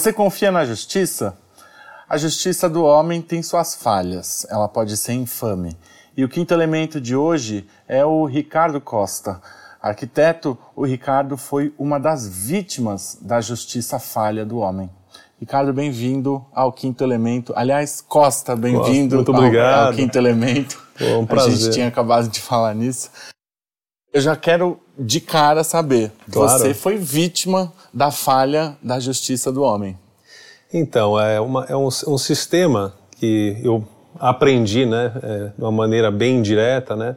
Você confia na justiça? A justiça do homem tem suas falhas, ela pode ser infame. E o quinto elemento de hoje é o Ricardo Costa. Arquiteto, o Ricardo foi uma das vítimas da justiça falha do homem. Ricardo, bem-vindo ao Quinto Elemento. Aliás, Costa, bem-vindo ao, ao, Quinto Elemento. Pô, um prazer. A gente tinha acabado de falar nisso. Eu já quero de cara saber, claro. você foi vítima da falha da justiça do homem. Então, é, uma, é um, um, sistema que eu aprendi, né, é, de uma maneira bem direta, né,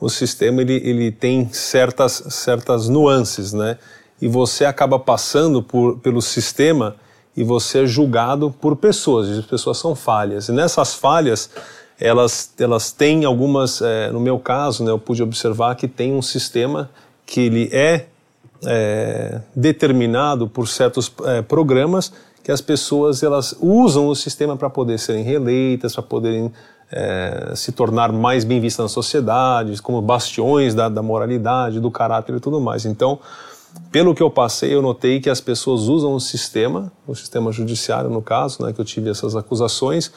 o sistema ele, ele tem certas, certas nuances, né, e você acaba passando por, pelo sistema e você é julgado por pessoas, as pessoas são falhas, e nessas falhas elas, elas têm algumas, é, no meu caso, né, eu pude observar que tem um sistema que ele é, é determinado por certos é, programas que as pessoas elas usam o sistema para poder serem reeleitas, para poderem é, se tornar mais bem vistas na sociedade, como bastiões da, da moralidade, do caráter e tudo mais. Então, pelo que eu passei, eu notei que as pessoas usam o sistema, o sistema judiciário no caso, né, que eu tive essas acusações,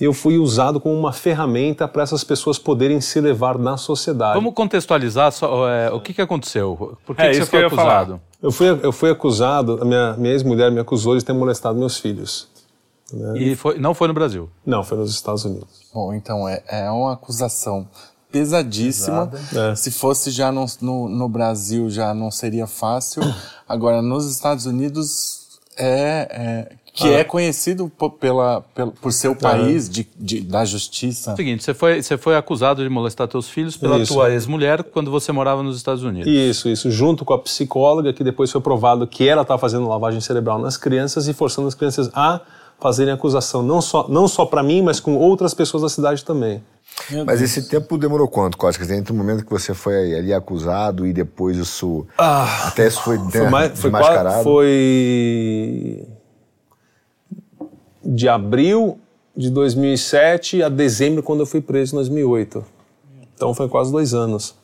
eu fui usado como uma ferramenta para essas pessoas poderem se levar na sociedade. Vamos contextualizar só, é, o que, que aconteceu? Por que, é, que você foi acusado? Eu fui, eu fui acusado, a minha, minha ex-mulher me acusou de ter molestado meus filhos. Né? E foi, não foi no Brasil? Não, foi nos Estados Unidos. Bom, então é, é uma acusação pesadíssima. É. Se fosse já no, no, no, Brasil já não seria fácil. Agora, nos Estados Unidos é, é que ah. é conhecido por, pela, pela, por seu país de, de, da justiça. Seguinte, você foi, você foi acusado de molestar teus filhos pela isso. tua ex-mulher quando você morava nos Estados Unidos. Isso, isso, junto com a psicóloga, que depois foi provado que ela estava fazendo lavagem cerebral nas crianças e forçando as crianças a fazerem acusação, não só, não só para mim, mas com outras pessoas da cidade também. Mas esse tempo demorou quanto, Costa? Entre o momento que você foi ali acusado e depois isso. Ah, até isso foi, foi, mais, foi, foi de abril de 2007 a dezembro, quando eu fui preso em 2008. Então foi quase dois anos.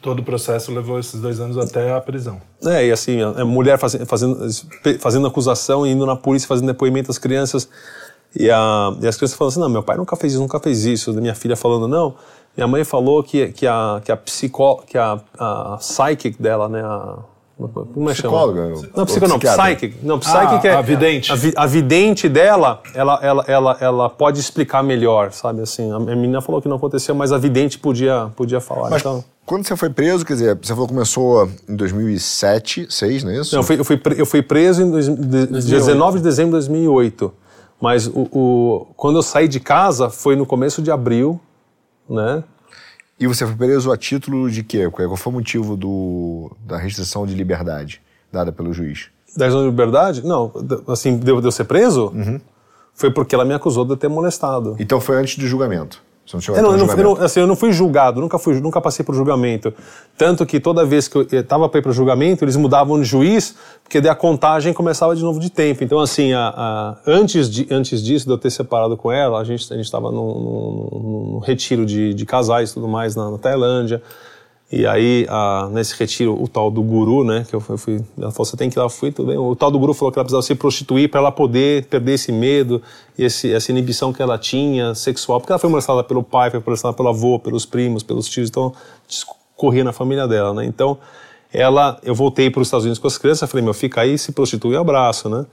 Todo o processo levou esses dois anos até a prisão. É, e assim, a mulher fazendo, fazendo, fazendo acusação indo na polícia fazendo depoimento às crianças. E, a, e as crianças falando assim: não, meu pai nunca fez isso, nunca fez isso. Minha filha falando: não. Minha mãe falou que, que a, que a psicó, que a, a psychic dela, né, a, como é Psicóloga? Não, psicóloga não, psychic. Não, psychic ah, é. A vidente. A, a, vidente dela, ela, ela, ela, ela pode explicar melhor, sabe? Assim, a menina falou que não aconteceu, mas a vidente podia, podia falar. Mas então... quando você foi preso, quer dizer, você falou que começou em 2007, 2006, não é isso? Não, eu fui, eu fui, eu fui preso em dois, de, 19 de dezembro de 2008. Mas o, o, quando eu saí de casa foi no começo de abril, né? E você foi preso a título de quê? Qual foi o motivo do, da restrição de liberdade dada pelo juiz? Da restrição de liberdade? Não, assim, deu de eu ser preso? Uhum. Foi porque ela me acusou de ter molestado. Então foi antes do julgamento? Você não chegou é, não, eu, não, eu, não, assim, eu não fui julgado, nunca, fui, nunca passei por julgamento. Tanto que toda vez que eu estava para ir para o julgamento, eles mudavam de juiz, porque daí a contagem começava de novo de tempo. Então, assim, a, a, antes, de, antes disso, de eu ter separado com ela, a gente estava num, num, retiro de, de casais e tudo mais na, na Tailândia. E aí, a, nesse retiro, o tal do guru, né, que eu fui, ela falou, você tem que ir lá, fui, tudo bem. O tal do guru falou que ela precisava se prostituir para ela poder perder esse medo, esse, essa inibição que ela tinha sexual, porque ela foi molestada pelo pai, foi molestada pelo avô, pelos primos, pelos tios, então corria na família dela, né. Então, ela, eu voltei para os Estados Unidos com as crianças, falei, meu, fica aí, se prostitui e abraço, né.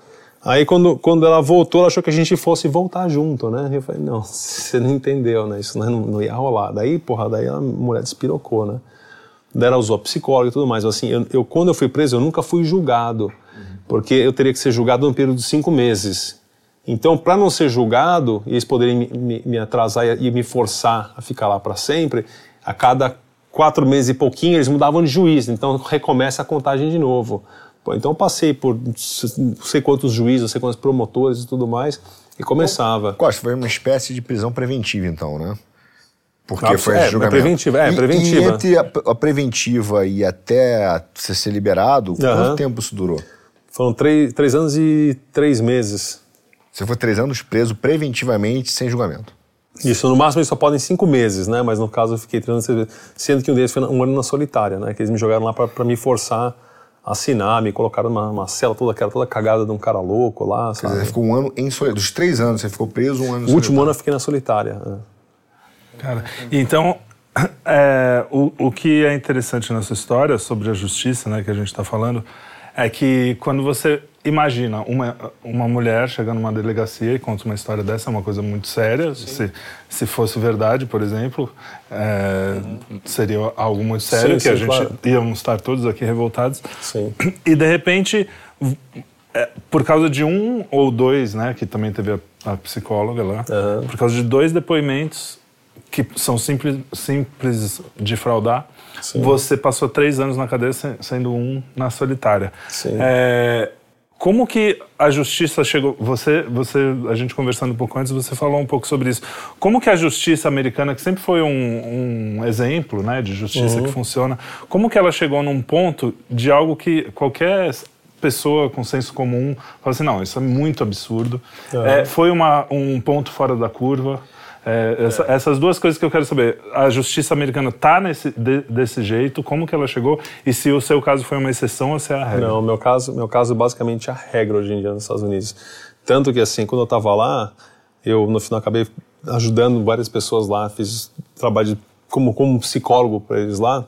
Aí quando, quando ela voltou, ela achou que a gente fosse voltar junto, né? Eu falei, não, você não entendeu, né? Isso não, não ia rolar. Daí, porra, daí a mulher despirocou, né? Ela usou psicólogo e tudo mais. Assim, eu, eu, quando eu fui preso, eu nunca fui julgado, porque eu teria que ser julgado num período de cinco meses. Então, para não ser julgado e eles poderem me, me, me atrasar e, e, me forçar a ficar lá para sempre, a cada quatro meses e pouquinho eles mudavam de juiz. Então, recomeça a contagem de novo. Pô, então, eu passei por não sei quantos juízes, não sei quantos promotores e tudo mais, e começava. Costa, foi uma espécie de prisão preventiva, então, né? Porque foi é, julgamento. Preventiva, é, e, preventiva. E entre a, a, preventiva e até você ser liberado, uhum. quanto tempo isso durou? Foram três, três anos e três meses. Você foi três anos preso preventivamente, sem julgamento? Isso, no máximo eles só podem cinco meses, né? Mas no caso eu fiquei três anos, sendo que um deles foi um ano na solitária, né? Que eles me jogaram lá para me forçar assinar, me colocaram numa, numa cela toda, que era toda cagada de um cara louco lá, Quer sabe? dizer, você ficou um ano em solitária. Dos três anos, você ficou preso um ano em O último ano eu fiquei na solitária. é. Cara, então, é, o, o que é interessante nessa história sobre a justiça, né, que a gente está falando, é que quando você imagina uma, uma mulher chegando numa delegacia e conta uma história dessa, é uma coisa muito séria. Se, se fosse verdade, por exemplo, é, seria algo muito sério, Sim, que a sim, gente claro. íamos estar todos aqui revoltados. Sim. E de repente, é, por causa de um ou dois, né, que também teve a, a psicóloga lá, Aham. por causa de dois depoimentos que são simples, simples de fraudar, você passou três anos na cadeia se- sendo um na solitária. Sim. É, como que a justiça chegou? Você, você, a gente conversando um pouco antes, você falou um pouco sobre isso. Como que a justiça americana, que sempre foi um, um exemplo, né, de justiça que funciona, como que ela chegou num ponto de algo que qualquer pessoa com senso comum fala assim, não, isso é muito absurdo. É, foi uma, um ponto fora da curva. É, essa- Essas duas coisas que eu quero saber. A justiça americana está nesse, de- desse jeito? Como que ela chegou? E se o seu caso foi uma exceção ou se é a regra? Não, meu caso, meu caso é basicamente a regra hoje em dia nos Estados Unidos. Tanto que assim, quando eu estava lá, eu no final acabei ajudando várias pessoas lá, fiz trabalho de- como como psicólogo para eles lá,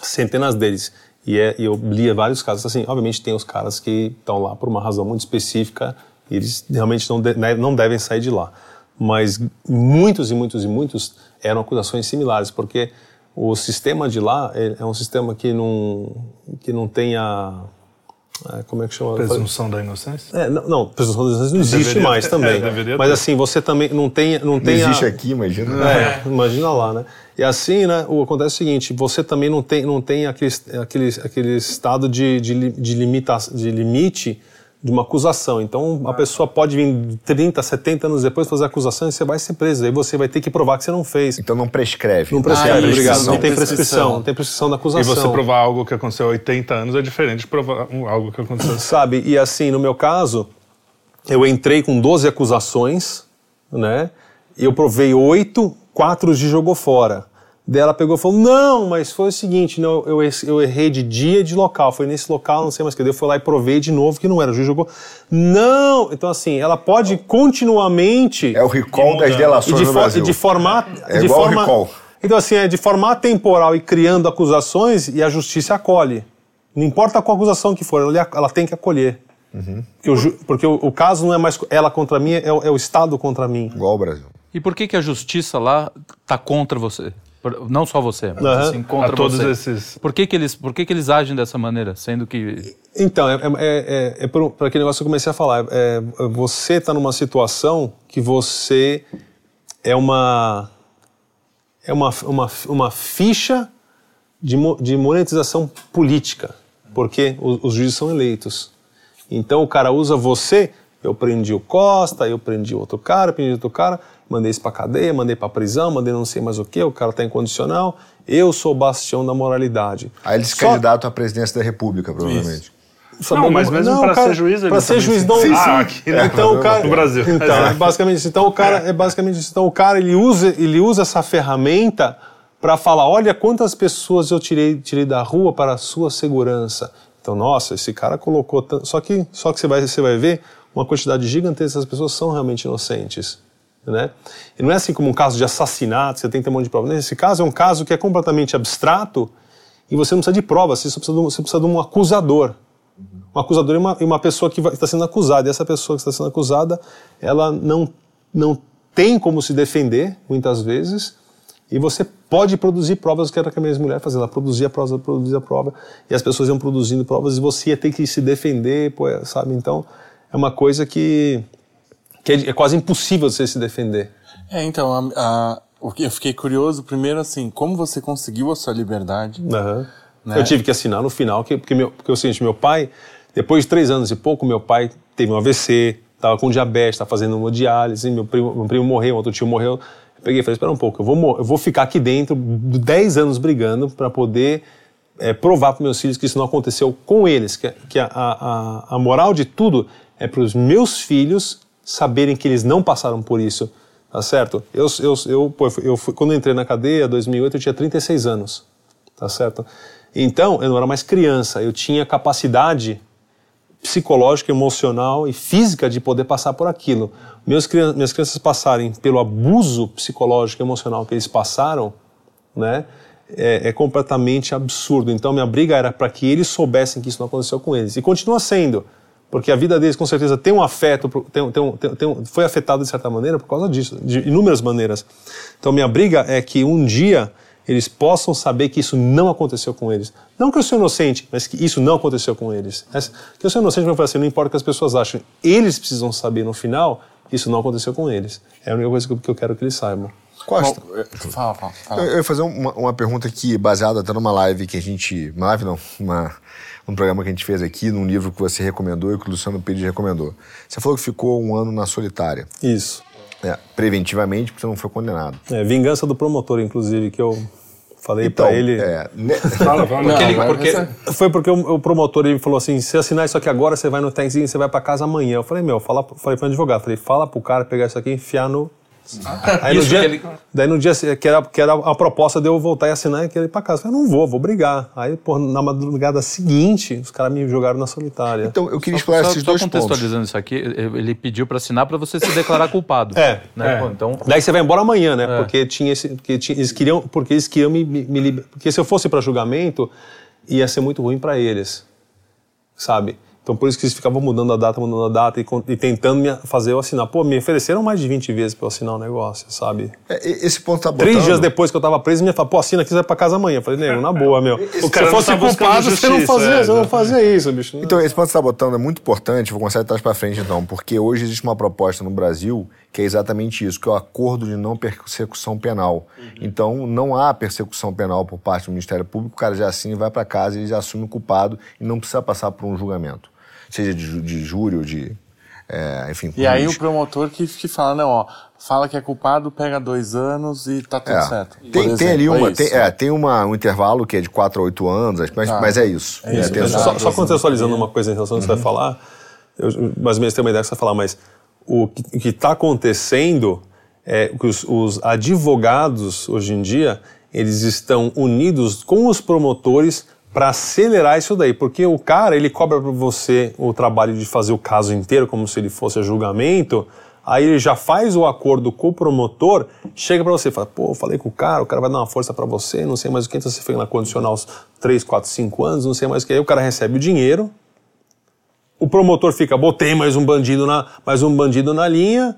centenas deles. E, é, e eu lia vários casos assim, obviamente tem os caras que estão lá por uma razão muito específica, e eles realmente não, de- né, não devem sair de lá. Mas muitos e muitos e muitos eram acusações similares, porque o sistema de lá é, é um sistema que não que não tem a é, como é que chama? Presunção da inocência? É, não, não, presunção da inocência não existe Deveria mais também. é, Mas assim, você também não tem não Não tem a- existe aqui, imagina. é, imagina lá, né? E assim, né, o, acontece o seguinte, você também não tem, não tem aquele, aquele, aquele estado de, de, de, limita, de limite de uma acusação. Então, a pessoa pode vir 30, 70 anos depois fazer a acusação e você vai ser preso. Aí você vai ter que provar que você não fez. Então não prescreve. Não prescreve, isso, obrigado. não Não tem prescrição. Não tem prescrição da E acusação. você provar algo que aconteceu há 80 anos é diferente de provar algo que aconteceu. Sabe? E assim, no meu caso, eu entrei com 12 acusações, né? E eu provei oito, quatro de jogou fora. Daí ela pegou e falou: Não, mas foi o seguinte, não, eu, eu errei de dia e de local. Foi nesse local, não sei mais o que. Daí eu fui lá e provei de novo que não era. O juiz jogou. Não! Então, assim, ela pode continuamente. É o recall das e delações de, no Brasil. e de formar. É de igual o forma, recall. Então, assim, é de forma temporal e criando acusações e a justiça acolhe. Não importa qual acusação que for, ela, ela tem que acolher. Porque, o, porque o, o caso não é mais ela contra mim, é, o- é o Estado contra mim. Igual o Brasil. E por que, que a justiça lá está contra você? Não só você, mas Aham. assim, contra A todos você. esses- Por que, que, eles, por que, que eles agem dessa maneira? Sendo que. Então, é, é, é, é para aquele negócio que eu comecei a falar. É, é, você está numa situação que você é uma é uma, uma, uma ficha de, de monetização política, porque os, os juízes são eleitos. Então o cara usa você. Eu prendi o Costa, eu prendi outro cara, prendi outro cara, mandei isso pra cadeia, mandei pra prisão, mandei não sei mais o que, o cara tá incondicional. Eu sou o bastião da moralidade. Aí ele se Só- candidata à presidência da República, provavelmente. Só Não, mas mesmo pra ser juiz, Para ser juiz não. Sim, sim. Ah, aqui, né? Então o cara No Brasil. Então, É. é basicamente isso. Então o cara é basicamente isso. Então o cara ele usa ele usa essa ferramenta para falar, olha quantas pessoas eu tirei tirei da rua para a sua segurança. Então, nossa, esse cara colocou tanto. Só que só que você vai você vai ver uma quantidade gigantesca das pessoas são realmente inocentes. Né? E não é assim como um caso de assassinato, você tem que ter um monte de prova. Nesse caso é um caso que é completamente abstrato e você não precisa de provas, você precisa de um, precisa de um acusador. Um acusador é uma, uma pessoa que está sendo acusada. E essa pessoa que está sendo acusada, ela não, não tem como se defender, muitas vezes, e você pode produzir provas, que era que a minha mulher fazia. Ela produzia a prova, produzia prova, e as pessoas iam produzindo provas, e você ia ter que se defender, é, sabe? Então, é uma coisa que, que é, é quase impossível você se defender. É, então, a, a- eu fiquei curioso, primeiro assim, como você conseguiu a sua liberdade? Aham. Né? Eu tive que assinar no final, que, porque, meu, porque é o seguinte, meu pai, depois de três anos e pouco, meu pai teve um AVC, estava com diabetes, estava fazendo hemodiálise, meu primo, meu primo morreu, outro tio morreu. Eu peguei e falei, espera um pouco, eu vou, eu vou ficar aqui dentro 10 anos brigando para poder é, provar para meus filhos que isso não aconteceu com eles, que, que a, a- a moral de tudo é para os meus filhos saberem que eles não passaram por isso, tá certo? Eu, eu, eu, pô, eu fui- quando eu entrei na cadeia, em 2008, eu tinha 36 anos, tá certo? Então, eu não era mais criança, eu tinha capacidade psicológica, emocional e física de poder passar por aquilo. Meus, minhas crianças passarem pelo abuso psicológico e emocional que eles passaram, né, é, é completamente absurdo. Então, minha briga era para que eles soubessem que isso não aconteceu com eles. E continua sendo, porque a vida deles, com certeza, tem um afeto, tem, tem, tem, tem, foi afetado de certa maneira por causa disso, de inúmeras maneiras. Então, minha briga é que um dia eles possam saber que isso não aconteceu com eles. Não que eu sou inocente, mas que isso não aconteceu com eles. Que eu sou inocente, mas assim, não importa o que as pessoas achem. Eles precisam saber no final que isso não aconteceu com eles. É a única coisa que eu quero que eles saibam. Costa, Bom, fala, fala, fala. Eu ia fazer uma, uma, pergunta aqui, baseada até numa live que a gente. Uma live não, uma, um programa que a gente fez aqui, num livro que você recomendou e que o Luciano Pires recomendou. Você falou que ficou um ano na solitária. Isso. É, preventivamente, porque você não foi condenado. É, vingança do promotor, inclusive, que eu falei então, para ele. É, ne... fala, fala. Porque ele, porque... Foi porque o, o, promotor ele falou assim: se assinar isso aqui agora, você vai no taxi você vai para casa amanhã. Eu falei, meu, fala, falei para o advogado, falei, fala pro cara pegar isso aqui e enfiar no Aí no dia, ele... Daí no dia que era, que era a proposta de eu voltar e assinar, que ele ir pra casa. Eu falei, não vou, vou brigar. Aí, pô, na madrugada seguinte, os caras me jogaram na solitária. Então, eu queria explorar esses dois pontos. Só contextualizando isso aqui, ele pediu para assinar para você se declarar culpado. É. Né? é. Pô, então... Daí você vai embora amanhã, né? É. Porque tinha esse. Porque tinha, eles queriam, porque eles queriam me, me, me Porque se eu fosse para julgamento, ia ser muito ruim para eles. Sabe? Então por isso que eles ficavam mudando a data, mudando a data e, e tentando me fazer eu assinar. Pô, me ofereceram mais de 20 vezes para eu assinar o um negócio, sabe? É, esse ponto tá botando... Três dias depois que eu tava preso, me falou, pô, assina aqui, você vai pra casa amanhã. Eu falei, nego, na boa, meu. Se você fosse tá culpado, justiça, você não fazia, é, você não fazia isso, bicho. Então, esse ponto que você tá botando é muito importante, vou começar de trás para frente então, porque hoje existe uma proposta no Brasil que é exatamente isso, que é o acordo de não persecução penal. Uhum. Então, não há persecução penal por parte do Ministério Público, o cara já assina e vai para casa e já assume o culpado e não precisa passar por um julgamento seja de, de júri ou de. É, enfim. E aí o promotor que, que fala, não, ó, fala que é culpado, pega dois anos e tá tudo é. certo. Tem, exemplo, tem ali uma, é tem, é, tem uma, um intervalo que é de 4 a 8 anos, mas, ah, mas é isso. É isso. É, só, só contextualizando uma coisa em relação ao que você vai uhum. falar, eu mais ou menos tenho uma ideia que você vai falar, mas o que está acontecendo é que os, os advogados, hoje em dia, eles estão unidos com os promotores para acelerar isso daí, porque o cara ele cobra para você o trabalho de fazer o caso inteiro como se ele fosse a julgamento, aí ele já faz o acordo com o promotor, chega para você e fala, pô, falei com o cara, o cara vai dar uma força para você, não sei mais o que, então você foi na condicional uns 3, 4, 5 anos, não sei mais o que, aí o cara recebe o dinheiro, o promotor fica, botei mais um bandido na, mais um bandido na linha,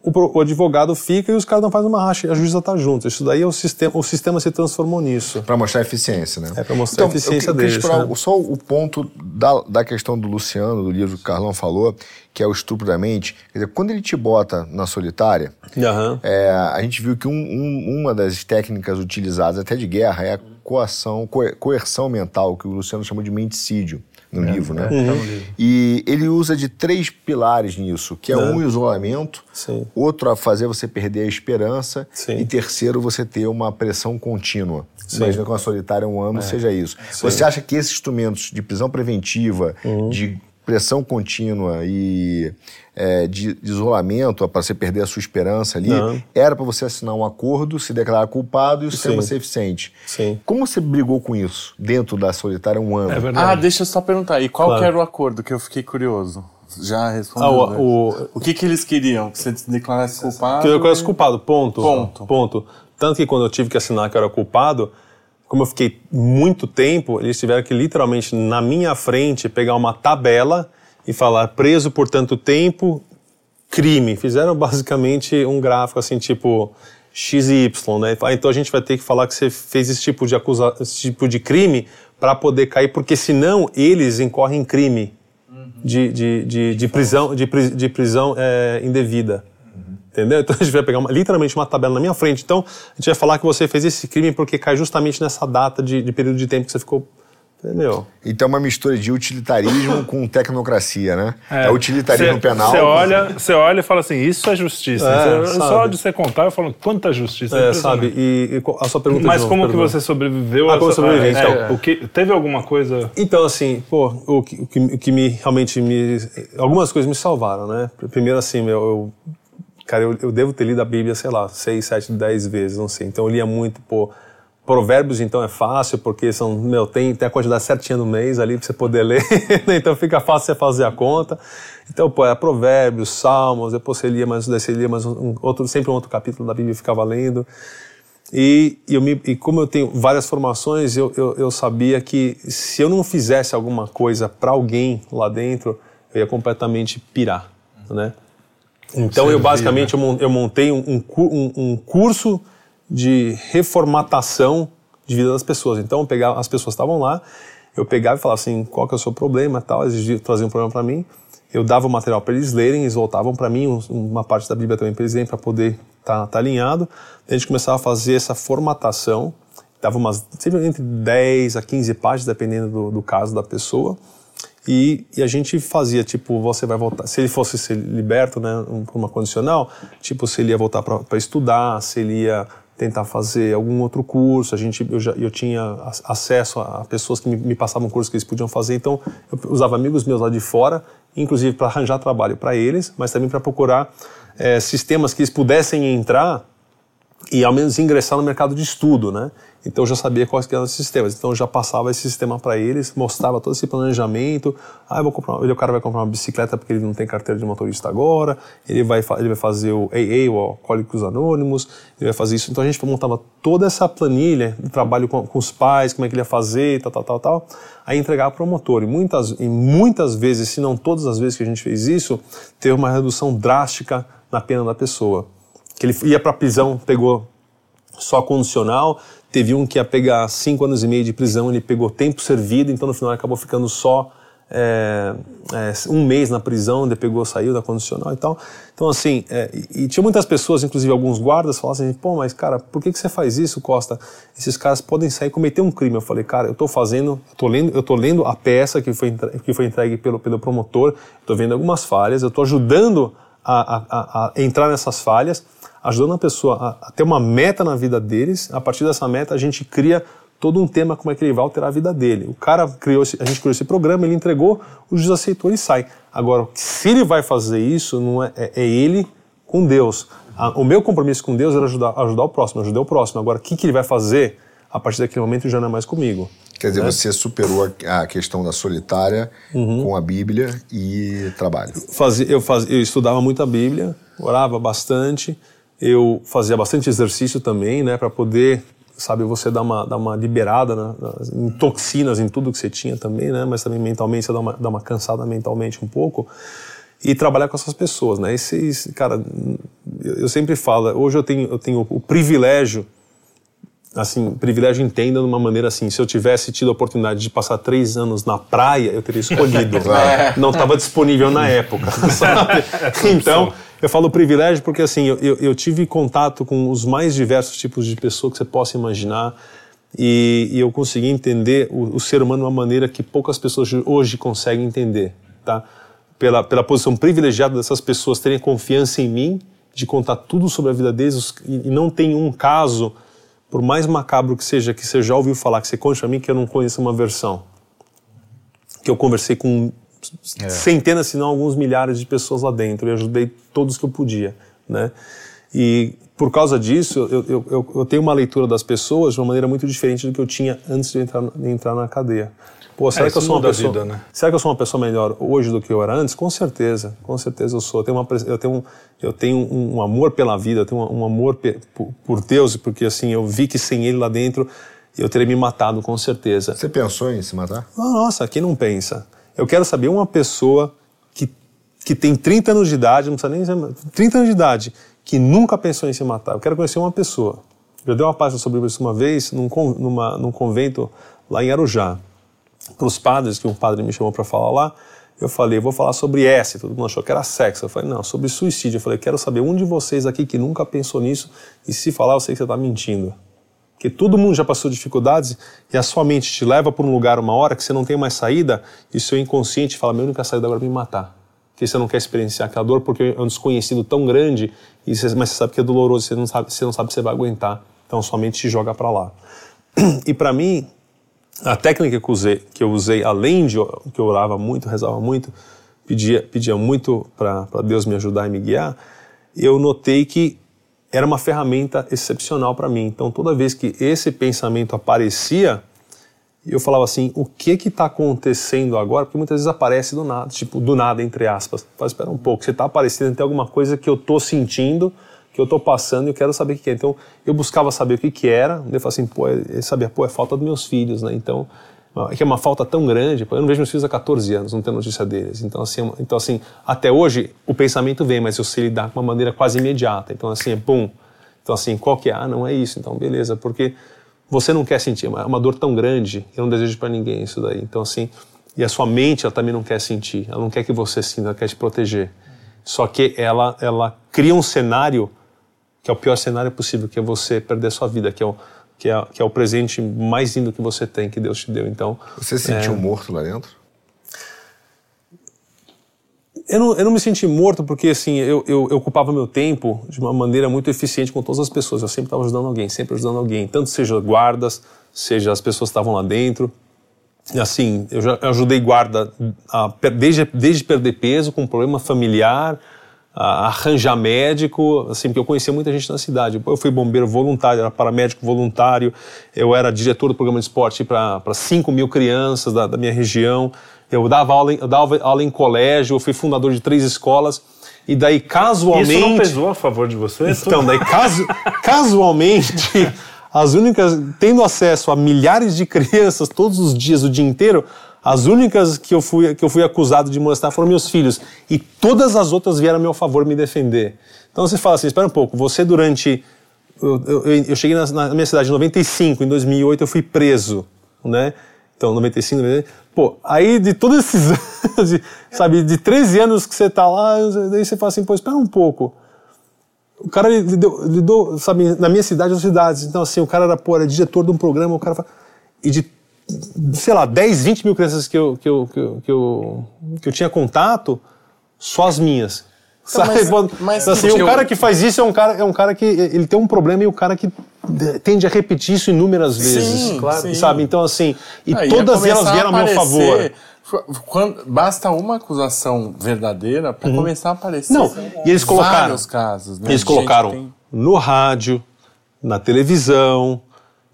o, o, advogado fica e os caras não fazem uma racha e a juíza está junto. Isso daí é o sistema, o sistema se transformou nisso. Para mostrar a eficiência, né? É para mostrar então, a eficiência eu, eu deles. Né? Só o ponto da, da questão do Luciano, do livro que o Carlão falou, que é o estupro da mente. Quer dizer, quando ele te bota na solitária, uhum. é, a gente viu que um, um, uma das técnicas utilizadas até de guerra é a coação, coerção mental, que o Luciano chamou de menticídio no é, livro, né? Uhum. E ele usa de três pilares nisso, que é, é. um isolamento, Sim. outro a fazer você perder a esperança Sim. e terceiro você ter uma pressão contínua. Sim. Imagina que uma solitária um ano é. seja isso. Você acha que esses instrumentos de prisão preventiva, uhum. de pressão contínua e é, de, de, isolamento para você perder a sua esperança ali, Não. era para você assinar um acordo, se declarar culpado e o sistema ser eficiente. Sim. Como você brigou com isso dentro da solitária um ano? É ah, deixa eu só perguntar. E qual claro. era o acordo que eu fiquei curioso? Já respondeu. Ah, o, né? o, o, que, que eles queriam? Que você declarasse culpado? Que eu declarasse culpado, ponto. Ponto. Ponto. Tanto que quando eu tive que assinar que eu era culpado, como eu fiquei muito tempo, eles tiveram que literalmente na minha frente pegar uma tabela e falar preso por tanto tempo, crime. Fizeram basicamente um gráfico assim, tipo X e Y, né? Ah, então a gente vai ter que falar que você fez esse tipo de acusa esse tipo de crime para poder cair, porque senão eles incorrem em crime de, de, de, de prisão, de, de prisão é, indevida. Entendeu? Então a gente vai pegar uma, literalmente uma tabela na minha frente. Então a gente vai falar que você fez esse crime porque cai justamente nessa data de, de período de tempo que você ficou Entendeu? Então é uma mistura de utilitarismo com tecnocracia, né? É, é utilitarismo cê, penal. Você olha, você olha e fala assim, isso é justiça. É, cê, só de você contar, eu falo, quanta justiça. É, sabe? E, e, a sua pergunta Mas como que você sobreviveu? Ah, como sobreviveu, então. É, o que, teve alguma coisa... Então, assim, pô, o que, o que, o que me realmente me... Algumas coisas me salvaram, né? Primeiro, assim, meu, eu... Cara, eu, eu devo ter lido a Bíblia, sei lá, seis, sete, dez vezes, não sei. Então eu lia muito, pô Provérbios, então, é fácil, porque são, meu, tem, tem a quantidade certinha no mês ali para você poder ler, então fica fácil você fazer a conta. Então, pô, é Provérbios, Salmos, depois você lia mais, você lia mais um, outro, sempre um outro capítulo da Bíblia ficava lendo. E, eu me, e como eu tenho várias formações, eu, eu, eu sabia que se eu não fizesse alguma coisa para alguém lá dentro, eu ia completamente pirar, né? Então, eu basicamente né? eu montei um, um, um curso de reformatação de vida das pessoas. Então, eu pegava, as pessoas estavam lá, eu pegava e falava assim, qual que é o seu problema tal, eles traziam um problema para mim, eu dava o material para eles lerem, eles voltavam para mim, uma parte da Bíblia também para eles lerem, para poder estar tá, tá alinhado. A gente começava a fazer essa formatação, dava umas, sempre entre 10 a 15 páginas, dependendo do, do caso da pessoa, e, e, a gente fazia, tipo, você vai voltar. Se ele fosse ser liberto, né, por uma condicional, tipo, se ele ia voltar para estudar, se ele ia tentar fazer algum outro curso. A gente, eu, já, eu tinha acesso a pessoas que me, me passavam cursos que eles podiam fazer, então eu usava amigos meus lá de fora, inclusive para arranjar trabalho para eles, mas também para procurar é, sistemas que eles pudessem entrar e ao menos ingressar no mercado de estudo, né? Então eu já sabia quais eram os sistemas. Então eu já passava esse sistema para eles, mostrava todo esse planejamento. Ah, vou comprar, ele, o cara vai comprar uma bicicleta porque ele não tem carteira de motorista agora. Ele vai, ele vai fazer o AA, o Alcoólicos Anônimos. Ele vai fazer isso. Então a gente montava toda essa planilha de trabalho com, com os pais, como é que ele ia fazer, tal, tal, tal, tal. Aí entregava para o motor. E muitas, e muitas vezes, se não todas as vezes que a gente fez isso, teve uma redução drástica na pena da pessoa. Que ele ia para a prisão, pegou só condicional, Teve um que ia pegar cinco anos e meio de prisão, ele pegou tempo servido, então no final acabou ficando só é, é, um mês na prisão, depois pegou, saiu da condicional e tal. Então, assim, é, e, e, tinha muitas pessoas, inclusive alguns guardas, falavam assim: pô, mas cara, por que, que você faz isso, Costa? Esses caras podem sair e cometer um crime. Eu falei, cara, eu tô fazendo, eu tô lendo, eu tô lendo a peça que foi, que foi entregue pelo, pelo promotor, estou vendo algumas falhas, eu estou ajudando a, a, a entrar nessas falhas ajudando a pessoa a, a ter uma meta na vida deles. A partir dessa meta, a gente cria todo um tema como é que ele vai alterar a vida dele. O cara criou, esse, a gente criou esse programa, ele entregou, o juiz aceitou e sai. Agora, se ele vai fazer isso, não é, é, é ele com Deus. A, o meu compromisso com Deus era ajudar, ajudar o próximo, ajudar o próximo. Agora, o que, que ele vai fazer a partir daquele momento já não é mais comigo. Quer dizer, né? você superou a, a, questão da solitária uhum. com a Bíblia e trabalho. Fazia, eu, fazia, eu estudava muito a Bíblia, orava bastante, eu fazia bastante exercício também, né, para poder, sabe, você dar uma, dar uma liberada né, em toxinas, em tudo que você tinha também, né, mas também mentalmente você dá uma, dá uma cansada mentalmente um pouco e trabalhar com essas pessoas, né? Esse, cara, eu sempre falo, hoje eu tenho, eu tenho o privilégio assim, privilégio entenda de uma maneira assim, se eu tivesse tido a oportunidade de passar três anos na praia, eu teria escolhido. Não estava disponível na época, sabe? Então, eu falo privilégio porque assim, eu, eu, eu, tive contato com os mais diversos tipos de pessoas que você possa imaginar e, e eu consegui entender o, o, ser humano de uma maneira que poucas pessoas hoje conseguem entender, tá? Pela, pela posição privilegiada dessas pessoas terem confiança em mim, de contar tudo sobre a vida deles e, e não tem um caso, por mais macabro que seja, que você já ouviu falar, que você conte a mim que eu não conheço uma versão. Que eu conversei com é. centenas, se não alguns milhares de pessoas lá dentro e ajudei todos que eu podia, né? E por causa disso, eu, eu, eu, eu, tenho uma leitura das pessoas de uma maneira muito diferente do que eu tinha antes de entrar, de entrar na cadeia. Pô, será é, que eu sou uma pessoa, vida, né? será que eu sou uma pessoa melhor hoje do que eu era antes? Com certeza, com certeza eu sou. Eu tenho, uma, eu tenho, eu tenho um, um amor pela vida, eu tenho um, um amor por, por Deus, porque assim eu vi que sem Ele lá dentro eu teria me matado com certeza. Você pensou em se matar? Nossa, quem não pensa? Eu quero saber uma pessoa que, que tem 30 anos de idade, não precisa nem dizer, 30 anos de idade, que nunca pensou em se matar. Eu quero conhecer uma pessoa. Eu dei uma página sobre isso uma vez, num, numa, num convento lá em Arujá. Para os padres, que um padre me chamou para falar lá, eu falei, vou falar sobre S. Todo mundo achou que era sexo. Eu falei, não, sobre suicídio. Eu falei, quero saber um de vocês aqui que nunca pensou nisso e se falar, eu sei que você está mentindo. Porque todo mundo já passou dificuldades e a sua mente te leva para um lugar uma hora que você não tem mais saída e o seu inconsciente fala: minha única saída agora é me matar. Porque você não quer experienciar aquela dor porque é um desconhecido tão grande, e você, mas você sabe que é doloroso, você não sabe, você não sabe se você vai aguentar. Então sua mente te joga para lá. E para mim, a técnica que eu usei, que eu usei além de que eu orava muito, rezava muito, pedia, pedia muito para Deus me ajudar e me guiar, eu notei que era uma ferramenta excepcional para mim. Então, toda vez que esse pensamento aparecia, eu falava assim: o que que está acontecendo agora? Porque muitas vezes aparece do nada, tipo, do nada, entre aspas. Fala, espera um pouco, você está aparecendo, tem alguma coisa que eu estou sentindo, que eu estou passando e eu quero saber o que é. Então, eu buscava saber o que que era, eu falava assim: pô, eu sabia, pô, é falta dos meus filhos, né? Então, é que é uma falta tão grande, eu não vejo meus filhos há 14 anos, não tenho notícia deles. Então assim, então, assim, até hoje o pensamento vem, mas eu sei lidar com uma maneira quase imediata. Então, assim, é bom. Então, assim, qual que é? Ah, não é isso. Então, beleza, porque você não quer sentir, é uma dor tão grande, eu não desejo para ninguém isso daí. Então, assim, e a sua mente, ela também não quer sentir, ela não quer que você sinta, ela quer te proteger. Só que ela, ela cria um cenário que é o pior cenário possível, que é você perder sua vida, que é o que é, que é o presente mais lindo que você tem, que Deus te deu. Então, você se sentiu é... morto lá dentro? Eu não, eu não me senti morto porque assim eu, eu, eu, ocupava meu tempo de uma maneira muito eficiente com todas as pessoas. Eu sempre estava ajudando alguém, sempre ajudando alguém, tanto seja guardas, seja as pessoas que estavam lá dentro. Assim, eu já ajudei guarda a, desde, desde perder peso com problema familiar, arranjar médico, assim, porque eu conhecia muita gente na cidade. Eu fui bombeiro voluntário, era paramédico voluntário, eu era diretor do programa de esporte para 5 mil crianças da, da, minha região, eu dava, aula, eu dava aula em colégio, eu fui fundador de três escolas, e daí casualmente... Isso não pesou a favor de você? Então, daí casu, casualmente... As únicas, tendo acesso a milhares de crianças todos os dias, o dia inteiro, as únicas que eu fui, que eu fui acusado de molestar foram meus filhos. E todas as outras vieram a meu favor me defender. Então você fala assim: espera um pouco, você durante. Eu, eu, eu cheguei na, na, minha cidade em 95, em 2008 eu fui preso, né? Então, 95, 95. Pô, aí de todos esses anos, de, sabe, de 13 anos que você tá lá, daí você fala assim: pô, espera um pouco. O cara lidou, lidou sabe, na minha cidade, nas cidades. Então, assim, o cara era, pô, era diretor de um programa, o cara fala, e de sei lá, 10, 20 mil crianças que eu, que eu, que eu, que eu, que eu tinha contato, só as minhas. Então, mas, mas, assim, o cara que faz isso é um cara, é um cara que ele tem um problema e o cara que tende a repetir isso inúmeras vezes. Sim, claro. Sim. Sabe? Então, assim, e ah, todas elas vieram a, meu favor. Quando, basta uma acusação verdadeira para uhum. começar a aparecer. Não, e eles colocaram. Vários casos, né? Eles colocaram tem... no rádio, na televisão,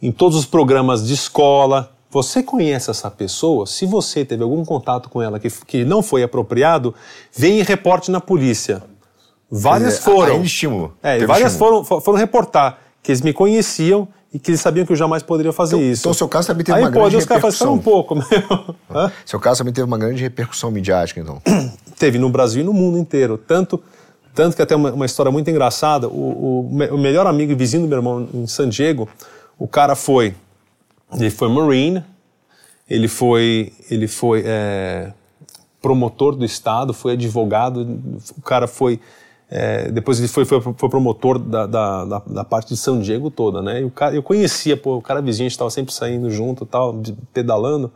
em todos os programas de escola. Você conhece essa pessoa? Se você teve algum contato com ela que, que não foi apropriado, vem e reporte na polícia. Várias foram. Ainda estímulo. É, várias estímulo. foram, foram reportar que eles me conheciam e que eles sabiam que eu jamais poderia fazer então, isso. Então, seu caso também teve Aí, uma pô, grande Deus repercussão. um pouco, meu. Seu caso também teve uma grande repercussão midiática, então. teve no Brasil e no mundo inteiro. Tanto, tanto que até uma, uma história muito engraçada. O, o, o melhor amigo e vizinho do meu irmão em San Diego, o cara foi ele foi Marine, ele foi, ele foi é, promotor do Estado, foi advogado, o cara foi. É, depois ele foi, foi, foi promotor da, da, da, da, parte de São Diego toda, né? E o cara, eu conhecia, pô, o cara vizinho, a gente estava sempre saindo junto tal, pedalando.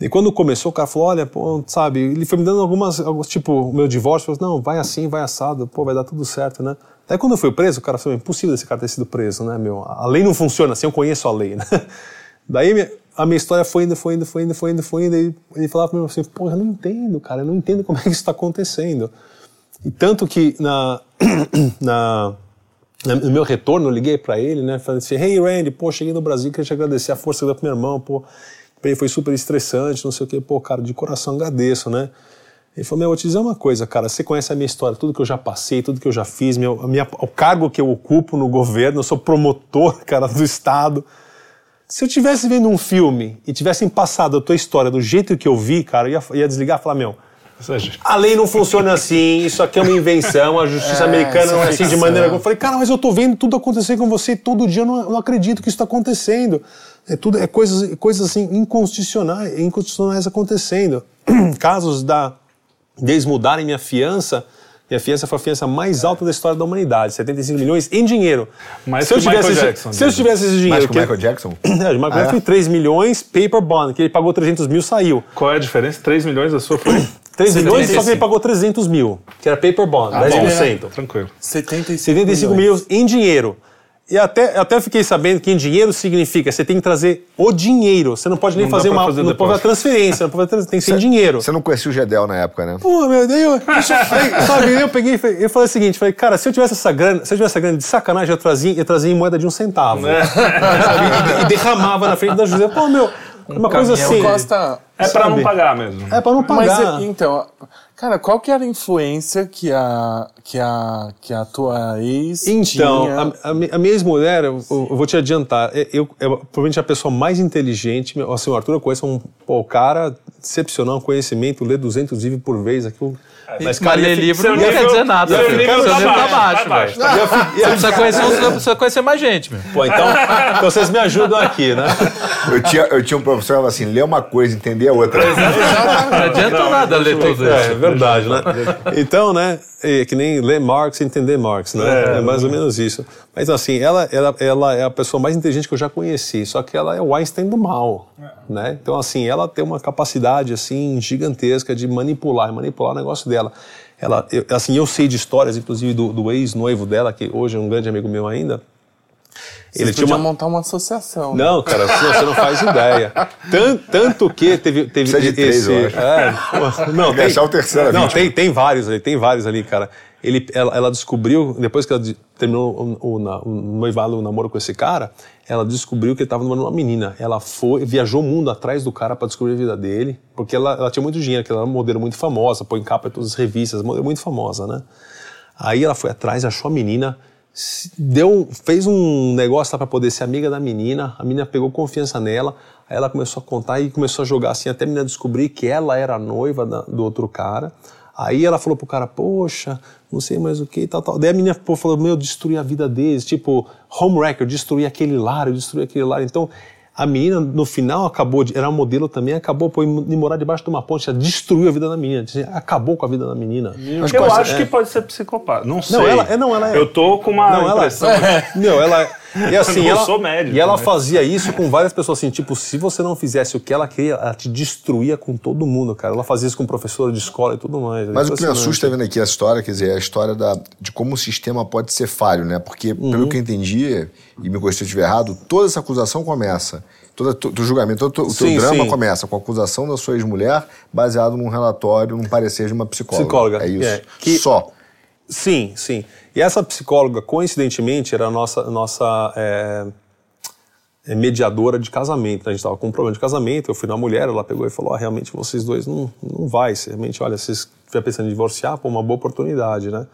E quando começou, o cara falou: Olha, pô, sabe, ele foi me dando algumas, alguns, tipo, o meu divórcio, falou: Não, vai assim, vai assado, pô, vai dar tudo certo, né? Daí quando eu fui preso, o cara falou: Impossível esse cara ter sido preso, né, meu? A lei não funciona assim, eu conheço a lei, né? Daí a minha história foi indo, foi indo, foi indo, foi indo, foi indo. E ele falava para mim assim: Pô, eu não entendo, cara, eu não entendo como é que isso está acontecendo. E tanto que na, na, no meu retorno, eu liguei para ele, né? Falei assim: Hey, Randy, pô, cheguei no Brasil, queria te agradecer a força que deu pro meu irmão, pô. Foi super estressante, não sei o quê. Pô, cara, de coração agradeço, né? Ele falou: Meu, vou te dizer uma coisa, cara. Você conhece a minha história, tudo que eu já passei, tudo que eu já fiz, meu, a minha, o cargo que eu ocupo no governo, eu sou promotor, cara, do Estado. Se eu tivesse vendo um filme e tivessem passado a tua história do jeito que eu vi, cara, eu ia, ia desligar e falar: Meu, a lei não funciona assim, isso aqui é uma invenção, a justiça é, americana não é assim de maneira. Eu falei, cara, mas eu tô vendo tudo acontecer com você todo dia, eu não, eu não acredito que isso está acontecendo. É tudo, é coisas, coisas assim inconstitucionais, inconstitucionais acontecendo. Casos da deles mudarem minha fiança, minha fiança foi a fiança mais alta da história da humanidade, 75 milhões em dinheiro. Mais se eu tivesse, Michael Jackson. Se eu tivesse esse dinheiro... Mais que o Michael Jackson? É, o Michael ah, Jackson foi 3 milhões, paper bond, que ele pagou 300 mil, saiu. Qual é a diferença? 3 milhões da sua foi... 3 milhões, só que ele pagou 300 mil, que era paper bond, ah, 10%. Bom, tranquilo. 75, 75 mil em dinheiro. E até, até fiquei sabendo que em dinheiro significa você tem que trazer o dinheiro. Você não pode nem Não fazer uma. fazer não pode fazer transferência, não pode fazer, tem que ser dinheiro. Você não conhecia o Gedel na época, né? Pô, meu Deus, aí, sabe, eu peguei e falei- eu falei o seguinte, falei, cara, se eu tivesse essa grana, se eu tivesse essa grana de sacanagem, eu trazia, eu trazia em moeda de um centavo. Sabe? E, e derramava na frente da juíza. Pô, meu, uma coisa assim. Costa, É pra não pagar mesmo. É pra não Mas pagar. é- então, cara, qual que era a influência que a que a que a tua ex Então, tinha? a, a a minha ex-mulher, eu, eu vou te adiantar, é- eu, é provavelmente a pessoa mais inteligente, assim, o Arthur eu conheço um pô, cara excepcional, conhecimento, lê 200 livros por vez, aquilo. Mas, cara, ler livro não quer dizer nada. seu filho. nível Seu tá nível tá baixo, baixo, tá baixo. Você precisa conhecer, uns- precisa conhecer mais gente, meu. Pô, então, então vocês me ajudam aqui, né? Eu tinha, eu tinha um professor que falava assim, lê uma coisa, entender a outra. Não adianta nada ler tudo É, isso. é verdade, né? Então, né, é que nem ler Marx e entender Marx, né? É, mais ou menos isso. Mas assim, ela, ela, ela é a pessoa mais inteligente que eu já conheci, só que ela é o Einstein do mal, né? Então, assim, ela tem uma capacidade, assim, gigantesca de manipular, e manipular o negócio dela. Ela, eu, assim, eu sei de histórias, inclusive, do, do ex-noivo dela, que hoje é um grande amigo meu ainda, Vocês ele tinha uma, montar uma associação. não, cara, você não faz ideia. Tan- Tanto que teve, teve Precisa de três, esse. eu acho. É, não, Tem que achar o terceiro Não, tem, tem vários ali, tem vários ali, cara. Ele, ela, ela descobriu, depois que ela terminou o, o, o noivado, o namoro com esse cara, ela descobriu que ele estava namorando uma menina. Ela foi, viajou o mundo atrás do cara para descobrir a vida dele, porque ela, ela tinha muito dinheiro, que ela era uma modelo muito famosa, põe capa em todas as revistas, modelo muito famosa, né? Aí ela foi atrás, achou a menina, deu, fez um negócio lá para poder ser amiga da menina. A menina pegou confiança nela. Aí ela começou a contar e começou a jogar assim até a menina descobrir que ela era noiva da- do outro cara. Aí ela falou pro cara, poxa, não sei mais o que e tal, tal. Daí a menina pô, falou, meu, eu destruí a vida deles, tipo, home wrecker, eu destruí aquele lar, eu destruí aquele lar. Então, a menina, no final, acabou, de, era modelo também, acabou por ir morar debaixo de uma ponte, ela destruiu a vida da menina, acabou com a vida da menina. Eu acho que pode ser psicopata. Não sei. ela- é, não, ela é- Eu tô com uma Não, ela, impressão. Meu, ela. E assim, Eu ela, sou médico, e ela né? fazia isso com várias pessoas, assim, tipo, se você não fizesse o que ela queria, ela te destruía com todo mundo, cara. Ela fazia isso com professora de escola e tudo mais. Mas o que me Impressionante. assusta vendo aqui a história, quer dizer, é a história da, de como o sistema pode ser falho, né? Porque, Uhum. pelo que eu entendi, e me corrija se eu estiver errado, toda essa acusação começa, todo o julgamento, todo o teu drama sim. começa com a acusação da sua ex-mulher baseado num relatório, num parecer de uma psicóloga. Psicóloga, É isso. é. Que- Só. Sim, sim. E essa psicóloga, coincidentemente, era a nossa, nossa é, é, mediadora de casamento. A gente estava com um problema de casamento, eu fui na mulher, ela pegou e falou: ah, realmente vocês dois não, não vai. Realmente, olha, vocês estiverem pensando em divorciar, pô, uma boa oportunidade, né?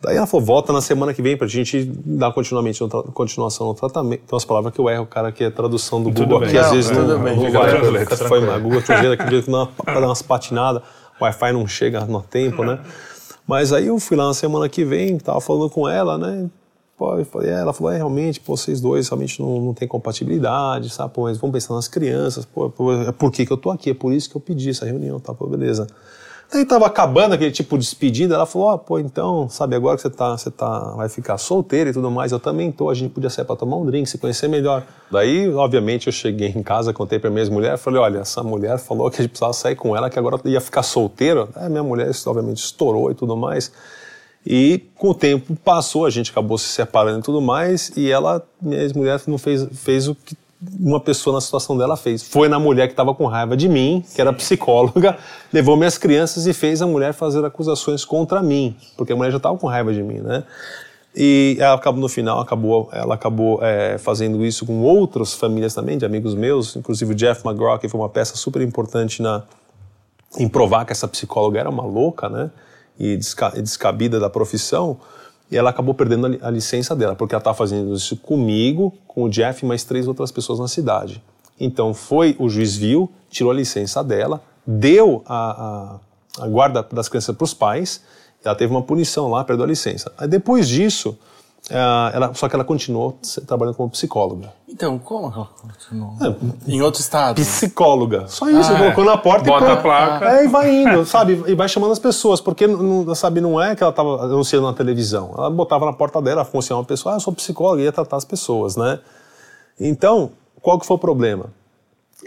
Daí ela falou: volta na semana que vem pra gente dar continuamente, no continuação no tratamento. Tem umas palavras que eu erro, cara, que é tradução do Google, que às vezes não, bem, não vai. foi tranquilo. mal. Google aquele dia que dá uma- dá umas patinadas, o Wi-Fi não chega no tempo, né? Mas aí eu fui lá na semana que vem, tava falando com ela, né? Pô, falei, é, ela falou, é, realmente, pô, vocês dois realmente não, não tem compatibilidade, sabe? Pô, mas vamos pensar nas crianças, pô, pô, é por que que eu tô aqui, é por isso que eu pedi essa reunião, tá? Pô, beleza. Daí tava acabando aquele tipo de despedida, ela falou, ó, pô, então, sabe, agora que você tá, você tá, vai ficar solteira e tudo mais, eu também tô, a gente podia sair pra tomar um drink, se conhecer melhor. Daí, obviamente, eu cheguei em casa, contei pra minha ex-mulher, falei, olha, essa mulher falou que a gente precisava sair com ela, que agora ia ficar solteiro. É, minha mulher, obviamente, estourou e tudo mais. E com o tempo passou, a gente acabou se separando e tudo mais, e ela, minha ex-mulher, não fez, fez o que uma pessoa na situação dela fez. Foi na mulher que estava com raiva de mim, que era psicóloga, levou minhas crianças e fez a mulher fazer acusações contra mim, porque a mulher já estava com raiva de mim, né? E ela acabou, no final, acabou, ela acabou é, fazendo isso com outras famílias também, de amigos meus, inclusive o Jeff McGraw, que foi uma peça super importante na, em provar que essa psicóloga era uma louca, né? E desca- e descabida da profissão. E ela acabou perdendo a, li- a licença dela, porque ela estava fazendo isso comigo, com o Jeff e mais três outras pessoas na cidade. Então foi, o juiz viu, tirou a licença dela, deu a, a, a guarda das crianças para os pais, ela teve uma punição lá, perdeu a licença. Aí depois disso, ela, só que ela continuou trabalhando como psicóloga. Então, como ela continuou? Em outro estado? Psicóloga. Só isso, Ah, é. colocou na porta Bota e a pô, placa. É, e vai indo, sabe? E vai chamando as pessoas, porque não, sabe, não é que ela estava anunciando na televisão. Ela botava na porta dela, funcionava uma pessoa, ah, eu sou psicóloga, e ia tratar as pessoas, né? Então, qual que foi o problema?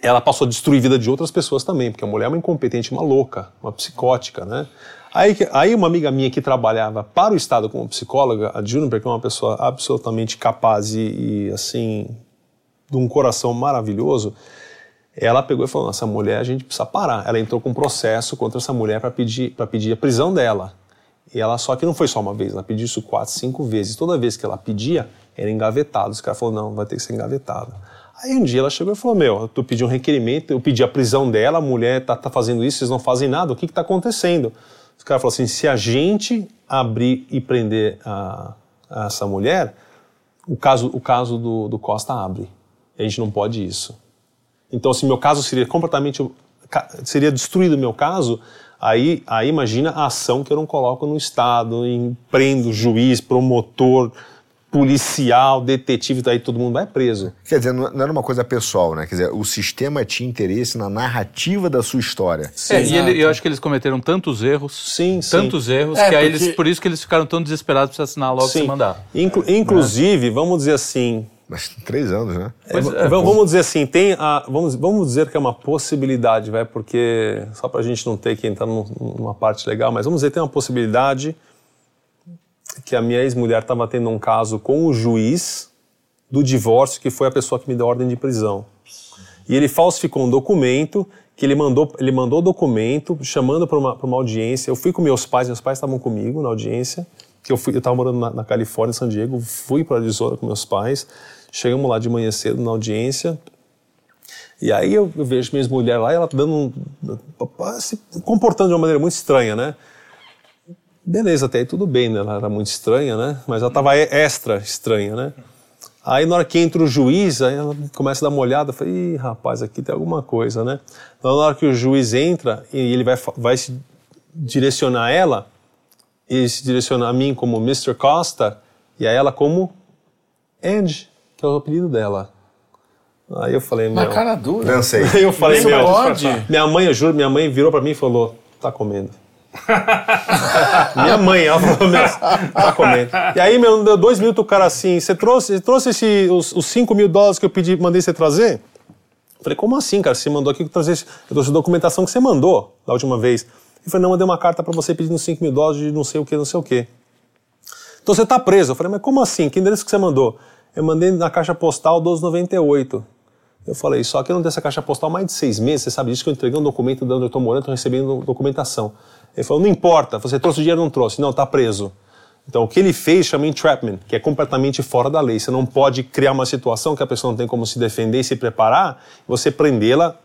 ela passou a destruir a vida de outras pessoas também, porque a mulher é uma incompetente, uma louca, uma psicótica, né? Aí, aí uma amiga minha que trabalhava para o Estado como psicóloga, a Juniper, que é uma pessoa absolutamente capaz e, e assim, de um coração maravilhoso, ela pegou e falou: essa mulher a gente precisa parar. Ela entrou com um processo contra essa mulher para pedir, pedir a prisão dela. E ela só que não foi só uma vez, ela pediu isso quatro, cinco vezes. Toda vez que ela pedia, era engavetado. Os caras falaram: não, vai ter que ser engavetado. Aí um dia ela chegou e falou: Meu, tu pediu um requerimento, eu pedi a prisão dela, a mulher tá, tá fazendo isso, vocês não fazem nada, o que está acontecendo? Os caras falaram assim: se a gente abrir e prender a, a essa mulher, o caso, o caso do, do Costa abre. A gente não pode isso. Então, se meu caso seria completamente. seria destruído meu caso, aí, aí imagina a ação que eu não coloco no Estado, em prendo juiz, promotor, policial, detetive, daí todo mundo vai preso. Quer dizer, não era uma coisa pessoal, né? Quer dizer, o sistema tinha interesse na narrativa da sua história. Sim, é, e ele, eu acho que eles cometeram tantos erros, sim, tantos sim. erros, é, que aí eles, por isso que eles ficaram tão desesperados para assinar logo sim. se mandar. Inclu inclusive, vamos dizer assim, mas três anos, né? É, é, vamos dizer assim, tem a, vamos, vamos dizer que é uma possibilidade, vai, porque só para a gente não ter que entrar numa parte legal, mas vamos dizer que tem uma possibilidade que a minha ex-mulher estava tendo um caso com o juiz do divórcio, que foi a pessoa que me deu ordem de prisão. E ele falsificou um documento que ele mandou, ele mandou documento chamando para uma, uma audiência. Eu fui com meus pais, meus pais estavam comigo na audiência, que eu fui, eu estava morando na, na, Califórnia, em San Diego, fui para Arizona com meus pais. Chegamos lá de manhã cedo na audiência. E aí eu, vejo minha ex-mulher lá, ela dando um, se comportando de uma maneira muito estranha, né? Beleza, até aí tudo bem, né? Ela era muito estranha, né? Mas ela estava extra estranha, né? Aí na hora que entra o juiz, aí ela começa a dar uma olhada, eu falei, Ih, rapaz, aqui tem alguma coisa, né? Então, na hora que o juiz entra e ele vai, vai se direcionar ela, ele se direciona a mim como Mr. Costa e a ela como Angie, que é o apelido dela. Aí eu falei, meu... Uma cara dura. Não sei. Aí eu falei, Isso meu... pode? Minha mãe, eu juro, minha mãe virou pra mim e falou, tá comendo. Minha mãe, ela falou mesmo, tá comendo. E aí, meu, deu dois minutos o cara assim, você trouxe, trouxe esse, os, os cinco mil dólares que eu pedi, mandei você trazer? Falei, como assim, cara? Você mandou aqui que trazer, eu trouxe a documentação que você mandou da última vez. Ele falou, não, mandei uma carta para você pedindo 5 mil dólares de não sei o que, não sei o que. Então você tá preso. Eu falei, mas como assim? Que endereço que você mandou? Eu mandei na caixa postal 1298. Eu falei, só que eu não tenho essa caixa postal há mais de seis meses, você sabe disso que eu entreguei um documento de onde eu estou morando, estou recebendo documentação. Ele falou, não importa, você trouxe o dinheiro ou não trouxe? Não, está preso. Então, o que ele fez chama entrapment, que é completamente fora da lei. Você não pode criar uma situação que a pessoa não tem como se defender e se preparar, você prendê-la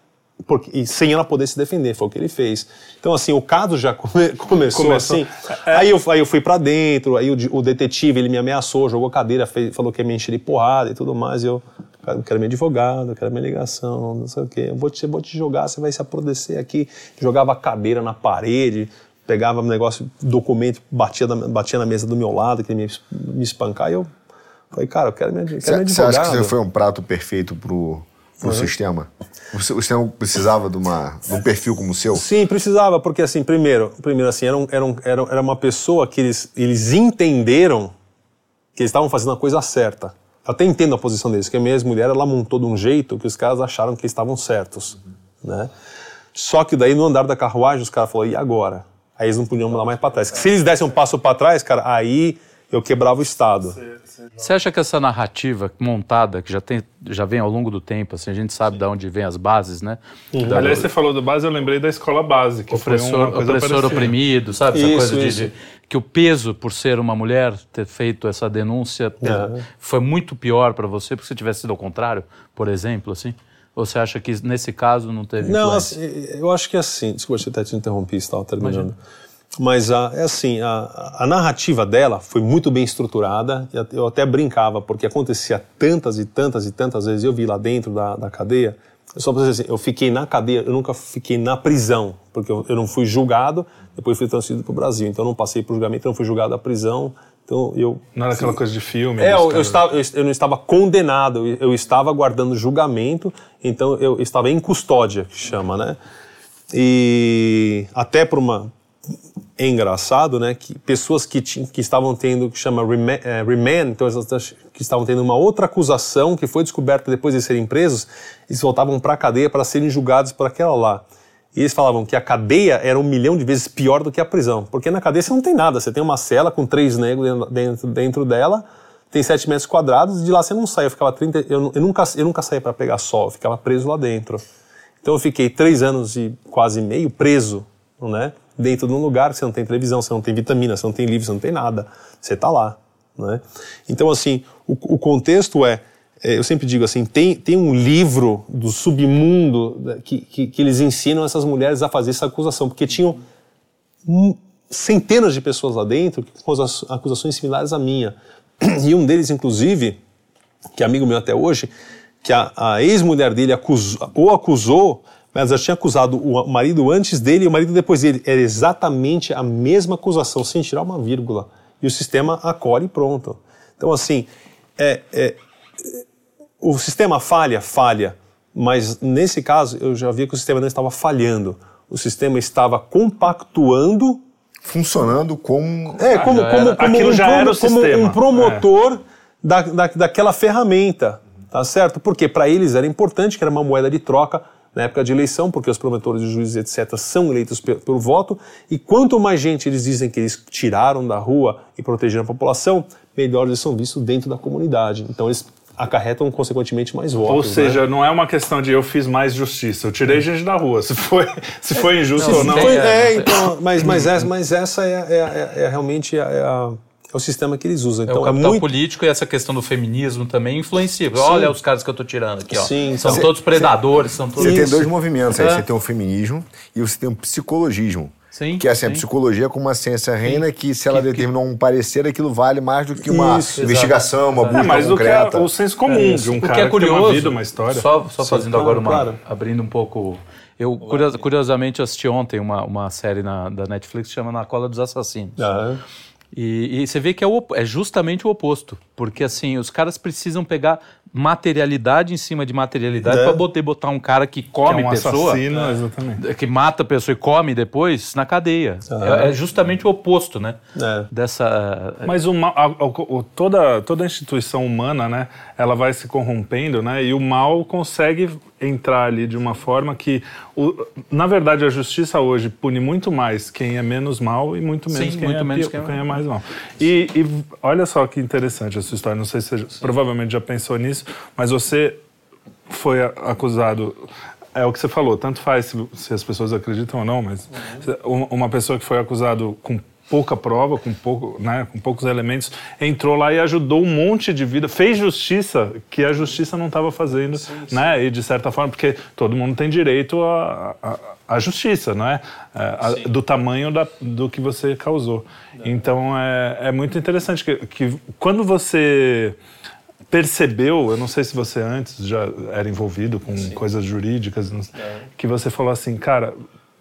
porque, sem ela poder se defender, foi o que ele fez. Então, assim, o caso já come, começou, começou, assim. É. Aí, eu, aí eu fui para dentro, aí o, o, detetive, ele me ameaçou, jogou cadeira, fez, falou que ia me encher de porrada e tudo mais, e eu, eu quero meu advogado, eu quero minha ligação, não sei o quê, eu vou te, vou te jogar, você vai se aprodecer aqui. Jogava cadeira na parede, pegava um negócio, documento, batia, batia na mesa do meu lado, queria me, me espancar, e eu falei, cara, eu quero minha, quero minha advogado. Você acha que você foi um prato perfeito pro para o uhum. sistema? O sistema precisava de, uma, de um perfil como o seu? Sim, precisava, porque assim, primeiro, primeiro assim, era, um, era, um, era uma pessoa que eles, eles entenderam que eles estavam fazendo a coisa certa. Eu até entendo a posição deles, que a minha ex-mulher, ela montou de um jeito que os caras acharam que estavam certos, uhum. né? Só que daí no andar da carruagem os caras falaram, e agora? Aí eles não podiam mudar mais para trás. Se eles dessem um passo para trás, cara, aí eu quebrava o Estado. Você acha que essa narrativa montada, que já, tem, já vem ao longo do tempo, assim, a gente sabe de onde vem as bases, né? Uhum. Da, Aliás, você falou do base, eu lembrei da escola base, que opressor, foi opressor oprimido, sabe? Isso, essa coisa de, de, que o peso por ser uma mulher, ter feito essa denúncia, uhum. foi muito pior para você, porque se tivesse sido ao contrário, por exemplo, assim? Ou você acha que nesse caso não teve Não, assim, eu acho que é assim. Desculpa, eu até te interrompi, estava terminando. Imagina. Mas a, é assim, a, a, narrativa dela foi muito bem estruturada. Eu até brincava, porque acontecia tantas e tantas e tantas vezes. Eu vi lá dentro da, da cadeia. Só para dizer assim, eu fiquei na cadeia, eu nunca fiquei na prisão, porque eu, eu não fui julgado, depois fui transferido para o Brasil. Então eu não passei por julgamento, eu não fui julgado à prisão. Então eu. Não era aquela coisa de filme? É, eu, eu, estava, eu, eu, não estava condenado, eu, eu estava aguardando julgamento, então eu estava em custódia, que chama, né? E até por uma é engraçado, né, que pessoas que, que estavam tendo, que chama é, remand, então elas que estavam tendo uma outra acusação que foi descoberta depois de serem presos, eles voltavam para a cadeia para serem julgados por aquela lá. E eles falavam que a cadeia era um milhão de vezes pior do que a prisão, porque na cadeia você não tem nada, você tem uma cela com três negros dentro, dentro, dela, tem 7 metros quadrados, e de lá você não sai. Eu ficava 30. Eu, eu nunca, eu nunca saía para pegar sol, eu ficava preso lá dentro. Então eu fiquei três anos e quase meio preso, né? Dentro de um lugar você não tem televisão, você não tem vitamina, você não tem livro, você não tem nada. Você está lá, né? Então, assim, o, o contexto é, é, eu sempre digo assim, tem, tem um livro do submundo que, que, que eles ensinam essas mulheres a fazer essa acusação, porque tinham centenas de pessoas lá dentro com acusações similares à minha. E um deles, inclusive, que é amigo meu até hoje, que a, a ex-mulher dele acusou, ou acusou, mas já tinha acusado o marido antes dele e o marido depois dele. Era exatamente a mesma acusação, sem tirar uma vírgula. E o sistema acolhe e pronto. Então, assim, é, é, o sistema falha, falha. Mas nesse caso, eu já vi que o sistema não estava falhando. O sistema estava compactuando funcionando como. É, como, como, como, como, um, como um, promotor é. da, da, daquela ferramenta. Tá certo? Porque para eles era importante que era uma moeda de troca na época de eleição, porque os promotores de juízes, etc., são eleitos pelo voto, e quanto mais gente eles dizem que eles tiraram da rua e protegeram a população, melhor eles são vistos dentro da comunidade. Então eles acarretam consequentemente mais votos. Ou seja, né? não é uma questão de eu fiz mais justiça, eu tirei gente da rua, se foi, se foi injusto não, ou não. Foi, é, então, mas, mas, essa, mas essa é, é, é, é realmente a, é o sistema que eles usam. Então, é o capital muito... político e essa questão do feminismo também influencia. Sim. Olha os caras que eu estou tirando aqui, ó. Sim, são cê, todos predadores, cê, são todos... Você tem dois movimentos aí, você tem o feminismo e você tem o psicologismo. Sim, que é assim, sim. a psicologia como uma ciência reina que se ela que, determinou um parecer, aquilo vale mais do que uma Isso, investigação, uma busca é, mais concreta. Do que o senso comum é, de um cara que é curioso, que uma vida, uma história. Só, só fazendo agora uma... Claro. abrindo um pouco... Eu, curios, curiosamente, assisti ontem uma, uma série na, da Netflix que chama Na Cola dos Assassinos. Ah. E, e, você vê que é, o, é justamente o oposto, porque assim, os caras precisam pegar materialidade em cima de materialidade é. para botar, botar um cara que come que é um pessoa, assassino, é. exatamente. que mata a pessoa e come depois na cadeia. É, é, justamente o oposto, né? É. Dessa. Mas o mal, a, a, toda toda instituição humana, né? Ela vai se corrompendo, né? E o mal consegue entrar ali de uma forma que, o, na verdade, a justiça hoje pune muito mais quem é menos mal e muito menos, Sim, quem, muito é, menos quem, quem, é mais mal. E, e, olha só que interessante a sua história. Não sei se você Sim. provavelmente já pensou nisso, mas você foi acusado é o que você falou, tanto faz se, se, as pessoas acreditam ou não, mas uhum. uma pessoa que foi acusado com pouca prova, com, pouco, né, com poucos elementos, entrou lá e ajudou um monte de vida, fez justiça que a justiça não estava fazendo, sim, sim. né? E de certa forma, porque todo mundo tem direito à justiça, não é? é a, do tamanho da, do que você causou. É. Então é, é muito interessante que, que quando você percebeu, eu não sei se você antes já era envolvido com Sim. coisas jurídicas, é. que você falou assim, cara,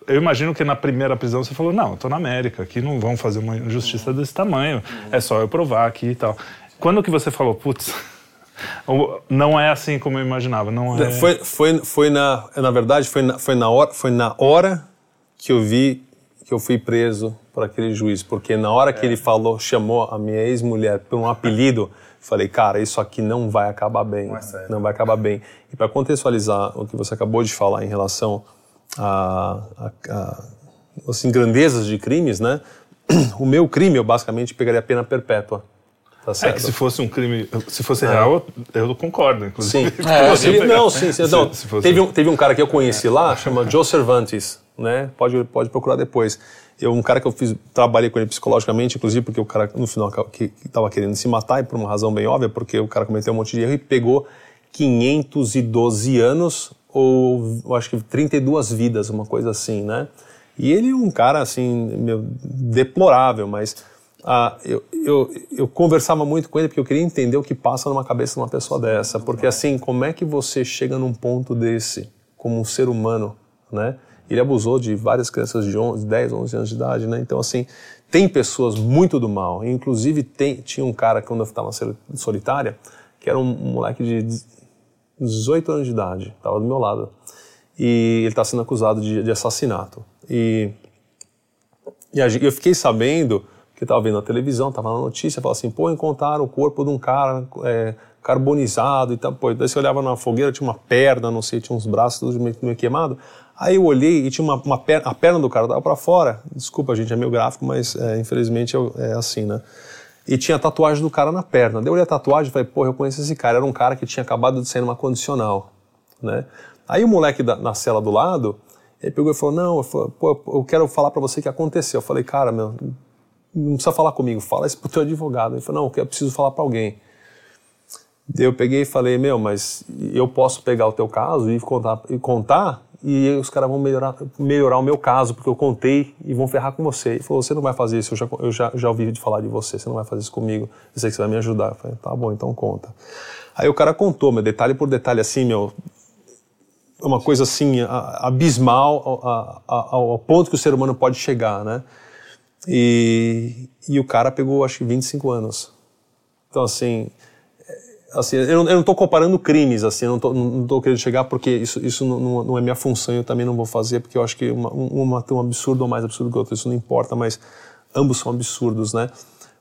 eu imagino que na primeira prisão você falou, não, eu tô na América, aqui não vão fazer uma injustiça uhum. desse tamanho, é só eu provar aqui e tal. Quando que você falou, putz, não é assim como eu imaginava, não é... Foi, foi, foi na, na verdade, foi na, foi, na hora, foi na hora que eu vi que eu fui preso por aquele juiz, porque na hora que ele falou, chamou a minha ex-mulher por um apelido, falei, cara, isso aqui não vai acabar bem, não, é não vai acabar bem. E para contextualizar o que você acabou de falar em relação a, a, a, assim, grandezas de crimes, né? O meu crime, eu basicamente pegaria a pena perpétua. Tá é que se fosse um crime, se fosse é. real, eu concordo, inclusive. Sim. É, seria, não, sim, sim. Não, se, se teve, um, teve um cara que eu conheci lá, chama Joe Cervantes, né? Pode, pode procurar depois. Eu, um cara que eu fiz, trabalhei com ele psicologicamente, inclusive porque o cara, no final, que estava querendo se matar, e por uma razão bem óbvia, porque o cara cometeu um monte de erro e pegou 512 anos ou eu acho que 32 vidas, uma coisa assim, né? E ele é um cara, assim, meu, deplorável, mas ah, eu, eu, eu conversava muito com ele porque eu queria entender o que passa numa cabeça de uma pessoa dessa. Porque, assim, como é que você chega num ponto desse, como um ser humano, né? Ele abusou de várias crianças de 11, 10, 11 anos de idade, né? Então, assim, tem pessoas muito do mal. Inclusive, tem, tinha um cara, quando eu estava solitária, que era um, um moleque de 18 anos de idade, estava do meu lado. E ele está sendo acusado de, de, assassinato. E E eu fiquei sabendo, que estava vendo na televisão, estava na notícia, falava assim, pô, encontraram o corpo de um cara é, carbonizado e tal. Pô, daí você olhava na fogueira, tinha uma perna, não sei, tinha uns braços tudo meio, meio queimado. Aí eu olhei e tinha uma, uma perna, a perna do cara estava para fora. Desculpa, gente, é meio gráfico, mas é, infelizmente é, é assim, né? E tinha tatuagem do cara na perna. Daí eu a tatuagem e falei, pô, eu conheço esse cara. Era um cara que tinha acabado de sair numa condicional, né? Aí o moleque da, na cela do lado, ele pegou e falou, não, eu, falei, pô, eu quero falar para você o que aconteceu. Eu falei, cara, meu, não precisa falar comigo, fala isso pro teu advogado. Ele falou, não, eu preciso falar para alguém. Daí eu peguei e falei, meu, mas eu posso pegar o teu caso e contar, e contar e os caras vão melhorar, melhorar o meu caso, porque eu contei e vão ferrar com você. Ele falou, você não vai fazer isso, eu já, eu já, já ouvi de falar de você, você não vai fazer isso comigo, eu sei que você vai me ajudar. Eu falei, tá bom, então conta. Aí o cara contou, meu, detalhe por detalhe, assim, meu, uma coisa assim, abismal ao, ao ponto que o ser humano pode chegar, né? E, e o cara pegou, acho que 25 anos. Então, assim, assim, eu não estou comparando crimes, assim, eu não estou querendo chegar porque isso, isso não, não, é minha função, eu também não vou fazer, porque eu acho que uma, uma tem um absurdo ou mais absurdo que o outro, isso não importa, mas ambos são absurdos, né?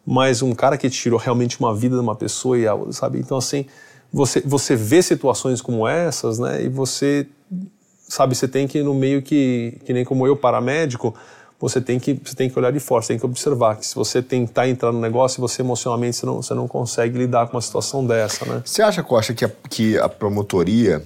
Mas um cara que tirou realmente uma vida de uma pessoa e sabe? Então, assim, você, você vê situações como essas, né? E você, sabe, você tem que, no meio que, que nem como eu, paramédico, você tem que você tem que olhar de fora, você tem que observar que se você tentar entrar no negócio, você emocionalmente você não, você não consegue lidar com uma situação dessa, né? Você acha, Costa, que a, que a promotoria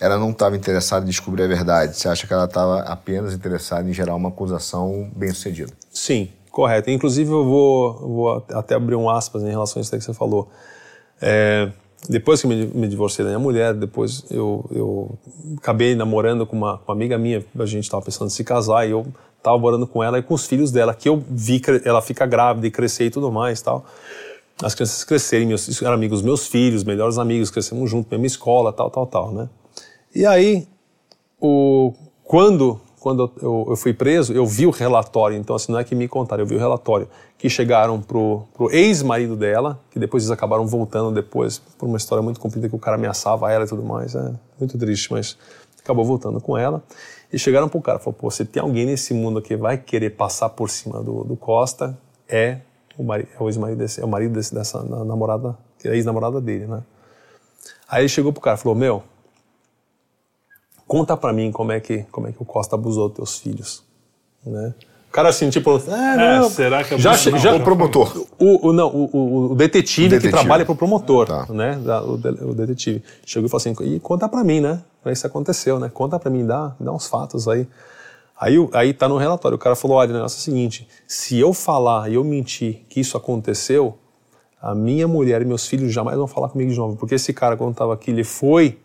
ela não estava interessada em descobrir a verdade? Você acha que ela estava apenas interessada em gerar uma acusação bem sucedida? Sim, correto. Inclusive eu vou, vou até abrir um aspas em relação a isso que você falou. É, depois que me, me divorciei da minha mulher, depois eu, eu acabei namorando com uma, com uma amiga minha, a gente estava pensando em se casar e eu estava morando com ela e com os filhos dela, que eu vi ela fica grávida e crescer e tudo mais tal. As crianças crescerem, meus, eram amigos meus filhos, melhores amigos, crescemos juntos, mesma escola, tal, tal, tal, né? E aí, o, quando, quando eu, eu, fui preso, eu vi o relatório, então assim, não é que me contaram, eu vi o relatório, que chegaram pro, pro ex-marido dela, que depois eles acabaram voltando depois, por uma história muito comprida que o cara ameaçava ela e tudo mais, é muito triste, mas acabou voltando com ela. E chegaram pro cara, falou, pô, se tem alguém nesse mundo que vai querer passar por cima do, do Costa, é o, marido, é o ex-marido desse, é o marido desse, dessa namorada, é ex-namorada dele, né? Aí ele chegou pro cara e falou, meu, conta pra mim como é que, como é que o Costa abusou dos teus filhos, né? Cara assim, tipo, ah, é, não. será que é já, não, já, o promotor? O, o não, o, o, detetive, o, detetive que trabalha para o promotor, tá. né? O, o, detetive. Chegou e falou assim, e conta para mim, né? Isso aconteceu, né? Conta para mim, dá, dá uns fatos aí. Aí, aí tá no relatório, o cara falou, olha, o negócio é o seguinte, se eu falar e eu mentir que isso aconteceu, a minha mulher e meus filhos jamais vão falar comigo de novo, porque esse cara, quando estava aqui, ele foi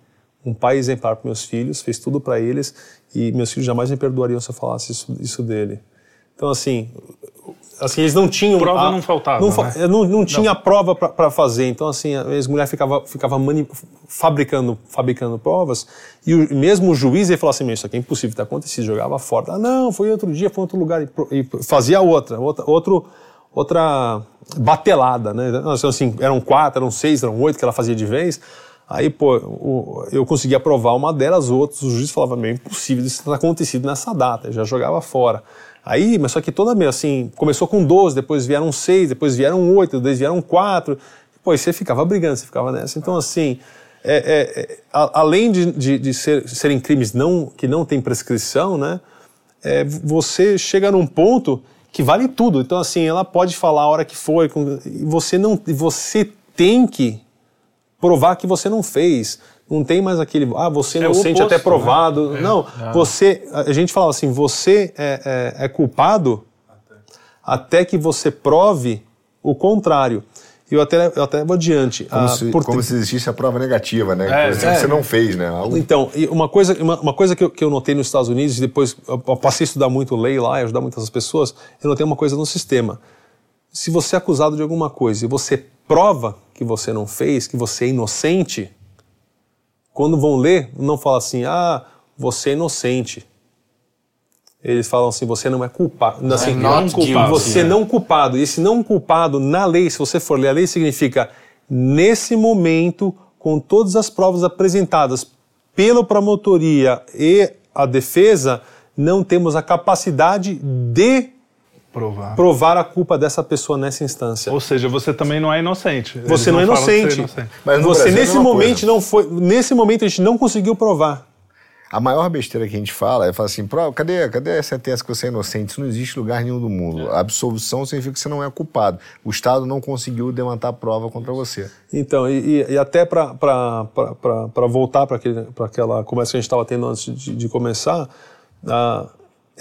um pai exemplar para meus filhos, fez tudo para eles, e meus filhos jamais me perdoariam se eu falasse isso, isso dele. Então, assim, assim eles não tinham... Prova a, não faltava, não, né? não, não tinha não. prova para fazer. Então, assim, a ex-mulher ficava, ficava fabricando, fabricando provas e o, mesmo o juiz ele falava assim, isso aqui é impossível ter acontecido, jogava fora. Ah, não, foi outro dia, foi outro lugar e, e fazia outra, outra, outro, outra batelada, né? Então, assim, eram quatro, eram seis, eram oito que ela fazia de vez. Aí, pô, eu conseguia provar uma delas, outros, o juiz falava, meu, é impossível isso ter acontecido nessa data, já jogava fora. Aí, mas só que toda vez, assim, começou com 12, depois vieram 6, depois vieram 8, depois vieram 4. Pô, você ficava brigando, você ficava nessa. Então, assim, é, é, é, a, além de, de, de ser, serem crimes não, que não têm prescrição, né, é, você chega num ponto que vale tudo. Então, assim, ela pode falar a hora que for, e você, não, você tem que provar que você não fez. Não tem mais aquele, ah, você é inocente oposto, até né? provado. Né? Não, é. você, a gente falava assim, você é, é, é culpado até. até. que você prove o contrário. E eu até, eu até vou adiante. Como, ah, se, como ter... se existisse a prova negativa, né? É, você não fez, né? Algo... Então, uma coisa, uma, uma coisa que, eu, que eu notei nos Estados Unidos, e depois eu passei a estudar muito lei lá e ajudar muitas pessoas, eu notei uma coisa no sistema. Se você é acusado de alguma coisa e você prova que você não fez, que você é inocente, quando vão ler, não fala assim, ah, você é inocente. Eles falam assim, você não é culpado. Assim, não culpado. Você é. não culpado. E esse não culpado, na lei, se você for ler a lei, significa nesse momento, com todas as provas apresentadas pela promotoria e a defesa, não temos a capacidade de provar. provar a culpa dessa pessoa nessa instância. Ou seja, você também não é inocente. Você não é falam que inocente. você é inocente. Mas Você Brasil é nesse mesma momento coisa. não foi, nesse momento a gente não conseguiu provar. A maior besteira que a gente fala é falar assim, "Pro, cadê, cadê a sentença que você é inocente? Isso não existe em lugar nenhum do mundo. A absolvição significa que você não é culpado. O Estado não conseguiu levantar prova contra você. Então, e, e- e até para voltar para aquela conversa que a gente estava tendo antes de, de começar, ah,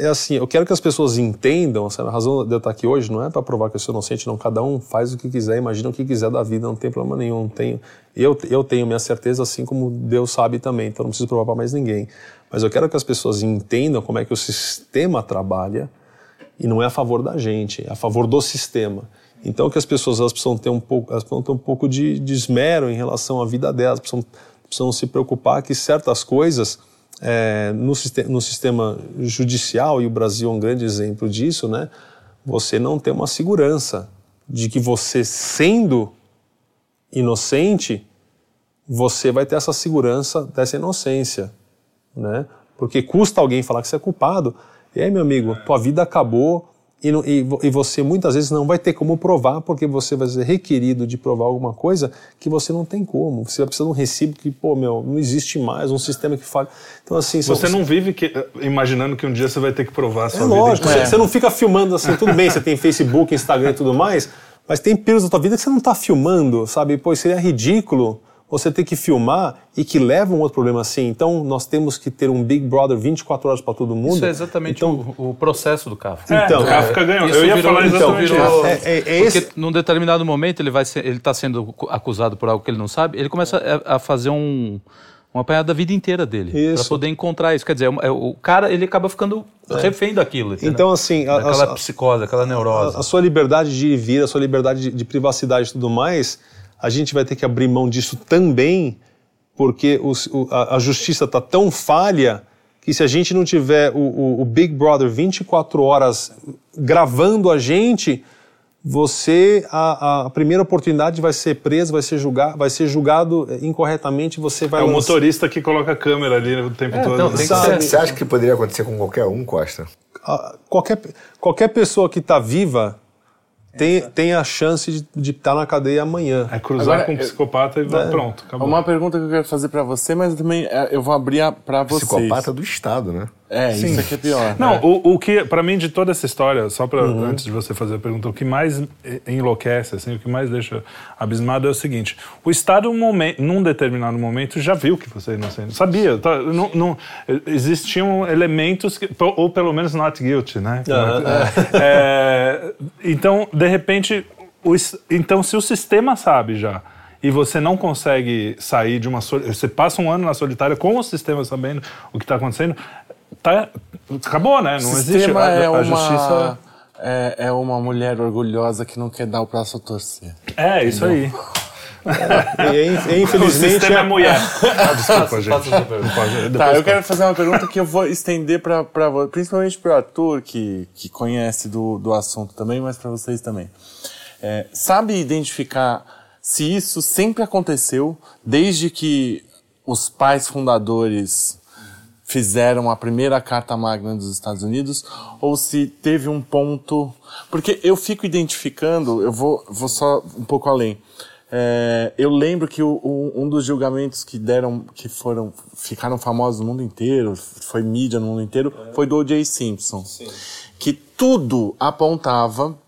é assim, eu quero que as pessoas entendam, sabe, a razão de eu estar aqui hoje não é para provar que eu sou inocente, não, cada um faz o que quiser, imagina o que quiser da vida, não tem problema nenhum, tenho, eu, eu tenho minha certeza, assim como Deus sabe também, então não preciso provar para mais ninguém. Mas eu quero que as pessoas entendam como é que o sistema trabalha, e não é a favor da gente, é a favor do sistema. Então que as pessoas elas precisam ter um pouco, elas precisam ter um pouco de, de esmero em relação à vida delas, precisam, precisam se preocupar que certas coisas é, no, sistema, no sistema judicial e o Brasil é um grande exemplo disso, né? Você não tem uma segurança de que você sendo inocente você vai ter essa segurança dessa inocência, né? Porque custa alguém falar que você é culpado. E aí, meu amigo, tua vida acabou e, não- e e você muitas vezes não vai ter como provar, porque você vai ser requerido de provar alguma coisa que você não tem como. Você vai precisar de um recibo que, pô, meu, não existe mais, um sistema que fala. Então, assim, são- Você não vive que- imaginando que um dia você vai ter que provar a é sua vida lógico, você, você não fica filmando assim, tudo bem, você tem Facebook, Instagram e tudo mais, mas tem períodos da tua vida que você não está filmando, sabe? Pô, seria ridículo você ter que filmar e que leva um outro problema assim. Então, nós temos que ter um Big Brother 24 horas para todo mundo. Isso é exatamente Então, o, o processo do Kafka. É, Então, o Kafka ganhou. Isso Eu ia virou- falar então, exatamente virou- isso. É, é- é Porque esse- num determinado momento ele vai ser, ele está sendo acusado por algo que ele não sabe, ele começa a, a fazer um um apanhado da vida inteira dele Isso. para poder encontrar isso. Quer dizer, é- o cara ele acaba ficando refém daquilo. entendeu? Então, assim, a- aquela psicose, aquela neurose. a, a sua liberdade de ir e vir, a sua liberdade de, de privacidade e tudo mais, a gente vai ter que abrir mão disso também, porque os- o- a, a justiça está tão falha que se a gente não tiver o, o- o Big Brother 24 horas gravando a gente, você a, a primeira oportunidade vai ser preso, vai ser julgado, vai ser julgado incorretamente, você vai É o lançar- motorista que coloca a câmera ali o tempo todo. então, né? tem que ser. Você acha que poderia acontecer com qualquer um, Costa? a- qualquer, qualquer pessoa que está viva tem, tem a chance de estar na cadeia amanhã. É cruzar Agora, com um eu- psicopata e vai, pronto, acabou. Uma pergunta que eu quero fazer pra você, mas eu também é, eu vou abrir para vocês. Psicopata do Estado, né? É, isso aqui é pior. Não, É. o, o que, pra mim, de toda essa história, só pra, Uhum. antes de você fazer a pergunta, o que mais enlouquece, assim, o que mais deixa abismado é o seguinte: o Estado, um momento, num determinado momento, já viu que você é inocente. Sabia. tá, não, não- existiam elementos, que, ou pelo menos not guilty, né? É, então, de repente, o então, se o sistema sabe já. E você não consegue sair de uma. Você passa um ano na solitária com o sistema sabendo o que está acontecendo. Tá, acabou, né? Não O existe. sistema A, é a uma, justiça. é, é uma mulher orgulhosa que não quer dar o braço a torcer. É, isso aí. E, in- e, O infelizmente, sistema é mulher. Ah, desculpa, gente. Pode- Tá, depois eu quero fazer uma pergunta que eu vou estender para principalmente para o Arthur, que, que conhece do, do assunto também, mas para vocês também. É, sabe identificar se isso sempre aconteceu desde que os pais fundadores fizeram a primeira Carta Magna dos Estados Unidos ou se teve um ponto. Porque eu fico identificando, eu vou, vou só um pouco além. É, eu lembro que o- o- um dos julgamentos que deram, que foram, ficaram famosos no mundo inteiro, foi mídia no mundo inteiro, foi do O.J. Simpson. Que tudo apontava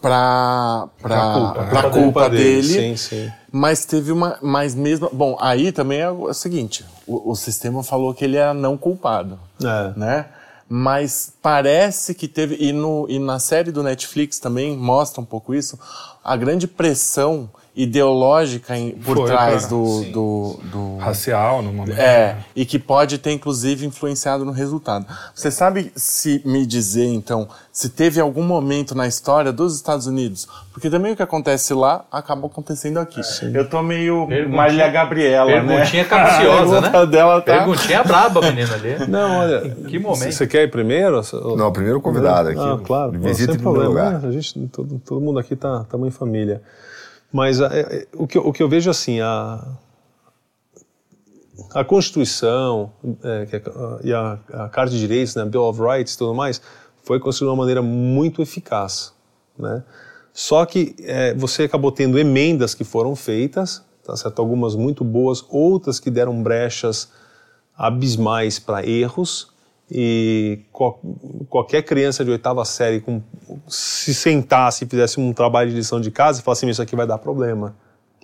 para Pra culpa, né? Pra culpa culpa dele, dele, sim, sim. mas teve uma, mas mesmo, bom, aí também é o, é o seguinte, o, o sistema falou que ele era não culpado, É. né? Mas parece que teve e no e na série do Netflix também mostra um pouco isso, a grande pressão ideológica em- por Foi, trás cara. do, do, do Racial no momento. é, e que pode ter inclusive influenciado no resultado. Você sabe se me dizer então se teve algum momento na história dos Estados Unidos? Porque também o que acontece lá acaba acontecendo aqui. Eu tô meio Marília Gabriela, Perguntinha né? capciosa, né? dela tá Perguntinha braba, a menina ali. Não, olha. que momento? Você quer ir primeiro? Não, primeiro convidado aqui. Ah, claro. Visita sem em primeiro problema. lugar. né? A gente, todo, todo mundo aqui tá, tá em família. Mas é, é, o, que, eu- o que eu vejo assim, a, a Constituição é, é, e a, a Carta de Direitos, né, Bill of Rights e tudo mais, foi construído de uma maneira muito eficaz. Né? Só que é, você acabou tendo emendas que foram feitas, tá certo? algumas muito boas, outras que deram brechas abismais para erros, e qualquer criança de oitava série com, se sentasse e fizesse um trabalho de lição de casa e falasse assim, isso aqui vai dar problema,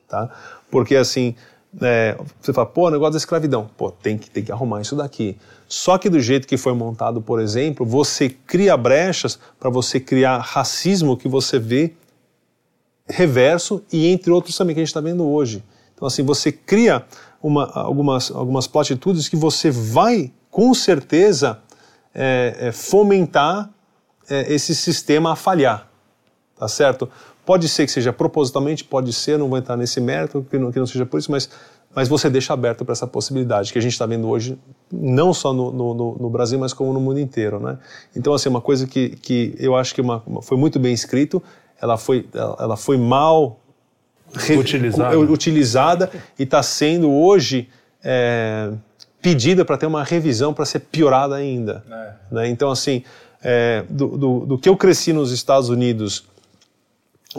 tá? Porque assim, é, você fala, pô, negócio da escravidão, pô, tem que, tem que arrumar isso daqui. Só que do jeito que foi montado, por exemplo, você cria brechas para você criar racismo que você vê reverso e entre outros também que a gente está vendo hoje. Então assim, você cria uma, algumas, algumas platitudes que você vai com certeza é, é, fomentar é, esse sistema a falhar, tá certo? Pode ser que seja propositalmente, pode ser, não vou entrar nesse mérito, que não, que não seja por isso, mas, mas você deixa aberto para essa possibilidade que a gente está vendo hoje, não só no, no, no, Brasil, mas como no mundo inteiro, né? Então, assim, uma coisa que, que eu acho que uma, foi muito bem escrito, ela foi, ela foi mal utilizada, utilizada e está sendo hoje é, pedida para ter uma revisão para ser piorada ainda. É. Né? Então, assim, é, do, do, do, que eu cresci nos Estados Unidos,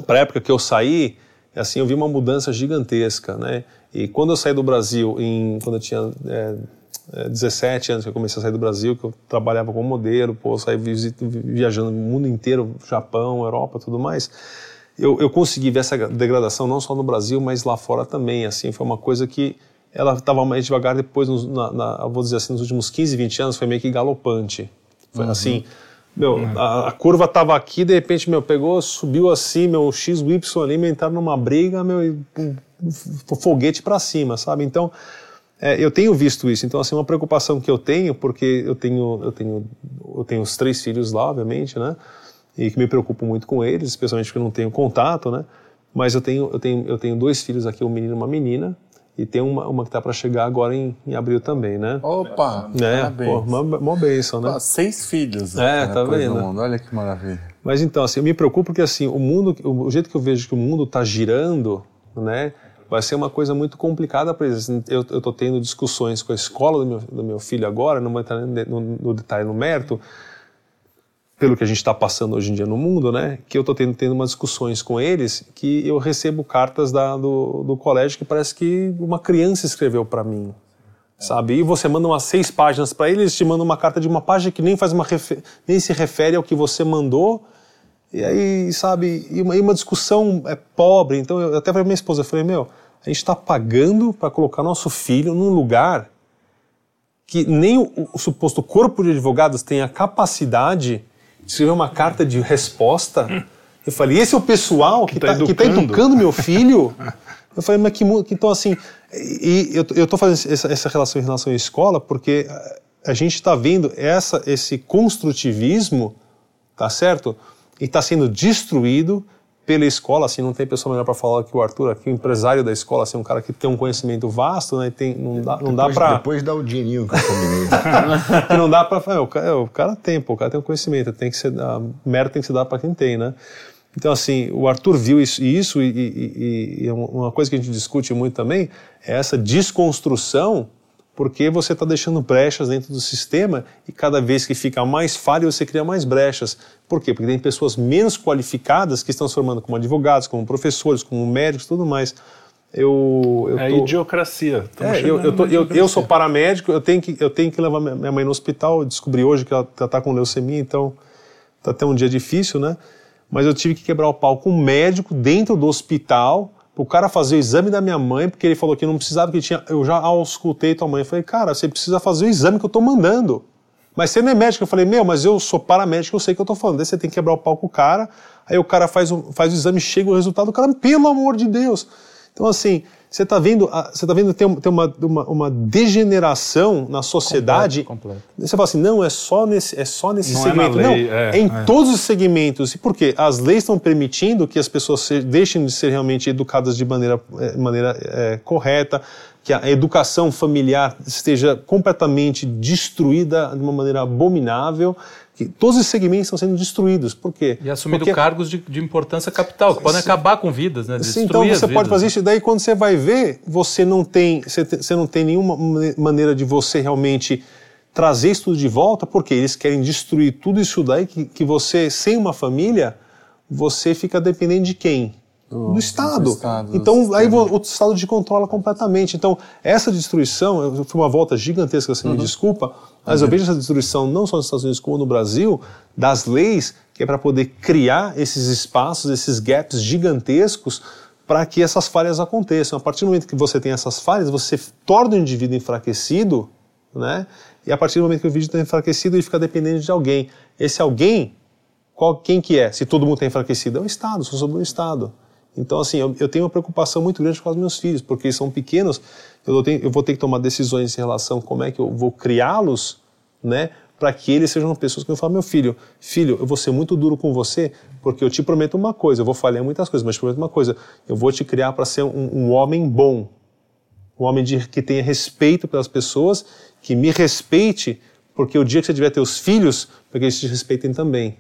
para a época que eu saí, assim, eu vi uma mudança gigantesca, né? E quando eu saí do Brasil, em, quando eu tinha é, 17 é, anos que eu comecei a sair do Brasil, que eu trabalhava como modelo, pô, saí viajando o mundo inteiro, Japão, Europa, tudo mais, eu, eu consegui ver essa degradação não só no Brasil, mas lá fora também, assim, foi uma coisa que ela estava mais devagar, depois, na, na, vou dizer assim, nos últimos 15, 20 anos, foi meio que galopante. Foi uhum. assim, meu, uhum. a, a, curva estava aqui, de repente, meu, pegou, subiu assim, meu, X, Y ali, entraram numa briga, meu, e, foguete para cima, sabe? Então, é, eu tenho visto isso. Então, assim, uma preocupação que eu tenho, porque eu tenho, eu tenho, eu tenho os três filhos lá, obviamente, né? E que me preocupo muito com eles, especialmente porque eu não tenho contato, né? Mas eu tenho, eu tenho, eu tenho dois filhos aqui, um menino e uma menina, e tem uma, uma que está para chegar agora em, em abril também, né? Opa! É, parabéns. Pô, uma bênção, né? Pô, seis filhos. É, tá vendo? Olha que maravilha. Mas então, assim, eu me preocupo porque, assim, o mundo, o jeito que eu vejo que o mundo está girando, né? Vai ser uma coisa muito complicada para eles. Eu estou tendo discussões com a escola do meu, do meu filho agora, não vou entrar no, no detalhe, no mérito, pelo que a gente está passando hoje em dia no mundo, né, que eu estou tendo, tendo umas discussões com eles que eu recebo cartas da, do, do colégio que parece que uma criança escreveu para mim, sabe? E você manda umas seis páginas para eles, te manda uma carta de uma página que nem faz uma nem se refere ao que você mandou. E aí, sabe, e uma, e uma discussão é pobre. Então, eu até falei minha esposa, eu falei, meu, a gente está pagando para colocar nosso filho num lugar que nem o, o suposto corpo de advogados tem a capacidade escreveu uma carta de resposta. Eu falei, esse é o pessoal que está tá, tá educando meu filho? Eu falei, mas que, então assim, e, eu, eu tô fazendo essa, essa, relação em relação à escola porque a gente está vendo essa, esse construtivismo, tá certo? E está sendo destruído pela escola, assim, não tem pessoa melhor para falar que o Arthur, aqui, o empresário da escola, assim, um cara que tem um conhecimento vasto, né, tem, não dá, não depois, dá para... Depois dá o dinheirinho que eu combinei. não dá para... É, o, cara, o cara tem, pô, o cara tem um conhecimento, tem que ser, a mérito tem que se dar para quem tem, né? Então, assim, o Arthur viu isso, isso e, e, e, e uma coisa que a gente discute muito também é essa desconstrução porque você está deixando brechas dentro do sistema e cada vez que fica mais falho você cria mais brechas. Por quê? Porque tem pessoas menos qualificadas que estão se formando como advogados, como professores, como médicos, tudo mais. Eu, eu é tô... idiocracia. É, eu, eu, tô, eu, sou paramédico, eu tenho que, eu tenho que levar minha mãe no hospital. Eu descobri hoje que ela está com leucemia, então está até um dia difícil, né? Mas eu tive que quebrar o pau com um médico dentro do hospital o cara fazer o exame da minha mãe, porque ele falou que não precisava, que tinha. Eu já auscultei tua mãe. Eu falei, cara, você precisa fazer o exame que eu tô mandando. Mas você não é médico. Eu falei, meu, mas eu sou paramédico, eu sei o que eu tô falando. Daí você tem que quebrar o pau com o cara, aí o cara faz faz o exame, chega o resultado, o cara, pelo amor de Deus. Então, assim, você está vendo, você tá vendo tem, tem uma, uma, uma, degeneração na sociedade. Completo, completo. Você fala assim, não, é só nesse, é só nesse não é segmento. É lei, não, é, é em é. todos os segmentos. E por quê? As leis estão permitindo que as pessoas se, deixem de ser realmente educadas de maneira, é, maneira é, correta, que a educação familiar esteja completamente destruída de uma maneira abominável que todos os segmentos estão sendo destruídos. Por quê? E assumindo Porque... cargos de, de, importância capital, que podem acabar com vidas, né? Sim, então você pode fazer isso, daí quando você vai ver, você não tem, você, você não tem nenhuma maneira de você realmente trazer isso tudo de volta, porque eles querem destruir tudo isso daí que, que você, sem uma família, você fica dependente de quem? Do, do Estado. Do estado então, do aí o, o Estado te controla completamente. Então, essa destruição, foi uma volta gigantesca, você uhum. me desculpa, mas uhum. eu vejo essa destruição não só nos Estados Unidos como no Brasil, das leis, que é para poder criar esses espaços, esses gaps gigantescos para que essas falhas aconteçam. A partir do momento que você tem essas falhas, você torna o indivíduo enfraquecido, né? E a partir do momento que o indivíduo está enfraquecido, ele fica dependente de alguém. Esse alguém, qual, quem que é? Se todo mundo está enfraquecido, é o Estado, só sobrou o Estado. Então, assim, eu, eu, tenho uma preocupação muito grande com os meus filhos, porque eles são pequenos, eu, tenho, eu vou ter que tomar decisões em relação a como é que eu vou criá-los, né? Para que eles sejam pessoas que eu falo, meu filho, filho, eu vou ser muito duro com você, porque eu te prometo uma coisa, eu vou falhar muitas coisas, mas te prometo uma coisa, eu vou te criar para ser um, um, homem bom, um homem de, que tenha respeito pelas pessoas, que me respeite, porque o dia que você tiver teus filhos, para que eles te respeitem também.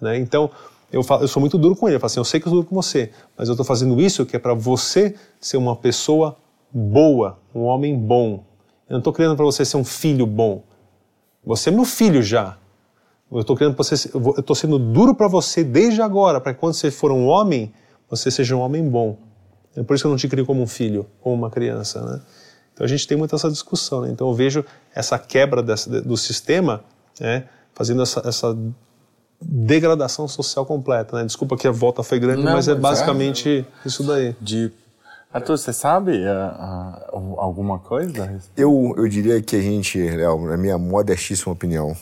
Né? Então, eu, falo, eu sou muito duro com ele. Eu falo assim, eu sei que eu sou duro com você, mas eu estou fazendo isso que é para você ser uma pessoa boa, um homem bom. Eu não estou criando para você ser um filho bom. Você é meu filho já. Eu estou criando você, eu estou sendo duro para você desde agora, para que quando você for um homem, você seja um homem bom. É por isso que eu não te crio como um filho, como uma criança, né? Então a gente tem muito essa discussão. Né? Então eu vejo essa quebra dessa, do sistema, né, fazendo essa, essa degradação social completa. Né? Desculpa que a volta foi grande, Não, mas é basicamente é, isso daí. De... Arthur, você sabe uh, uh, alguma coisa? Eu, eu diria que a gente, Léo, na minha modestíssima opinião,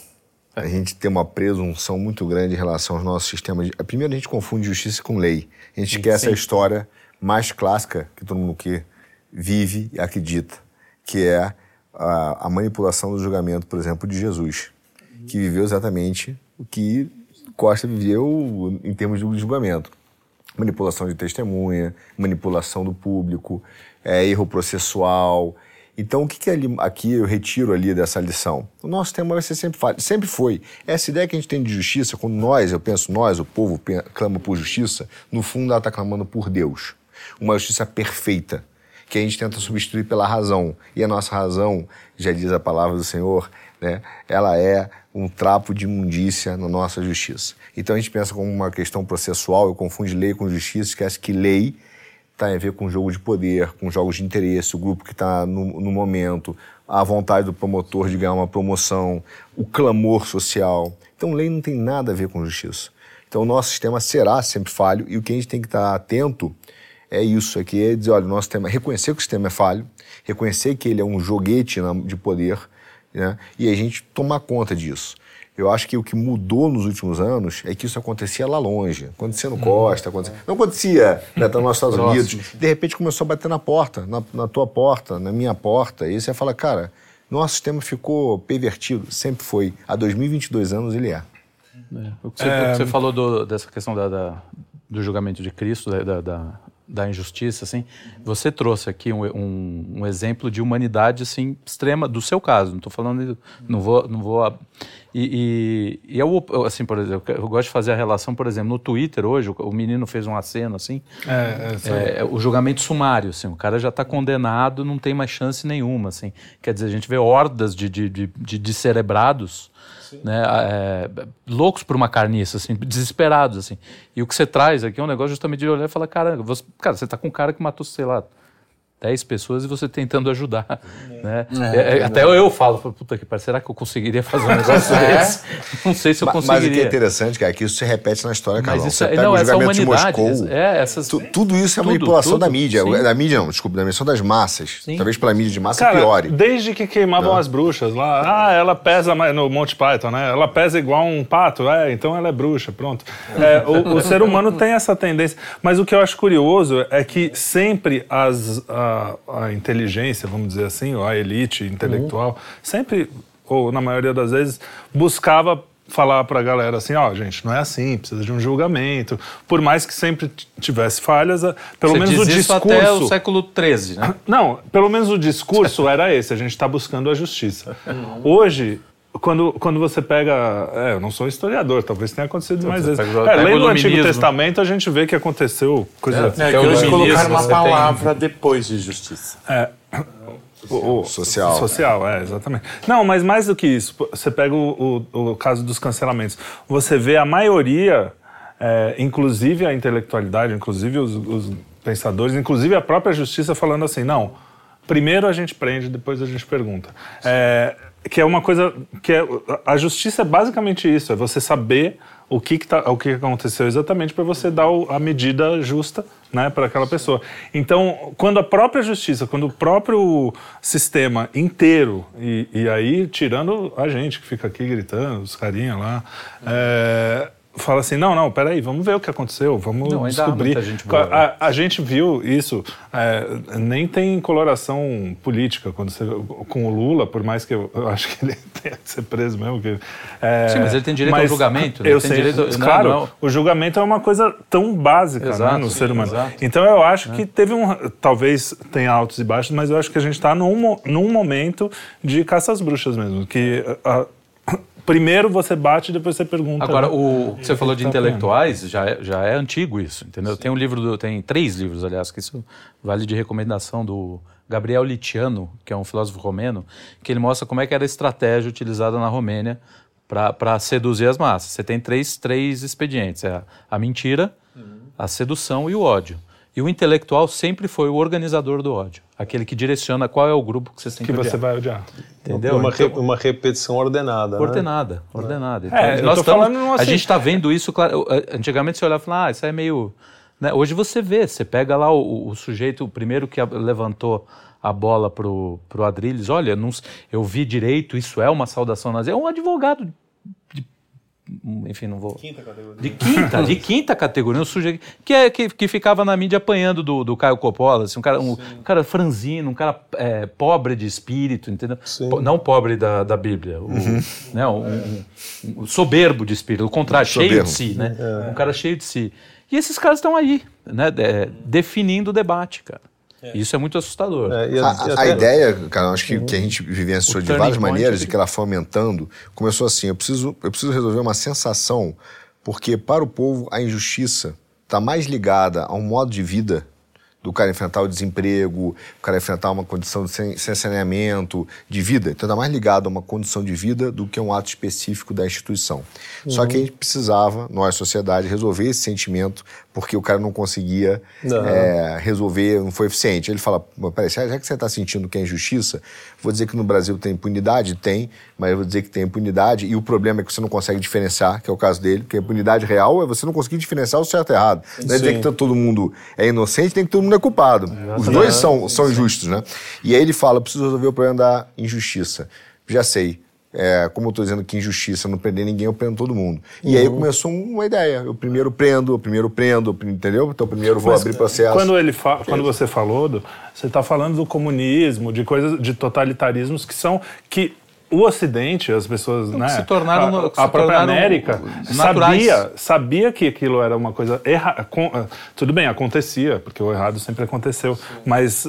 a gente tem uma presunção muito grande em relação aos nossos sistemas. De... Primeiro, a gente confunde justiça com lei. A gente Sim. quer essa história mais clássica que todo mundo que vive e acredita, que é a, a manipulação do julgamento, por exemplo, de Jesus, que viveu exatamente o que Costa viveu em termos de julgamento. Manipulação de testemunha, manipulação do público, é, erro processual. Então, o que, que ali, aqui eu retiro ali dessa lição? O nosso tema vai ser sempre falho. Sempre foi. Essa ideia que a gente tem de justiça, quando nós, eu penso nós, o povo clama por justiça, no fundo ela está clamando por Deus. Uma justiça perfeita, que a gente tenta substituir pela razão. E a nossa razão, já diz a palavra do Senhor, né, ela é um trapo de imundícia na nossa justiça. Então a gente pensa como uma questão processual, eu confundo lei com justiça, esquece que lei tem a ver com jogo de poder, com jogos de interesse, o grupo que está no, no, momento, a vontade do promotor de ganhar uma promoção, o clamor social. Então lei não tem nada a ver com justiça. Então o nosso sistema será sempre falho e o que a gente tem que estar tá atento é isso, é que é dizer, olha, o nosso sistema, reconhecer que o sistema é falho, reconhecer que ele é um joguete de poder, né? e a gente tomar conta disso. Eu acho que o que mudou nos últimos anos é que isso acontecia lá longe. Acontecia no Costa, acontecia... não acontecia né, tá nos Estados Unidos. De repente começou a bater na porta, na, na tua porta, na minha porta. E você fala, cara, nosso sistema ficou pervertido. Sempre foi. Há 2022 anos ele é. é. O que você, é... você falou do, dessa questão da, da, do julgamento de Cristo, da, da da injustiça, assim, você trouxe aqui um, um, um, exemplo de humanidade, assim, extrema, do seu caso, não estou falando, não vou, não vou, e, e, e eu, assim, por exemplo, eu gosto de fazer a relação, por exemplo, no Twitter hoje, o, menino fez um aceno, assim, é, é, é, o julgamento sumário, assim, o cara já está condenado, não tem mais chance nenhuma, assim, quer dizer, a gente vê hordas de, de, de, de, de cerebrados né, é, loucos por uma carniça, assim, desesperados, assim. E o que você traz aqui é um negócio justamente de olhar e falar, cara, você, cara, você tá com um cara que matou, sei lá, 10 pessoas e você tentando ajudar. É. Né? É, é, é até eu, eu falo, puta que pariu, será que eu conseguiria fazer um negócio é. desse? Não sei se eu conseguiria. Mas o que é interessante, cara, é que isso se repete na história, cara. Mas isso é, não, essa humanidade. Moscou, é, essas, tu, tudo isso é tudo, manipulação tudo, da mídia. Sim. Da mídia não, desculpa, da manipulação das massas. Sim. Talvez pela mídia de massa cara, piore. Desde que queimavam não. as bruxas lá, ah, ela pesa no Monty Python, né? Ela pesa igual um pato, é, então ela é bruxa, pronto. É, o, o, ser humano tem essa tendência. Mas o que eu acho curioso é que sempre as, a, a inteligência, vamos dizer assim, ou a elite intelectual, uhum. sempre, ou na maioria das vezes, buscava falar para a galera assim, ó, oh, gente, não é assim, precisa de um julgamento. Por mais que sempre tivesse falhas, pelo Você menos o discurso até o século XIII, né? Não, pelo menos o discurso era esse, a gente está buscando a justiça. Hoje quando, quando você pega. É, eu não sou historiador, talvez tenha acontecido mais vezes. Pega, é, lendo o Antigo Testamento, a gente vê que aconteceu coisa. É, é que hoje colocaram uma palavra tem... depois de justiça. É. O, o, social. Social, é, exatamente. Não, mas mais do que isso, você pega o, o, o caso dos cancelamentos. Você vê a maioria, é, inclusive a intelectualidade, inclusive os, os pensadores, inclusive a própria justiça falando assim, não, primeiro a gente prende, depois a gente pergunta. É, que é uma coisa que é, a justiça é basicamente isso, é você saber o que, que, tá, o que aconteceu exatamente para você dar a medida justa né, para aquela pessoa. Então, quando a própria justiça, quando o próprio sistema inteiro, e, e aí tirando a gente que fica aqui gritando, os carinha lá, é, fala assim, não, não, peraí, vamos ver o que aconteceu, vamos não, descobrir. Gente boa, a, a, a, gente viu isso, é, nem tem coloração política quando você, com o Lula, por mais que eu, eu acho que ele tenha que ser preso mesmo. Que, é, Sim, mas ele tem direito mas, ao julgamento. Né? Eu sei, direito, claro, não, não. o julgamento é uma coisa tão básica exato, né, no ser humano. Exato. Então eu acho é. que teve um, talvez tenha altos e baixos, mas eu acho que a gente está num, num momento de caça às bruxas mesmo, que a, primeiro você bate, depois você pergunta. Agora, né? o que você falou de tá intelectuais, já é, já é antigo isso, entendeu? Sim. Tem um livro, do, tem três livros, aliás, que isso vale de recomendação do Gabriel Litiano, que é um filósofo romeno, que ele mostra como é que era a estratégia utilizada na Romênia para seduzir as massas. Você tem três, três expedientes, é a, a mentira, uhum. a sedução e o ódio. E o intelectual sempre foi o organizador do ódio, aquele que direciona qual é o grupo que você tem que, que você vai odiar. Entendeu? Uma, então, uma repetição ordenada. Ordenada, né? ordenada. Então, é, nós estamos, assim... A gente está vendo isso, claro. Antigamente você olhava e falava, ah, isso é meio. Né? Hoje você vê, você pega lá o, o, sujeito, o primeiro que levantou a bola pro, pro Adrilles, olha, não, eu vi direito, isso é uma saudação nazi. É um advogado enfim, não vou. Quinta categoria. De quinta, de quinta categoria, um sujeito que, é, que, que ficava na mídia apanhando do, do Caio Coppola, assim, um cara, um, um cara franzino, um cara é, pobre de espírito, entendeu? Po, não pobre da, da Bíblia, o, uhum. né, um, um, soberbo de espírito, o contrário, soberbo. cheio de si, né? É. Um cara cheio de si. E esses caras estão aí, né, é, definindo o debate, cara. É. Isso é muito assustador. É, a, a, a, ideia, cara, acho que, uhum. que a gente vivenciou de várias maneiras e que ela foi aumentando, começou assim: eu preciso, eu preciso resolver uma sensação, porque para o povo a injustiça está mais ligada a um modo de vida do cara enfrentar o desemprego, o cara enfrentar uma condição sem, sem saneamento, de vida. Então está mais ligado a uma condição de vida do que a um ato específico da instituição. Uhum. Só que a gente precisava, nós, sociedade, resolver esse sentimento porque o cara não conseguia é, resolver, não foi eficiente. Ele fala, peraí, já que você está sentindo que é injustiça, vou dizer que no Brasil tem impunidade? Tem, mas eu vou dizer que tem impunidade e o problema é que você não consegue diferenciar, que é o caso dele, porque a impunidade real é você não conseguir diferenciar o certo e errado. Não é dizer que todo mundo é inocente, tem que todo mundo é culpado. Os dois são, são injustos, né? E aí ele fala, preciso resolver o problema da injustiça. Já sei, é, como eu estou dizendo que injustiça não prender ninguém, eu prendo todo mundo. Uhum. E aí uhum. começou uma ideia. Eu primeiro prendo, eu primeiro prendo, entendeu? Então primeiro vou Mas, abrir processo. Quando, ele fa quando você falou, do, você está falando do comunismo, de coisas, de totalitarismos que são. que o Ocidente, as pessoas, né? Se tornaram a, a própria América sabia, sabia que aquilo era uma coisa errada. Tudo bem, acontecia, porque o errado sempre aconteceu, Sim. mas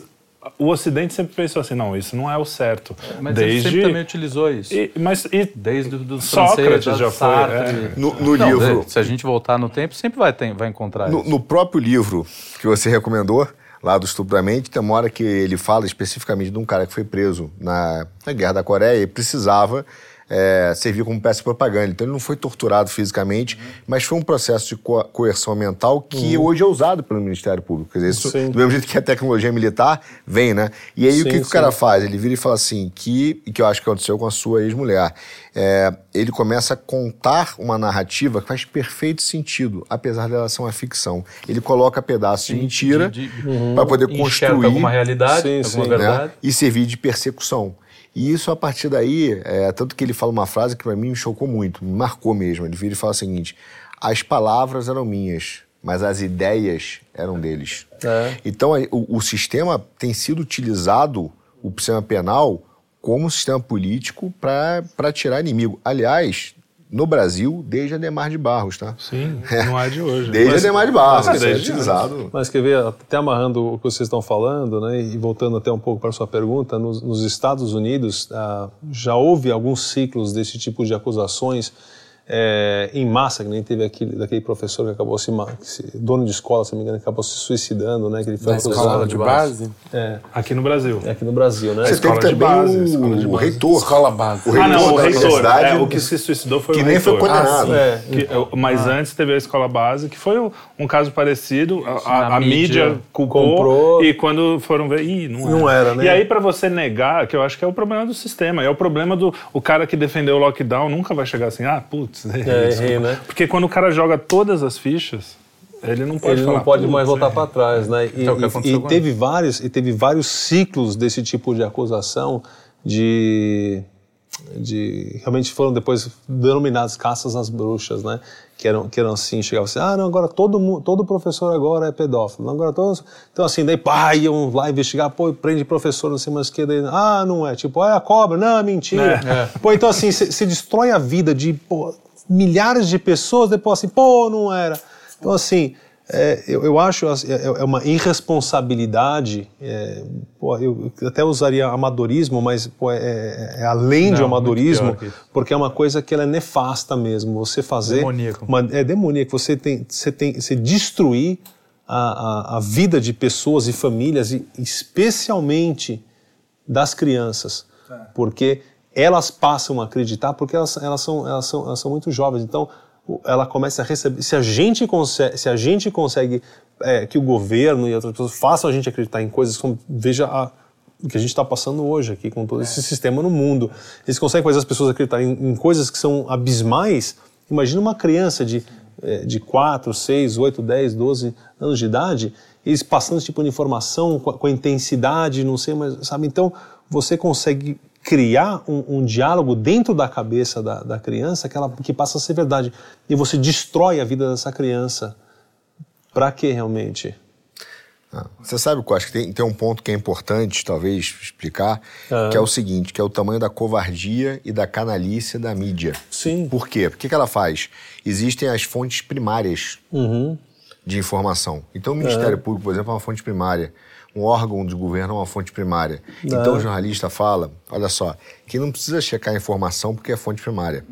o Ocidente sempre pensou assim, não, isso não é o certo. Mas Desde... ele sempre também utilizou isso. E, mas e Desde do Sócrates já foi. É. No, no não, livro. Se a gente voltar no tempo, sempre vai, ter, vai encontrar no, isso. No próprio livro que você recomendou, lá do Estupramento, tem uma hora que ele fala especificamente de um cara que foi preso na, na Guerra da Coreia e precisava é, servir como peça de propaganda. Então ele não foi torturado fisicamente, uhum. mas foi um processo de co coerção mental que uhum. hoje é usado pelo Ministério Público. Quer dizer, isso, do mesmo jeito que a tecnologia militar vem, né? E aí sim, o que, que o cara faz? Ele vira e fala assim, que, que eu acho que aconteceu com a sua ex-mulher. É, ele começa a contar uma narrativa que faz perfeito sentido, apesar dela ser uma ficção. Ele coloca pedaços de mentira uhum. para poder construir alguma realidade, sim, alguma sim, verdade. Né? E servir de persecução. E isso, a partir daí, é, tanto que ele fala uma frase que para mim me chocou muito, me marcou mesmo. Ele vira e fala o seguinte: as palavras eram minhas, mas as ideias eram deles. É. Então, o, o, sistema tem sido utilizado, o sistema penal, como sistema político para tirar inimigo. Aliás, no Brasil desde Ademar de Barros, tá? Sim, é. não é de hoje. Desde mas, Ademar de Barros, mas, é utilizado. Mas quer ver, até amarrando o que vocês estão falando, né, e voltando até um pouco para a sua pergunta, nos, nos Estados Unidos ah, já houve alguns ciclos desse tipo de acusações é, em massa, que nem teve aquele, daquele professor que acabou se, se dono de escola, se não me engano, que acabou se suicidando, né? Que ele foi Na escola de base? É. Aqui no Brasil. É aqui no Brasil, né? Você tem Escola que de também base, o, escola de o base. reitor. Escola base. O reitor Ah, não, o reitor. É, o que se suicidou foi que o nem foi reitor. condenado. É, Que- mas antes teve a escola base, que foi um, um caso parecido. A, a- a mídia, mídia culpou comprou. e quando foram ver, ih, não era. Não era, né? E aí para você negar, que eu acho que é o problema do sistema, é o problema do o cara que defendeu o lockdown nunca vai chegar assim, ah, putz, errei, É, desculpa. errei, né? Porque quando o cara joga todas as fichas, ele não pode ele falar, não pode "Putz, mais voltar errei". para trás, né? E, Então, e- e teve vários e teve vários ciclos desse tipo de acusação de de realmente foram depois denominados caças às bruxas, né? Que eram que eram assim, chegava assim, ah, não, agora todo mundo, todo professor agora é pedófilo, agora todos, então assim, daí pá, iam lá investigar, pô, prende professor, não sei mais o que, daí, ah, não é, tipo, é a cobra, não, é mentira. Pô, então assim, se destrói a vida de pô, milhares de pessoas, depois assim, pô, não era. Então assim, é, eu, eu acho assim, é, é uma irresponsabilidade. é, pô, eu até usaria amadorismo, mas pô, é, é- é além de Não, amadorismo, que isso. porque é uma coisa que ela é nefasta mesmo. Você fazer Demoníaco. uma, é demoníaco. Você tem, você tem, você destruir a, a, a vida de pessoas e famílias e especialmente das crianças, porque elas passam a acreditar porque elas, elas, são, elas, são, elas são muito jovens. Então, ela começa a receber. Se a gente consegue, se a gente consegue é, que o governo e outras pessoas façam a gente acreditar em coisas como veja a, o que a gente está passando hoje aqui com todo esse sistema no mundo, eles conseguem fazer as pessoas acreditarem em, em coisas que são abismais. Imagina uma criança de é, de 4, 6, 8, 10, 12 anos de idade, eles passando esse tipo de informação com a, com a intensidade, não sei, mas sabe? Então você consegue criar um, um diálogo dentro da cabeça da, da criança que, ela, que passa a ser verdade. E você destrói a vida dessa criança. Para quê realmente? Ah, Você sabe que eu acho que tem, tem um ponto que é importante, talvez, explicar, Ah. que é o seguinte, que é o tamanho da covardia e da canalice da mídia. Sim. Por quê? Por que, que ela faz? Existem as fontes primárias Uhum. de informação. Então, o Ministério Público, por exemplo, é uma fonte primária. Um órgão de governo é uma fonte primária. Então, o jornalista fala, olha só, que não precisa checar a informação porque é fonte primária.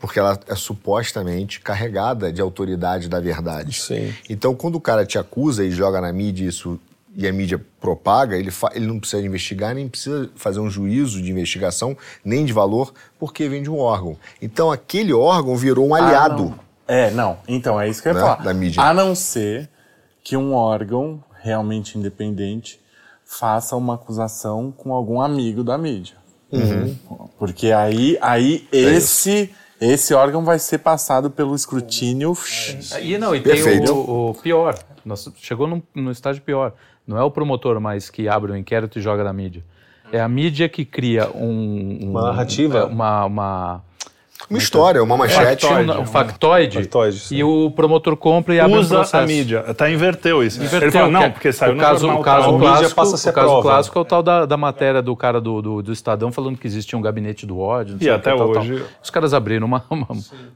Porque ela é supostamente carregada de autoridade da verdade. Sim. Então, quando o cara te acusa e joga na mídia isso e a mídia propaga, ele, ele não precisa investigar, nem precisa fazer um juízo de investigação, nem de valor, porque vem de um órgão. Então, aquele órgão virou um aliado. não. É, não. Então, é isso que eu ia Né, falar. da mídia. A não ser que um órgão realmente independente faça uma acusação com algum amigo da mídia. Uhum. Porque aí, aí É esse, esse órgão vai ser passado pelo escrutínio. E não, e Perfeito. tem o, o pior. Nós, chegou num, no estágio pior. Não é o promotor mais que abre o inquérito e joga na mídia. É a mídia que cria um, um- Uma narrativa. uma, uma Uma história, uma manchete. factoide, um factoide, e o promotor compra e abre um Usa processo. a mídia. Até inverteu isso. Inverteu, Ele fala, não, é- porque saiu o no caso, jornal o caso tal. A mídia clássico, passa a ser o caso prova. clássico é o tal da, da matéria do cara do, do, do Estadão falando que existia um gabinete do ódio. não E até que, tal, tal. hoje- Os caras abriram uma, uma,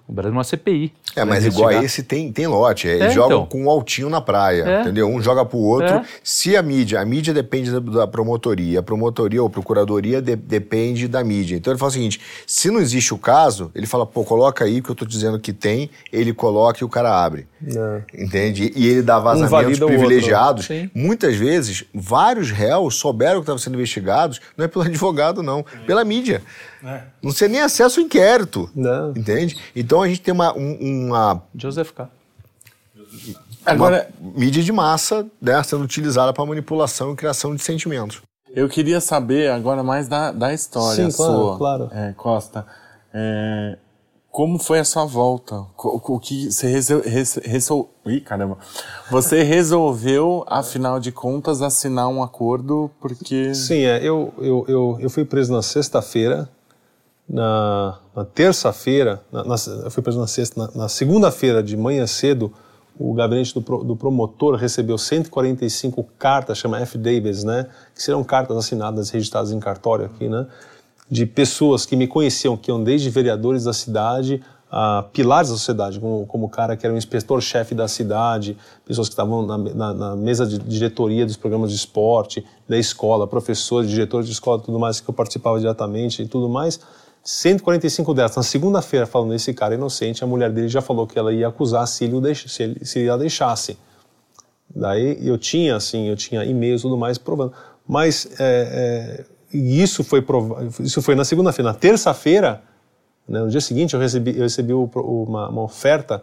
abriram uma CPI. É, mas igual a esse tem, tem lote. É, Eles É, jogam então. com um altinho na praia, É. entendeu? Um joga pro outro. É. Se a mídia, a mídia depende da, da promotoria, a promotoria ou procuradoria de- depende da mídia. Então ele fala o seguinte: se não existe o caso, ele fala, pô, coloca aí que eu tô dizendo que tem, ele coloca e o cara abre. Entende? E ele dá vazamentos outro. privilegiados. Sim. Muitas vezes, vários réus souberam que estavam sendo investigados, não é pelo advogado, não, pela mídia. Não tinha nem acesso ao inquérito. Não. Entende? Então a gente tem uma, um- uma Joseph K. Agora, mídia de massa né, sendo utilizada para manipulação e criação de sentimentos. eu queria saber agora mais da, da história Sim, claro, sua, claro. é, Costa. É, como foi a sua volta? Co- O que você resolveu... Caramba. Você resolveu, afinal de contas, assinar um acordo porque... Sim, é, eu, eu, eu, eu fui preso na sexta-feira, na, na terça-feira, eu fui preso na sexta, na, na segunda-feira de manhã cedo, o gabinete do, pro- do promotor recebeu 145 cartas, chama affidavits, né, que serão cartas assinadas, registradas em cartório aqui, né, de pessoas que me conheciam, que iam desde vereadores da cidade a pilares da sociedade, como, como o cara que era o inspetor-chefe da cidade, pessoas que estavam na, na- na mesa de diretoria dos programas de esporte, da escola, professores, diretores de escola, tudo mais, que eu participava diretamente e tudo mais, 145 delas. Na segunda-feira, falando esse cara inocente, a mulher dele já falou que ela ia acusar se ele, se ele, se ele a deixasse. Daí eu tinha, assim, eu tinha e-mails e tudo mais provando. Mas é, é, isso, foi isso foi na segunda-feira. Na terça-feira, né, no dia seguinte, eu recebi, eu recebi uma, uma oferta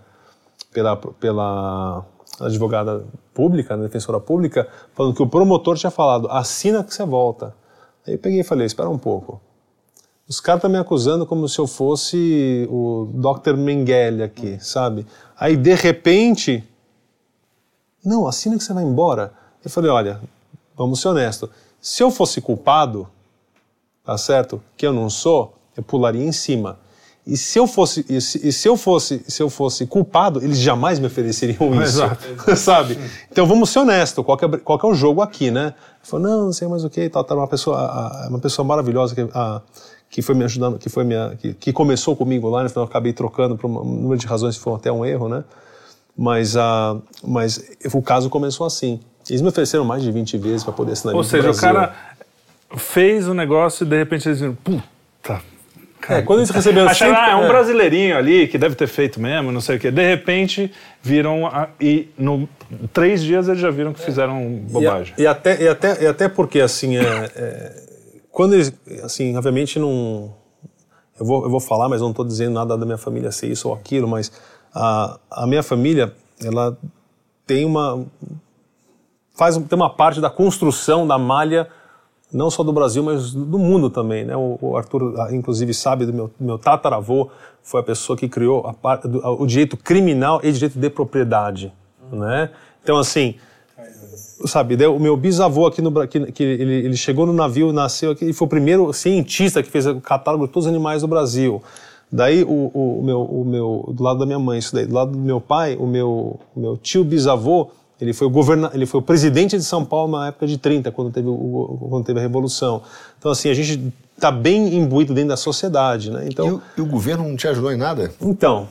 pela, pela advogada pública, né, defensora pública, falando que o promotor tinha falado, assina que você volta. Aí eu peguei e falei, espera um pouco. Os caras estão me acusando como se eu fosse o Dr. Mengele aqui, sabe? Aí, de repente, não, assina que você vai embora. Eu falei, olha, vamos ser honestos. Se eu fosse culpado, tá certo? Que eu não sou, eu pularia em cima. E se eu fosse, e se, e se, eu fosse, se eu fosse culpado, eles jamais me ofereceriam isso, Exato. sabe? Então vamos ser honestos. Qual, é, qual é o jogo aqui, né? Falou não, não sei mais o que, tal, tal. Uma pessoa, uma pessoa maravilhosa que, a, que foi me ajudando, que foi minha, que, que começou comigo lá, no final eu acabei trocando por um número de razões que foi até um erro, né? Mas, a, mas o caso começou assim. Eles me ofereceram mais de 20 vezes para poder assinar Ou seja, o cara fez o negócio e de repente eles viram, puta, Cara, é, quando eles receberam Acharam, sempre, ah, é um é. brasileirinho ali que deve ter feito mesmo, não sei o quê. De repente, viram. A, e no três dias eles já viram que fizeram bobagem. E, a, e até, e, até, e até porque, assim, é, é, quando eles. Assim, obviamente não. Eu vou, eu vou falar, mas não estou dizendo nada da minha família ser isso ou aquilo, mas a, a minha família, ela tem uma. Faz, tem uma parte da construção da malha não só do Brasil, mas do mundo também. Né? O, Arthur, ah, inclusive, sabe do meu, meu tataravô, foi a pessoa que criou a, do, o direito criminal e direito de propriedade. Uhum. Né? Então, assim, sabe, o meu bisavô aqui no que, que ele, ele, chegou no navio, nasceu aqui, e foi o primeiro cientista que fez o catálogo de todos os animais do Brasil. Daí o, o, o, meu, o meu, do lado da minha mãe, isso daí, do lado do meu pai, o meu, o meu tio bisavô ele foi, o governa ele foi o presidente de São Paulo na época de 30, quando teve, o, quando teve a Revolução. Então, assim, a gente está bem imbuído dentro da sociedade. Né? Então, e o, e, o, governo não te ajudou em nada? Então,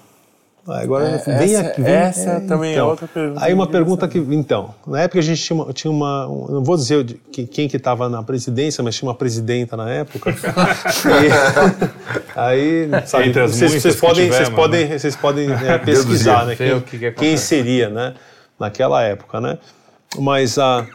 agora é, vem essa, aqui. Vem, essa é, também é então, é outra pergunta. Aí uma pergunta que, então, na época a gente tinha uma, tinha uma não vou dizer que, quem que estava na presidência, mas tinha uma presidenta na época. aí, sabe, vocês, vocês podem, tivemos, vocês podem, né? vocês podem é, pesquisar, né? Quem, que quem seria, né? Naquela época, né? Mas a,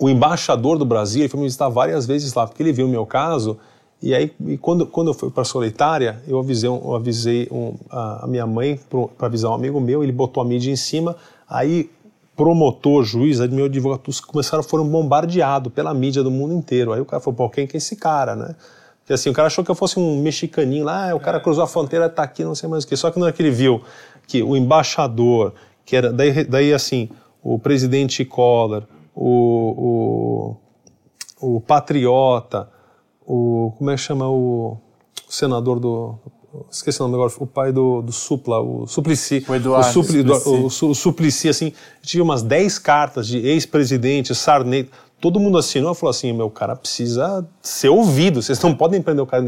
o embaixador do Brasil, ele foi me visitar várias vezes lá, porque ele viu o meu caso, e aí e quando, quando eu fui para a Solitária, eu avisei, eu avisei um, a, a, minha mãe para avisar um amigo meu, ele botou a mídia em cima, aí promotor, juiz, meu advogado, começaram, foram bombardeados pela mídia do mundo inteiro. Aí o cara falou, pô, quem que é esse cara, né? Porque assim, o cara achou que eu fosse um mexicaninho lá, ah, o cara cruzou a fronteira, tá aqui, não sei mais o que. Só que na hora que ele viu que o embaixador, que era daí, daí assim o presidente Collor, o, o, o patriota, o como é que chama o, o senador do esqueci o nome agora, o pai do, do Supla, o Suplicy. O Eduardo o, Supli, Suplicy. O, o, Suplicy, assim, tinha umas 10 cartas de ex-presidente, Sarney, todo mundo assinou e falou assim, meu cara precisa ser ouvido, vocês não podem prender o cara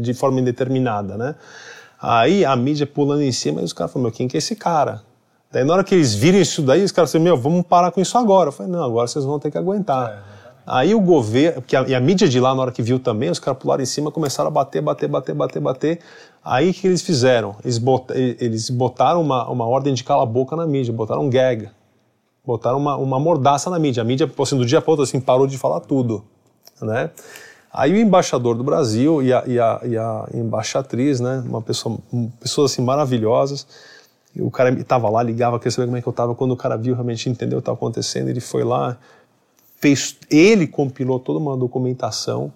de forma indeterminada, né? Aí a mídia pulando em cima e os caras falaram, meu, quem que é esse cara? Daí na hora que eles viram isso daí, os caras falaram, meu, vamos parar com isso agora. Eu falei, não, agora vocês vão ter que aguentar. É, Aí o governo, que a, e a mídia de lá, na hora que viu também, os caras pularam em cima, começaram a bater, bater, bater, bater, bater. Aí o que eles fizeram? Eles, bot, eles botaram uma, uma ordem de cala a boca na mídia, botaram um gag. Botaram uma, uma mordaça na mídia. A mídia, assim, do dia para outro, assim, parou de falar tudo. Né? Aí o embaixador do Brasil e a, e a, e a embaixatriz, né, uma pessoa, pessoas assim maravilhosas, o cara estava lá, ligava, queria saber como é que eu estava. Quando o cara viu, realmente entendeu o que estava acontecendo, ele foi lá, fez, ele compilou toda uma documentação,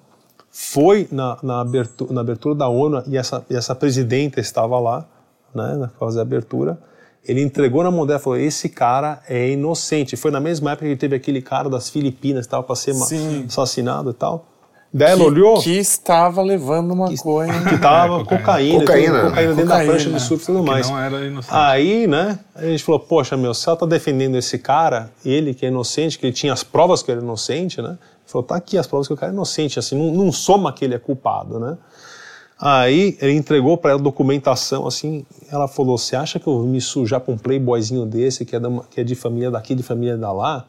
foi na, na, abertura, na abertura da ONU e essa, e essa presidenta estava lá, né, na fase de abertura. Ele entregou na mão dela e falou: Esse cara é inocente. Foi na mesma época que teve aquele cara das Filipinas que estava para ser Sim. assassinado e tal. Daí ela olhou. Que estava levando uma coisa. Que estava cocaína, cocaína, cocaína dentro cocaína, da prancha de surf e tudo mais. Não era inocente. Aí, né, a gente falou: Poxa, meu, se ela tá defendendo esse cara, ele que é inocente, que ele tinha as provas que ele é inocente, né? Falou: Tá aqui as provas que o cara é inocente, assim, não, não soma que ele é culpado, né? Aí ele entregou para ela documentação, assim, ela falou: Você acha que eu vou me sujar com um playboyzinho desse, que é, da, que é de família daqui, de família da lá?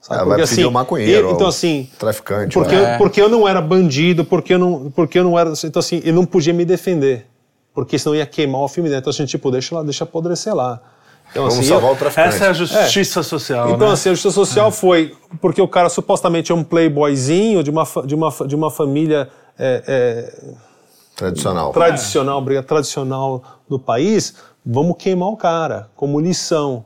Sabe? Ela porque, vai assim, o maconheiro, então assim, traficante. Porque, é. porque eu não era bandido, porque eu não, porque eu não era, então assim, ele não podia me defender, porque senão ia queimar o filme. Né? Então assim, tipo, deixa lá, deixa apodrecer lá. Então, Vamos assim, salvar eu, o traficante. Essa é a justiça é. social. Então né? assim, a justiça social é. foi porque o cara supostamente é um playboyzinho de uma de uma de uma família é, é, tradicional, tradicional, briga tradicional do país. Vamos queimar o cara como lição,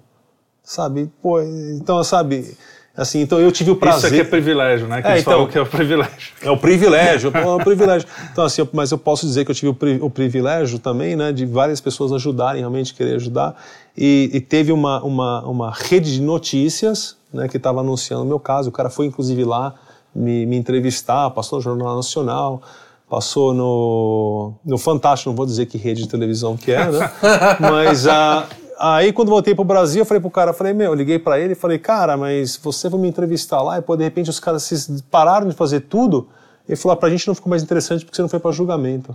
sabe? Pô, então sabe Assim, então eu tive o prazer. Isso aqui é privilégio, né? Que é, então, que é o privilégio. É o privilégio, é o privilégio. Então, assim, mas eu posso dizer que eu tive o, pri, o privilégio também, né, de várias pessoas ajudarem, realmente querer ajudar. E, e teve uma, uma, uma rede de notícias, né, que estava anunciando o meu caso. O cara foi, inclusive, lá me, me entrevistar, passou no Jornal Nacional passou no, no Fantástico, não vou dizer que rede de televisão que é, né? Mas a, Aí, quando voltei pro Brasil, eu falei pro cara, falei, meu, eu liguei para ele e falei, cara, mas você vai me entrevistar lá e, pô, de repente os caras se pararam de fazer tudo. Ele falou, ah, pra gente não ficou mais interessante porque você não foi para julgamento.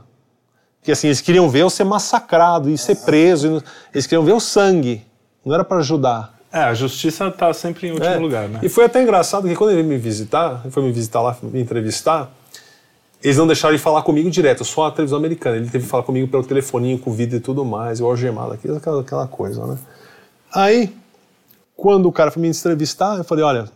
Porque assim, eles queriam ver eu ser massacrado e ser preso, eles queriam ver o sangue, não era para ajudar. É, a justiça tá sempre em último é. lugar, né? E foi até engraçado que quando ele me visitar, ele foi me visitar lá, me entrevistar, eles não deixaram de falar comigo direto, só a televisão americana. Ele teve que falar comigo pelo telefoninho, com vídeo e tudo mais, eu algemado aqui, aquela, aquela coisa, né? Aí, quando o cara foi me entrevistar, eu falei, olha,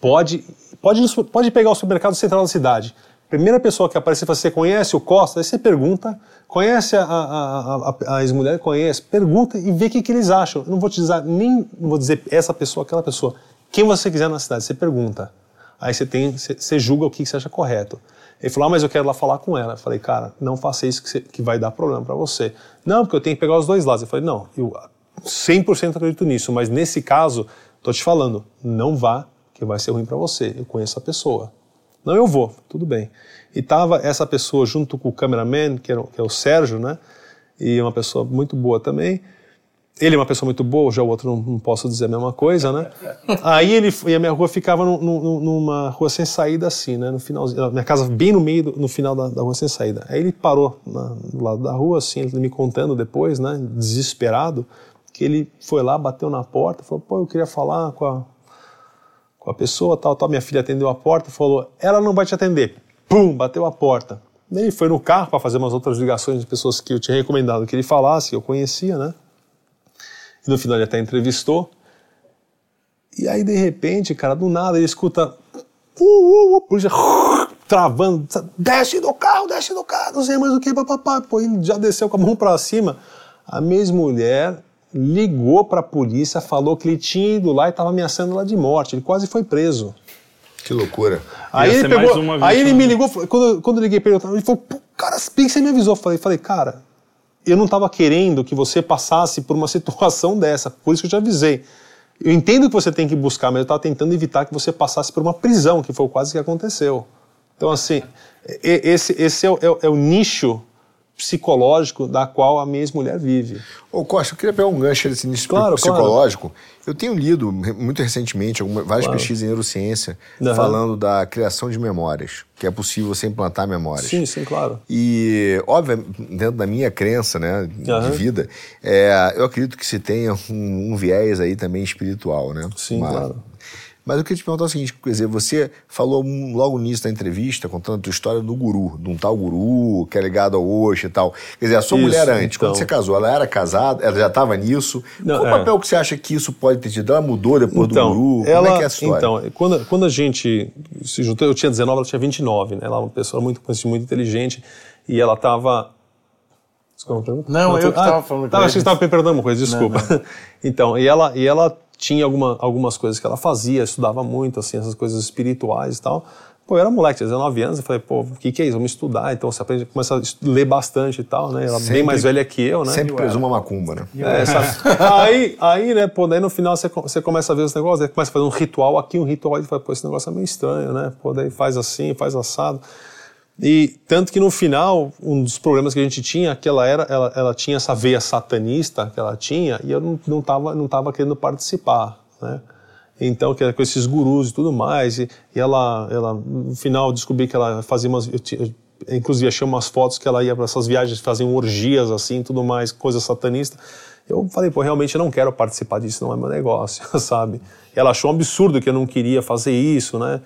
pode, pode, pode pegar o supermercado central da cidade. Primeira pessoa que aparecer, você conhece o Costa? Aí você pergunta, conhece a, a, a, a ex-mulher? Conhece? Pergunta e vê o que, que eles acham. Eu não vou te dizer nem, não vou dizer essa pessoa, aquela pessoa. Quem você quiser na cidade, você pergunta. Aí você, tem, você, você julga o que você acha correto. Ele falou, ah, mas eu quero lá falar com ela. Eu falei, cara, não faça isso que, que vai dar problema para você. Não, porque eu tenho que pegar os dois lados. Eu falei, não, eu 100% acredito nisso, mas nesse caso, tô te falando, não vá, que vai ser ruim para você. Eu conheço a pessoa. Não, eu vou, tudo bem. E tava essa pessoa junto com o cameraman, que, era, que é o Sérgio, né? E uma pessoa muito boa também. Ele é uma pessoa muito boa, já o outro não, não posso dizer a mesma coisa, né? Aí ele e a minha rua ficava no, no, numa rua sem saída assim, né? No finalzinho, minha casa bem no meio, do, no final da, da, rua sem saída. Aí ele parou na, do lado da rua, assim, ele me contando depois, né? Desesperado, que ele foi lá, bateu na porta, falou, pô, eu queria falar com a, com a pessoa, tal, tal. Minha filha atendeu a porta, falou, ela não vai te atender. Pum, bateu a porta. Ele foi no carro para fazer umas outras ligações de pessoas que eu tinha recomendado que ele falasse, que eu conhecia, né? E no final ele até entrevistou. E aí, de repente, cara, do nada ele escuta. Uh, uh, uh, polícia travando. Desce do carro, desce do carro, não sei mais o que, papapá. Pô, ele já desceu com a mão pra cima. A mesma mulher ligou pra polícia, falou que ele tinha ido lá e estava ameaçando ela de morte. Ele quase foi preso. Que loucura. Aí, ele, pegou, aí ele me ligou, quando, quando eu liguei pra ele, ele falou, cara, que você me avisou? Falei, falei, cara, eu não estava querendo que você passasse por uma situação dessa, por isso que eu te avisei. Eu entendo que você tem que buscar, mas eu estava tentando evitar que você passasse por uma prisão, que foi quase que aconteceu. Então, assim, esse, esse é, o, é, é o nicho psicológico da qual a minha ex-mulher vive. Ô Costa, eu queria pegar um gancho desse início claro, psicológico. Claro. Eu tenho lido muito recentemente algumas, várias claro. pesquisas em neurociência uhum. falando da criação de memórias, que é possível você implantar memórias. Sim, sim, claro. E, óbvio, dentro da minha crença né, uhum. de vida, é, eu acredito que se tenha um, um, viés aí também espiritual, né? Sim, Uma, claro. Mas eu queria te perguntar o seguinte, quer dizer, você falou logo no início da entrevista, contando a tua história do guru, de um tal guru que é ligado ao Oxo e tal. Quer dizer, a sua isso, mulher antes, então... quando você casou, ela era casada, ela já estava nisso. Não, Qual é. o papel que você acha que isso pode ter tido? Ela mudou depois então, do guru? Ela, Como é que é a história? Então, quando, quando a gente se juntou, eu tinha 19, ela tinha 29, né? Ela é uma pessoa muito, muito inteligente e ela estava Não, não, eu que estava ah, falando. Tava, acho que você estava perguntando uma coisa, desculpa. Não, não. então, e ela, e ela tinha alguma, algumas coisas que ela fazia, estudava muito, assim, essas coisas espirituais e tal. Pô, eu era moleque, tinha 19 anos, eu falei, pô, o que, que é isso? Vamos estudar. Então você aprende, começa a ler bastante e tal, né? Ela sempre, bem mais velha que eu, né? Sempre presuma macumba, né? É, sabe? aí, aí, né, pô, daí no final você, você começa a ver os negócios, aí começa a fazer um ritual aqui, um ritual, e fala, pô, esse negócio é meio estranho, né? Pô, daí faz assim, faz assado. E tanto que no final, um dos problemas que a gente tinha, que ela era, ela, ela tinha essa veia satanista que ela tinha, e eu não, não, tava, não tava querendo participar né? Então, que era com esses gurus e tudo mais, e, e ela, ela, no final, descobri que ela fazia umas, eu, eu, inclusive achei umas fotos que ela ia para essas viagens, faziam orgias assim, tudo mais, coisa satanista. Eu falei, pô, realmente eu não quero participar disso, não é meu negócio, sabe? E ela achou um absurdo que eu não queria fazer isso, né?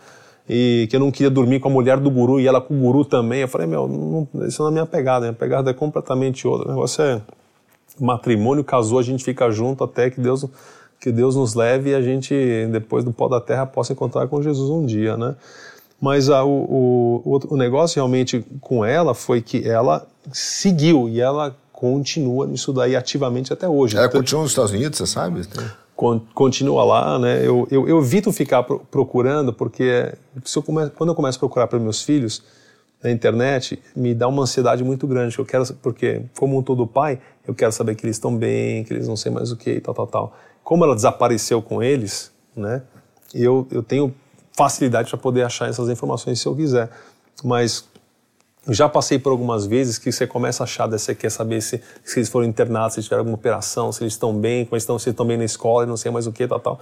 E que eu não queria dormir com a mulher do guru e ela com o guru também. Eu falei, meu, não, isso não é minha pegada, minha pegada é completamente outra. O negócio é matrimônio, casou, a gente fica junto até que Deus, que Deus nos leve e a gente, depois do pó da terra, possa encontrar com Jesus um dia, né? Mas a, o, o, o negócio realmente com ela foi que ela seguiu e ela continua nisso daí ativamente até hoje. Ela continua nos Estados Unidos, você sabe? Continua lá, né? Eu, eu, eu evito ficar procurando, porque eu quando eu começo a procurar para meus filhos na internet, me dá uma ansiedade muito grande. Eu quero, porque, como um todo pai, eu quero saber que eles estão bem, que eles não sei mais o que, tal, tal, tal. Como ela desapareceu com eles, né? Eu, eu tenho facilidade para poder achar essas informações se eu quiser. Mas já passei por algumas vezes que você começa a achar, você quer saber se, se eles foram internados, se tiveram alguma operação, se eles estão bem, como estão, se estão bem na escola, não sei mais o que, tal, tal.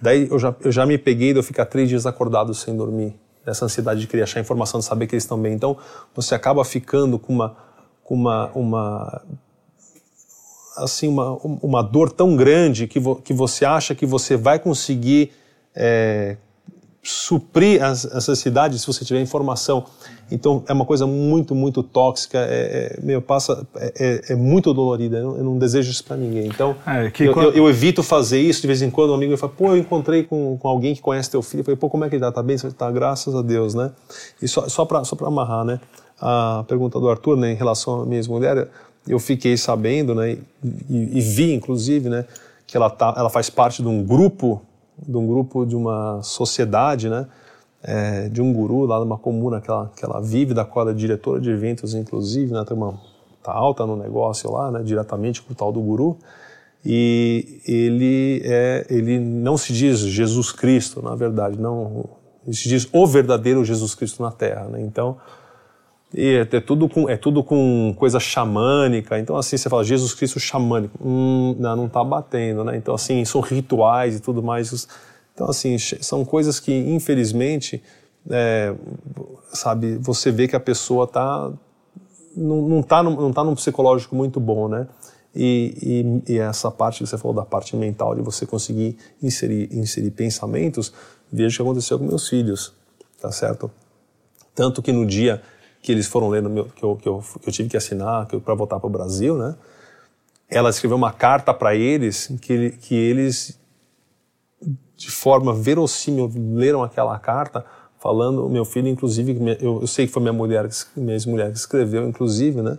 Daí eu já, eu já me peguei de eu ficar três dias acordado sem dormir, nessa ansiedade de querer achar informação, de saber que eles estão bem. Então você acaba ficando com uma, com uma, uma assim, uma, uma dor tão grande que, vo, que você acha que você vai conseguir é, suprir as, essa necessidade se você tiver informação. Então é uma coisa muito, muito tóxica, é, é meu, passa, é, é, é muito dolorida, eu não, eu não, desejo isso para ninguém. Então é, eu, quando... eu, eu, evito fazer isso, de vez em quando um amigo me fala, pô, eu encontrei com, com alguém que conhece teu filho, eu falei, pô, como é que ele tá? Tá bem? Tá, graças a Deus, né? E só, só para só amarrar, né? A pergunta do Arthur, né, em relação à minha ex-mulher, eu fiquei sabendo, né, e, e vi, inclusive, né, que ela, tá, ela faz parte de um grupo de um grupo, de uma sociedade, né? É, de um guru lá numa comuna que ela, que ela vive, da qual ela é diretora de eventos, inclusive, né? Tem uma, tá alta no negócio lá, né? Diretamente com o tal do guru. E ele, é, ele não se diz Jesus Cristo, na verdade, não. Ele se diz o verdadeiro Jesus Cristo na Terra, né? Então, e é, tudo com, é tudo com coisa xamânica. Então, assim, você fala Jesus Cristo xamânico. Hum, não, não tá batendo, né? Então, assim, são rituais e tudo mais. Então, assim, são coisas que, infelizmente, é, sabe, você vê que a pessoa tá não, não tá num, não tá num psicológico muito bom, né? E, e, e, essa parte que você falou da parte mental de você conseguir inserir, inserir pensamentos, veja o que aconteceu com meus filhos, tá certo? Tanto que no dia que eles foram ler meu, que, eu, que, eu, que eu tive que assinar para voltar para o Brasil, né? Ela escreveu uma carta para eles que, que eles, de forma verossímil, leram aquela carta falando, meu filho, inclusive, eu, eu sei que foi minha mulher, minha ex-mulher que escreveu, inclusive, né?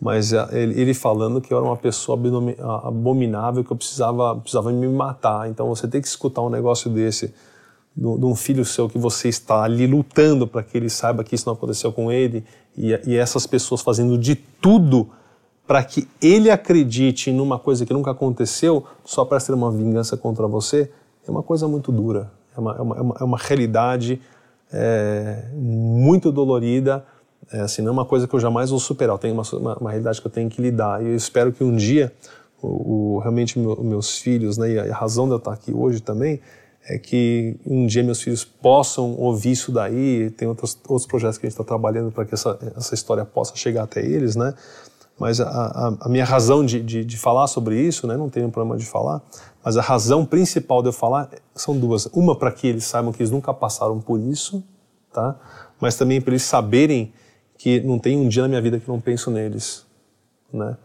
Mas ele, ele, falando que eu era uma pessoa abominável, que eu precisava, precisava me matar. Então você tem que escutar um negócio desse de um filho seu que você está ali lutando para que ele saiba que isso não aconteceu com ele e, e essas pessoas fazendo de tudo para que ele acredite numa coisa que nunca aconteceu só para ser uma vingança contra você, é uma coisa muito dura, é uma, é uma, é uma é realidade é, muito dolorida, é, assim, não é uma coisa que eu jamais vou superar, eu tenho uma, uma, uma realidade que eu tenho que lidar. E eu espero que um dia o, o realmente meu, meus filhos, né, e a razão de eu estar aqui hoje também, é que um dia meus filhos possam ouvir isso daí. Tem outros, outros projetos que a gente está trabalhando para que essa, essa história possa chegar até eles, né? Mas a, a, a minha razão de, de, de, falar sobre isso, né? Não tenho problema de falar. Mas a razão principal de eu falar são duas. Uma para que eles saibam que eles nunca passaram por isso, tá? Mas também para eles saberem que não tem um dia na minha vida que não penso neles, né?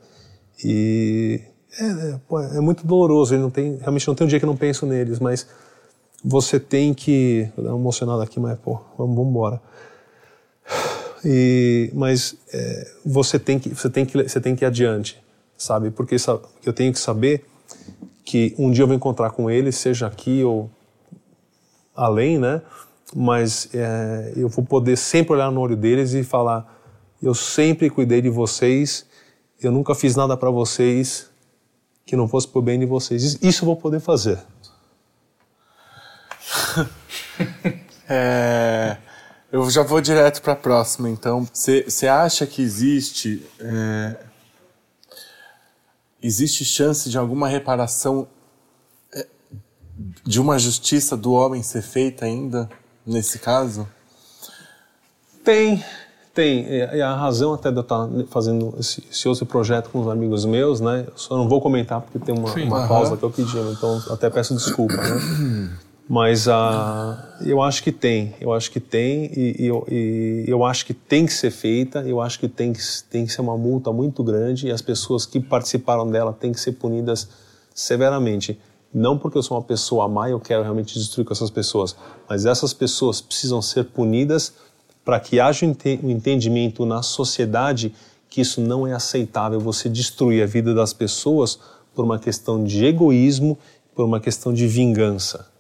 E é, é, é muito doloroso. Ele não tem, realmente não tem um dia que não penso neles, mas você tem que. Uma emocionada aqui, mas pô, vamos, vamos embora. E, mas é, você, tem que, você, tem que, você tem que ir adiante, sabe? Porque eu tenho que saber que um dia eu vou encontrar com ele, seja aqui ou além, né? Mas é, eu vou poder sempre olhar no olho deles e falar: eu sempre cuidei de vocês, eu nunca fiz nada para vocês que não fosse por bem de vocês. Isso eu vou poder fazer. é, eu já vou direto para a próxima, então. Você acha que existe. É, existe chance de alguma reparação é, de uma justiça do homem ser feita ainda nesse caso? Tem, Tem, e a razão até de eu estar fazendo esse, esse, outro projeto com os amigos meus, né? Eu só não vou comentar porque tem uma, Sim, uma causa que eu pedi, então até peço desculpa, né? Mas uh, eu acho que tem, eu acho que tem e, e, e, eu acho que tem que ser feita, eu acho que tem, que tem que ser uma multa muito grande e as pessoas que participaram dela têm que ser punidas severamente. Não porque eu sou uma pessoa má e eu quero realmente destruir com essas pessoas, mas essas pessoas precisam ser punidas para que haja um entendimento na sociedade que isso não é aceitável você destruir a vida das pessoas por uma questão de egoísmo, por uma questão de vingança.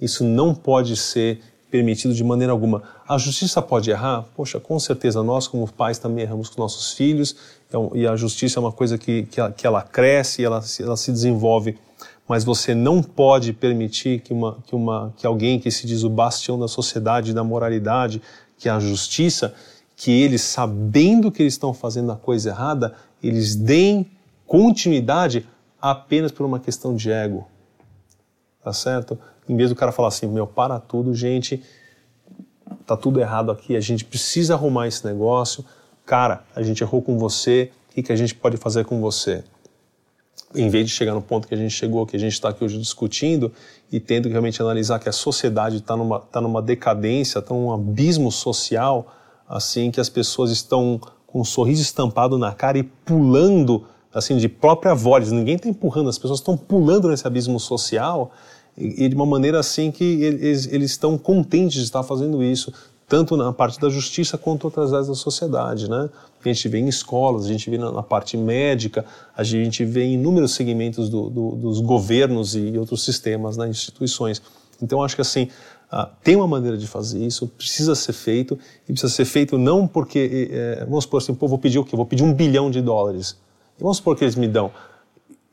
Isso não pode ser permitido de maneira alguma. A justiça pode errar? Poxa, com certeza nós, como pais, também erramos com nossos filhos, é e a justiça é uma coisa que, que, ela, que ela cresce, ela, ela se desenvolve, mas você não pode permitir que, uma, que, uma, que alguém que se diz o bastião da sociedade, da moralidade, que é a justiça, que eles, sabendo que eles estão fazendo a coisa errada, eles deem continuidade apenas por uma questão de ego. Tá certo? em vez do cara falar assim, meu, para tudo, gente, tá tudo errado aqui, a gente precisa arrumar esse negócio, cara, a gente errou com você, o que, que a gente pode fazer com você? Em vez de chegar no ponto que a gente chegou, que a gente está aqui hoje discutindo e tendo que realmente analisar que a sociedade está numa, tá numa decadência, está num abismo social, assim, que as pessoas estão com um sorriso estampado na cara e pulando, assim, de própria voz, ninguém está empurrando, as pessoas estão pulando nesse abismo social, e, de uma maneira assim que eles, estão contentes de estar fazendo isso, tanto na parte da justiça quanto outras áreas da sociedade, né? A gente vê em escolas, a gente vê na, na parte médica, a gente vê em inúmeros segmentos do, do, dos governos e outros sistemas, né, instituições. Então, acho que assim, ah, tem uma maneira de fazer isso, precisa ser feito, e precisa ser feito não porque, é, vamos supor assim, pô, vou pedir o quê? Vou pedir um bilhão de dólares. E vamos supor que eles me dão.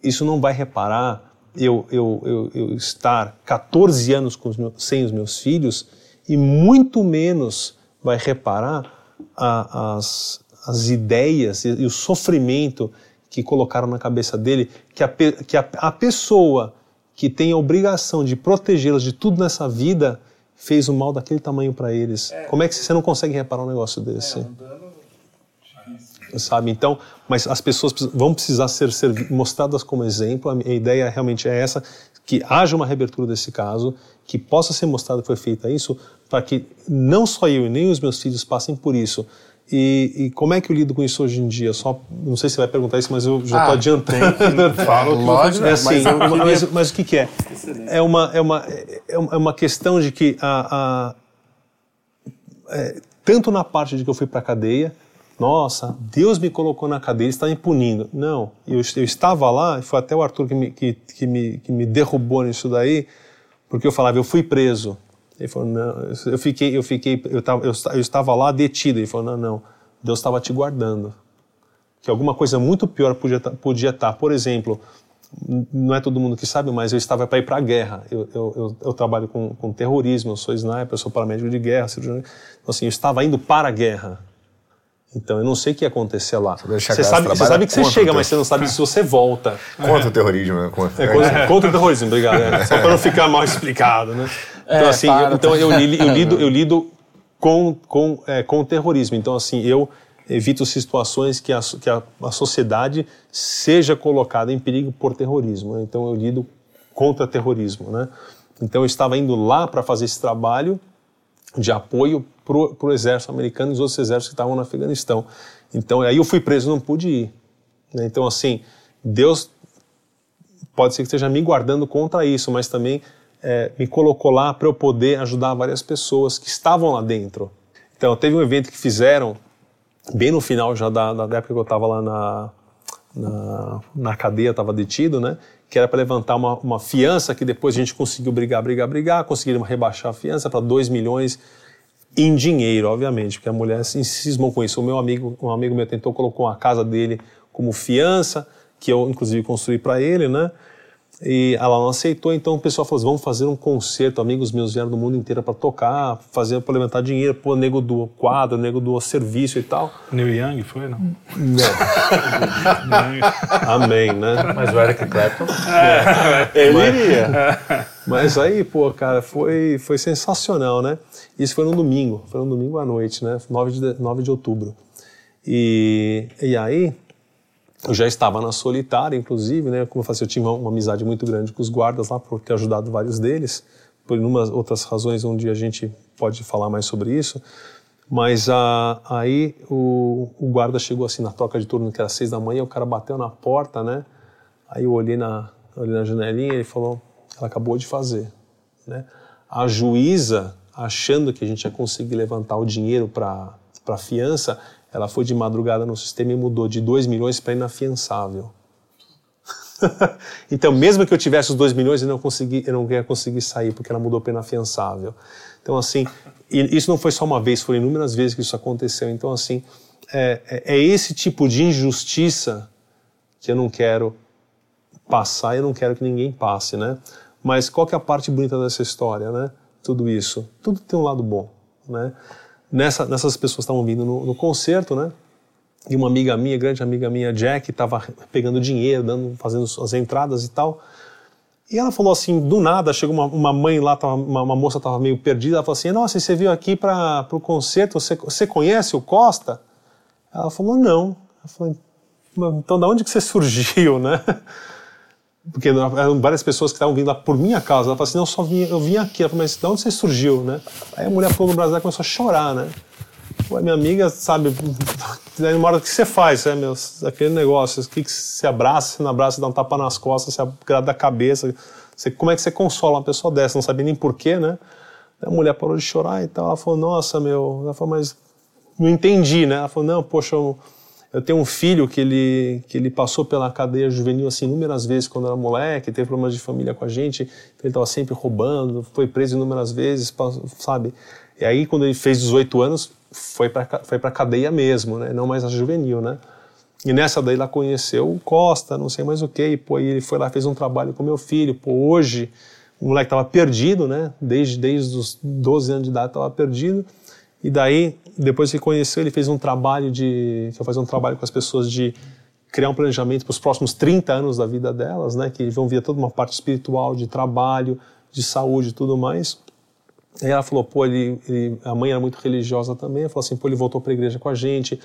Isso não vai reparar eu, eu, eu, eu estar 14 anos os meus, sem os meus filhos e muito menos vai reparar a, as, as ideias e, e, o sofrimento que colocaram na cabeça dele, que a, que a, a pessoa que tem a obrigação de protegê-los de tudo nessa vida fez o mal daquele tamanho para eles. É. Como é que você não consegue reparar um negócio desse? É, um dano sabe? Então, mas as pessoas vão precisar ser, ser mostradas como exemplo. A ideia realmente é essa, que haja uma reabertura desse caso, que possa ser mostrado que foi feita isso, para que não só eu e nem os meus filhos passem por isso. E, e, como é que eu lido com isso hoje em dia? Só não sei se você vai perguntar isso, mas eu já estou ah, adiantando. Falo Lógico, é assim, mas, mas, mas, mas, o que, que é? É uma, é, uma, é uma questão de que a, a é, tanto na parte de que eu fui para a cadeia, nossa, Deus me colocou na cadeia, está me punindo. Não, eu, eu estava lá, foi até o Arthur que me, que, que, me, que me derrubou nisso daí, porque eu falava, eu fui preso. Ele falou, não, eu fiquei, eu fiquei, eu, tava, eu, eu estava lá detido. Ele falou, não, não, Deus estava te guardando. Que alguma coisa muito pior podia, podia estar. Por exemplo, não é todo mundo que sabe, mas eu estava para ir para a guerra. Eu, eu, eu, eu, trabalho com, com terrorismo, eu sou sniper, eu sou paramédico de guerra, cirurgião. Então, assim, eu estava indo para a guerra. Então eu não sei o que ia acontecer lá. Você sabe, você sabe que você chega, mas você não sabe se você volta. Contra o terrorismo, né? Contra, é, contra, contra o terrorismo, obrigado. É. Só para não ficar mal explicado, né? Então é, assim, eu, então eu, eu, lido, eu lido com, com, é, com o terrorismo. Então assim, eu evito situações que a, que a, a sociedade seja colocada em perigo por terrorismo. Né? Então eu lido contra terrorismo, né? Então eu estava indo lá para fazer esse trabalho de apoio para o exército americano e os outros exércitos que estavam no Afeganistão. Então, aí eu fui preso, não pude ir. Né? Então, assim, Deus pode ser que esteja me guardando contra isso, mas também é, me colocou lá para eu poder ajudar várias pessoas que estavam lá dentro. Então, teve um evento que fizeram, bem no final já da, da época que eu estava lá na, na, na cadeia, estava detido, né? Que era para levantar uma, uma fiança que depois a gente conseguiu brigar, brigar, brigar, conseguiram rebaixar a fiança para 2 milhões em dinheiro, obviamente, porque a mulher se cismou com isso. O meu amigo, um amigo meu tentou colocou a casa dele como fiança, que eu inclusive construí para ele, né? E ela não aceitou, então o pessoal falou: assim, vamos fazer um concerto. Amigos meus vieram do mundo inteiro para tocar, fazer para levantar dinheiro. Pô, nego do quadro, nego do serviço e tal. Neil Young foi, não? Não. Amém, né? Mas o Eric Clapton. É, ele iria. Mas aí, pô, cara, foi, foi sensacional, né? Isso foi no domingo, foi no domingo à noite, né? 9 de, 9 de outubro. E, e aí, eu já estava na solitária, inclusive, né? Como eu falei, eu tinha uma, amizade muito grande com os guardas lá, por ter ajudado vários deles, por inúmeras outras razões onde a gente pode falar mais sobre isso. Mas ah, aí o, o, guarda chegou assim na troca de turno, que era seis da manhã, o cara bateu na porta, né? Aí eu olhei na, olhei na janelinha e ele falou, ela acabou de fazer, né? A juíza, achando que a gente ia conseguir levantar o dinheiro para a fiança, ela foi de madrugada no sistema e mudou de 2 milhões para inafiançável. então, mesmo que eu tivesse os 2 milhões, eu não, consegui, eu não ia conseguir sair, porque ela mudou para inafiançável. Então, assim, isso não foi só uma vez, foram inúmeras vezes que isso aconteceu. Então, assim, é, é, é esse tipo de injustiça que eu não quero passar eu não quero que ninguém passe, né? Mas qual que é a parte bonita dessa história, né? Tudo isso. Tudo tem um lado bom, né? Nessa, nessas pessoas estavam vindo no, no, concerto, né? E uma amiga minha, grande amiga minha, Jack, estava pegando dinheiro, dando, fazendo as entradas e tal. E ela falou assim, do nada, chegou uma, uma mãe lá, tava, uma, uma, moça estava meio perdida, ela falou assim, nossa, você veio aqui para o concerto, você, você conhece o Costa? Ela falou, não. Eu falei, então da onde que você surgiu, né? Porque eram várias pessoas que estavam vindo lá por minha causa. Ela falou assim, não, eu só vim, eu vim aqui. Ela falou, mas de onde você surgiu, né? Aí a mulher falou no Brasil e começou a chorar, né? Pô, minha amiga, sabe, daí uma hora o que você faz, né, meu? Aquele negócio, o que, você abraça, você não abraça, você dá um tapa nas costas, você agrada a cabeça. Você, como é que você consola uma pessoa dessa? Não sabia nem porquê, né? A mulher parou de chorar e tal. Ela falou, nossa, meu. Ela falou, mas não entendi, né? Ela falou, não, poxa, eu eu tenho um filho que ele, que ele passou pela cadeia juvenil assim inúmeras vezes quando era moleque, teve problemas de família com a gente, então ele estava sempre roubando, foi preso inúmeras vezes, sabe? E aí quando ele fez 18 anos, foi para foi para cadeia mesmo, né? Não mais a juvenil, né? E nessa daí ela conheceu o Costa, não sei mais o que, e pô, ele foi lá fez um trabalho com meu filho, pô, hoje o moleque estava perdido, né? Desde desde os 12 anos de idade estava perdido. E daí, depois que conheceu, ele fez um trabalho de. que fazer um trabalho com as pessoas de criar um planejamento para os próximos 30 anos da vida delas, né? Que vão vir toda uma parte espiritual, de trabalho, de saúde e tudo mais. Aí ela falou, pô, ele, ele, a mãe era muito religiosa também, falou assim, pô, ele voltou para a igreja com a gente,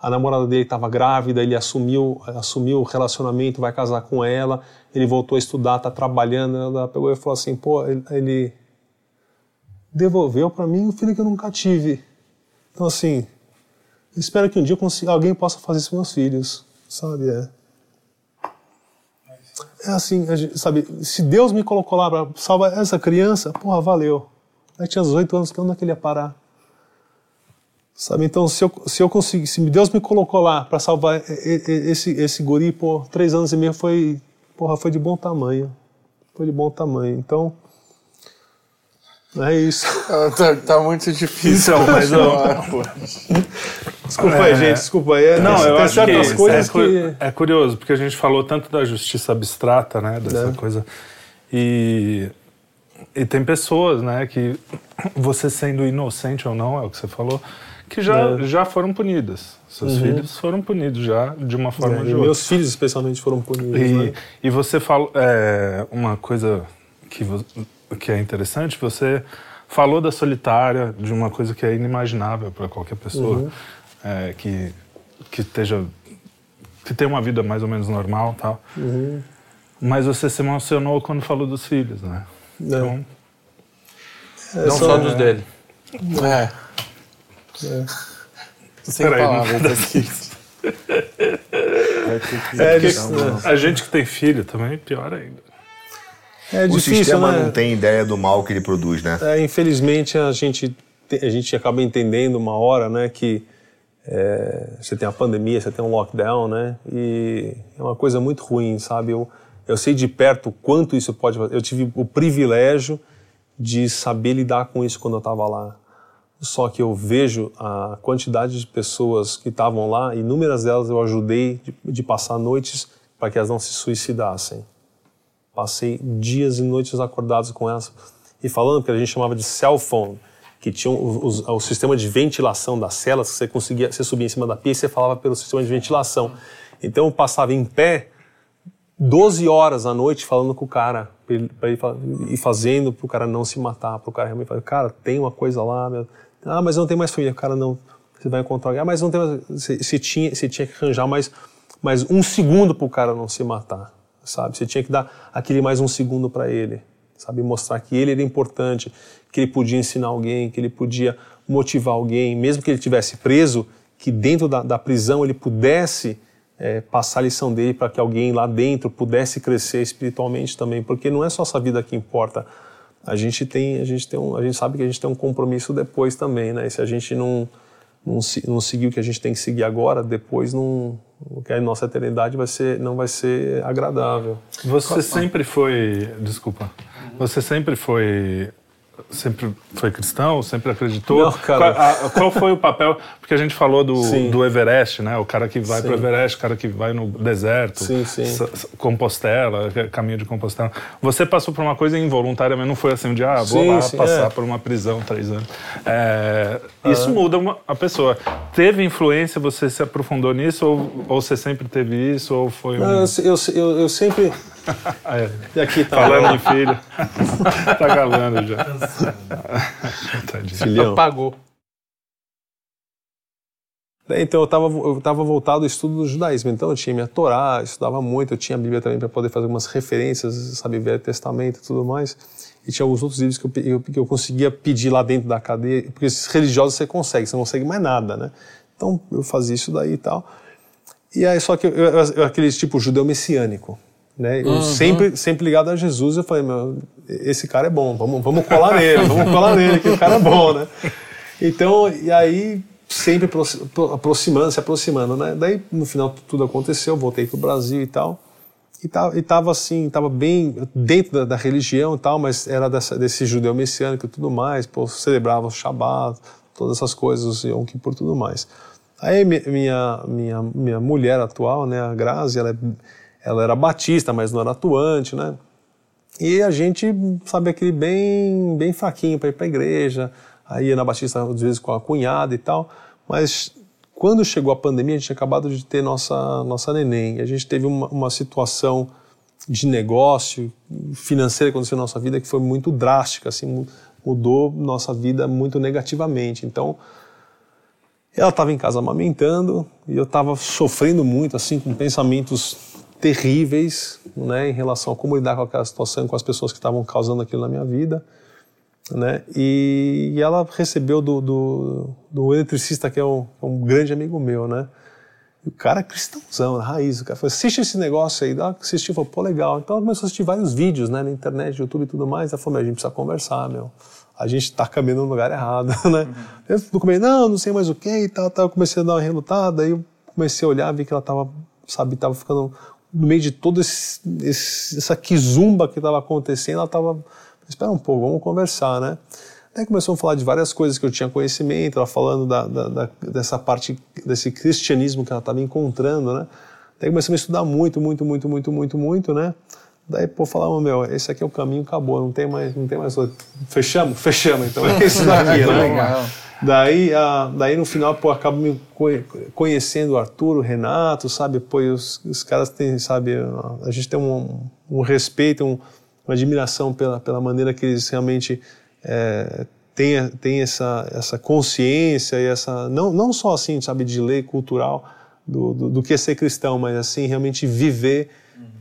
a namorada dele estava grávida, ele assumiu, assumiu o relacionamento, vai casar com ela, ele voltou a estudar, está trabalhando, ela pegou e falou assim, pô, ele, ele devolveu para mim o filho que eu nunca tive. Então, assim, espero que um dia consiga, alguém possa fazer isso com meus filhos, sabe? É. É assim, sabe? Se Deus me colocou lá para salvar essa criança, porra, valeu. Aí tinha 18 anos, que onde é que ele ia parar? Sabe? Então, se eu, se eu se Deus me colocou lá para salvar esse, esse guri, por três anos e meio foi, porra, foi de bom tamanho. Foi de bom tamanho. Então, é isso. tá, tá, muito difícil. Então, mas eu... Desculpa aí, é... gente, desculpa aí. É, não, eu tem acho certas que coisas é, que... É curioso, porque a gente falou tanto da justiça abstrata, né, dessa é. coisa. E, e tem pessoas, né, que você sendo inocente ou não, é o que você falou, que já, é. já foram punidas. Seus uhum. filhos foram punidos já, de uma forma ou de outra. Meus filhos, especialmente, foram punidos. E, né? e você fala é, uma coisa que que é interessante, você falou da solitária, de uma coisa que é inimaginável para qualquer pessoa uhum. é, que, que esteja que tem uma vida mais ou menos normal tal. Uhum. Mas você se emocionou quando falou dos filhos, né? Não. Então, é, não só, dos dele. É. é. Sem Peraí, palavras aqui. É, a gente que tem filho também, pior ainda. É difícil, o sistema né? não tem ideia do mal que ele produz, né? É, infelizmente a gente a gente acaba entendendo uma hora, né, que é, você tem a pandemia, você tem um lockdown, né, e é uma coisa muito ruim, sabe? Eu, eu sei de perto quanto isso pode fazer. Eu tive o privilégio de saber lidar com isso quando eu estava lá. Só que eu vejo a quantidade de pessoas que estavam lá, inúmeras delas eu ajudei de, de passar noites para que elas não se suicidassem Passei dias e noites acordados com elas e falando que a gente chamava de cell phone, que tinha o, o, o, sistema de ventilação das celas, que você conseguia, você subia em cima da pia e você falava pelo sistema de ventilação. Então eu passava em pé 12 horas à noite falando com o cara e fazendo para o cara não se matar, para o cara realmente falar, cara, tem uma coisa lá, meu. ah, mas não tem mais família, o cara não, você vai encontrar ah, mas não tem mais, você, você tinha, você tinha que arranjar mais, mais um segundo para o cara não se matar, sabe? Você tinha que dar aquele mais um segundo para ele, sabe? Mostrar que ele era importante, que ele podia ensinar alguém, que ele podia motivar alguém, mesmo que ele tivesse preso, que dentro da, da prisão ele pudesse é, passar a lição dele para que alguém lá dentro pudesse crescer espiritualmente também, porque não é só essa vida que importa. A gente tem, a gente tem um, a gente sabe que a gente tem um compromisso depois também, né? E se a gente não não, não seguir o que a gente tem que seguir agora, depois não, que a nossa eternidade vai ser, não vai ser agradável. Você sempre foi, desculpa, você sempre foi sempre foi cristão, sempre acreditou. Não. Qual, a, qual, foi o papel? Porque a gente falou do, do Everest, né? O cara que vai para o Everest, o cara que vai no deserto, sim, sim. Compostela, caminho de Compostela. Você passou por uma coisa involuntariamente, não foi assim dia, ah, vou lá passar é. por uma prisão três anos. É, isso muda uma, a pessoa. Teve influência? Você se aprofundou nisso ou, ou você sempre teve isso ou foi? Um... Não, eu, eu, eu sempre é. E aqui tá falando em filho. tá galando já. Filhão. Apagou. Então eu estava eu tava voltado ao estudo do judaísmo. Então eu tinha minha Torá, estudava muito, eu tinha a Bíblia também para poder fazer algumas referências, sabe, Velho Testamento e tudo mais. E tinha alguns outros livros que eu, eu, que eu conseguia pedir lá dentro da cadeia, porque esses religiosos você consegue, você não consegue mais nada, né? Então eu fazia isso daí e tal. E aí só que eu, eu, aquele tipo judeu messiânico, né? Eu uhum. sempre, sempre ligado a Jesus, eu falei, meu, esse cara é bom, vamos, vamos colar nele, vamos colar nele, que o cara é bom, né? Então, e aí sempre aproximando, se aproximando, né? Daí no final tudo aconteceu, voltei pro Brasil e tal. E tava, e tava assim, tava bem dentro da, da religião e tal, mas era dessa, desse judeu messiânico e tudo mais, pô, celebrava o Shabat, todas essas coisas, o Yom Kippur e tudo mais. Aí minha, minha, minha mulher atual, né, a Grazi, ela é ela era batista, mas não era atuante, né? E a gente, sabe, aquele bem, bem fraquinho para ir para a igreja, aí ia na batista às vezes com a cunhada e tal, mas quando chegou a pandemia, a gente tinha acabado de ter nossa, nossa neném, a gente teve uma, uma situação de negócio, financeira que aconteceu na nossa vida que foi muito drástica, assim, mudou nossa vida muito negativamente. Então, ela estava em casa amamentando e eu estava sofrendo muito, assim, com pensamentos terríveis né, em relação a como lidar com aquela situação, com as pessoas que estavam causando aquilo na minha vida. Né? E, e ela recebeu do, do, do, eletricista, que é um, é um grande amigo meu, né? E o cara é cristãozão, raiz. O cara falou: assiste esse negócio aí. Ela assistiu, falou: pô, legal. Então ela começou a assistir vários vídeos né, na internet, YouTube e tudo mais. Ela falou: a gente precisa conversar, meu. A gente está caminhando no lugar errado, né? Uhum. Eu comecei, não, não sei mais o que e tal, tal. Eu comecei a dar uma relutada. Aí eu comecei a olhar, vi que ela estava, sabe, estava ficando no meio de toda essa quizumba que estava acontecendo, ela estava, espera um pouco, vamos conversar, né? Daí começou a falar de várias coisas que eu tinha conhecimento, ela falando da, da, da, dessa parte, desse cristianismo que ela estava encontrando, né? Daí começamos a estudar muito, muito, muito, muito, muito, muito, né? Daí, pô, falamos, meu, esse aqui é o caminho, acabou, não tem mais, não tem mais outro. Fechamos? Fechamos, então é isso daqui, né? Daí, a, daí no final, pô, acabo me conhecendo o Arthur, o Renato, sabe? Pô, os, os caras têm, sabe? A gente tem um, um respeito, um, uma admiração pela, pela maneira que eles realmente é, têm, têm essa, essa consciência e essa. Não, não só assim, sabe, de lei cultural do, do, do que é ser cristão, mas assim, realmente viver.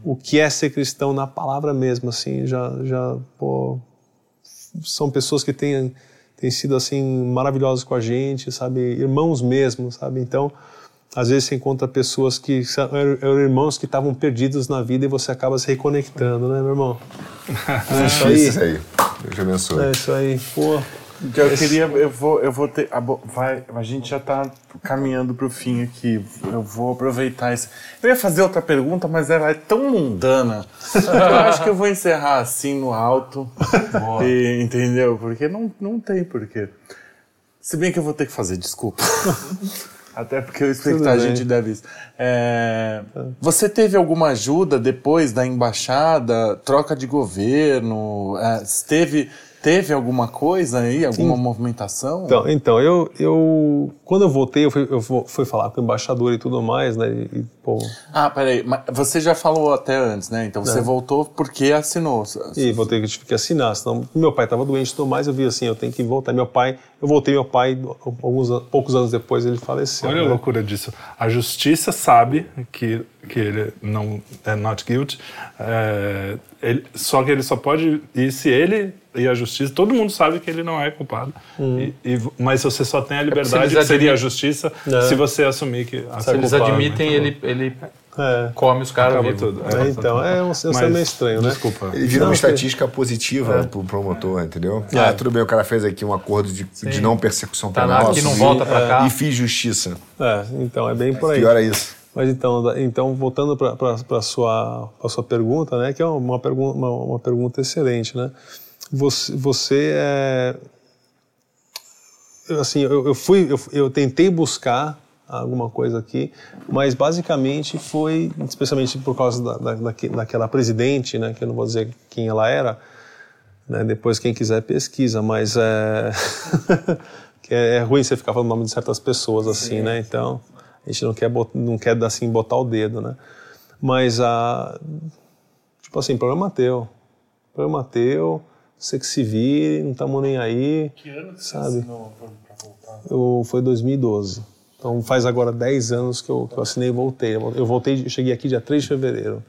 O que é ser cristão na palavra mesmo, assim. Já, já pô, são pessoas que têm têm sido assim maravilhosos com a gente, sabe, irmãos mesmo, sabe. Então, às vezes você encontra pessoas que eram irmãos que estavam perdidos na vida e você acaba se reconectando, né, meu irmão? É isso aí. Isso aí. Deus te abençoe. É isso aí. Pô. Eu queria, eu vou, eu vou ter, a, vai, a gente já está caminhando para o fim aqui. Eu vou aproveitar isso. Eu ia fazer outra pergunta, mas ela é tão mundana. eu acho que eu vou encerrar assim no alto, e, entendeu? Porque não, não tem porquê. Se bem que eu vou ter que fazer, desculpa. Até porque o expectar a gente deve isso. É, você teve alguma ajuda depois da embaixada, troca de governo? É, teve Teve alguma coisa aí, alguma Sim. movimentação? Então, então eu, eu, quando eu voltei, eu fui, eu fui falar com o embaixador e tudo mais, né? E, pô... Ah, peraí, mas você já falou até antes, né? Então você é. voltou porque assinou. E voltei que tive que assinar, senão meu pai estava doente e tudo mais, eu vi assim, eu tenho que voltar. Meu pai, eu voltei, meu pai, alguns poucos anos depois ele faleceu. Olha né? a loucura disso. A justiça sabe que, que ele não é not guilty, é, ele, só que ele só pode ir se ele e a justiça, todo mundo sabe que ele não é culpado. Hum. E, e, mas você só tem a liberdade, que seria a justiça, é. se você assumir que a Se eles admitem, né? ele, ele é. come os caras vivos. Tudo. É, então, é um, um meio estranho, né? Desculpa. Ele vira não, uma estatística que... positiva é. pro promotor, entendeu? É. Ah, tudo bem, o cara fez aqui um acordo de, de não persecução tá penal. Aqui não volta pra cá. E fiz justiça. É, então, é bem por aí. Pior é isso. Mas então, então voltando para a sua, sua pergunta, né, que é uma, pergunta, uma, uma pergunta excelente, né? Você, você é, assim, eu, eu fui, eu, eu, tentei buscar alguma coisa aqui, mas basicamente foi, especialmente por causa da, da, daquela presidente, né, que eu não vou dizer quem ela era, né, depois quem quiser pesquisa, mas é, é, é ruim você ficar falando o nome de certas pessoas assim, Sim. né, então a gente não quer, não quer assim botar o dedo, né, mas a, tipo assim, problema teu, problema teu, você que se vire, não estamos nem aí. Que ano que sabe? você assinou para voltar? Eu, foi 2012. Então faz agora 10 anos que eu, que eu assinei e voltei. Eu voltei, eu cheguei aqui dia 3 de fevereiro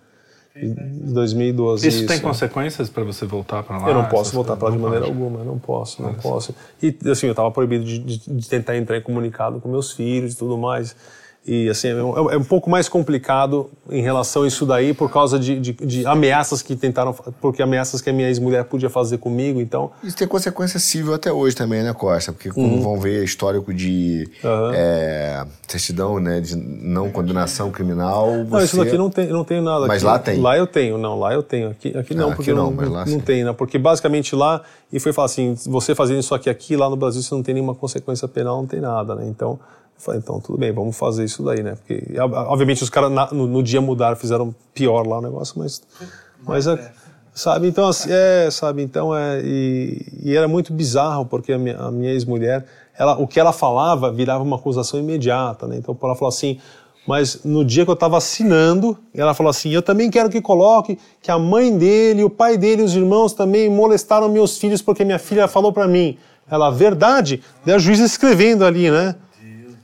de 2012. Isso, isso. tem consequências para você voltar para lá? Eu não posso voltar para lá de maneira pode. alguma, não posso, não posso. E assim, eu estava proibido de, de, de, tentar entrar em comunicado com meus filhos e tudo mais. E assim, é um, é um, pouco mais complicado em relação a isso daí por causa de, de, de ameaças que tentaram, porque ameaças que a minha ex-mulher podia fazer comigo, então... Isso tem consequência civil até hoje também, né, Costa? Porque como uhum. vão ver histórico de uhum. é, certidão, né, de não condenação criminal... Você... Não, isso daqui não tem, não tem nada. Mas aqui. lá tem? Lá eu tenho, não, lá eu tenho. Aqui, aqui não, ah, porque aqui não, não, não, não tem, né? Porque basicamente lá, e foi falar assim, você fazendo isso aqui, aqui, lá no Brasil você não tem nenhuma consequência penal, não tem nada, né? Então... Falei, então tudo bem, vamos fazer isso daí, né? Porque, obviamente, os caras no, no, dia mudaram, fizeram pior lá o negócio, mas. Mas, é, sabe, então, assim, é, sabe, então, é. E, e era muito bizarro, porque a minha, a minha ex-mulher, ela, o que ela falava virava uma acusação imediata, né? Então, ela falou assim. Mas no dia que eu estava assinando, ela falou assim: Eu também quero que coloque que a mãe dele, o pai dele os irmãos também molestaram meus filhos porque minha filha falou para mim. Ela, verdade? E a juíza escrevendo ali, né?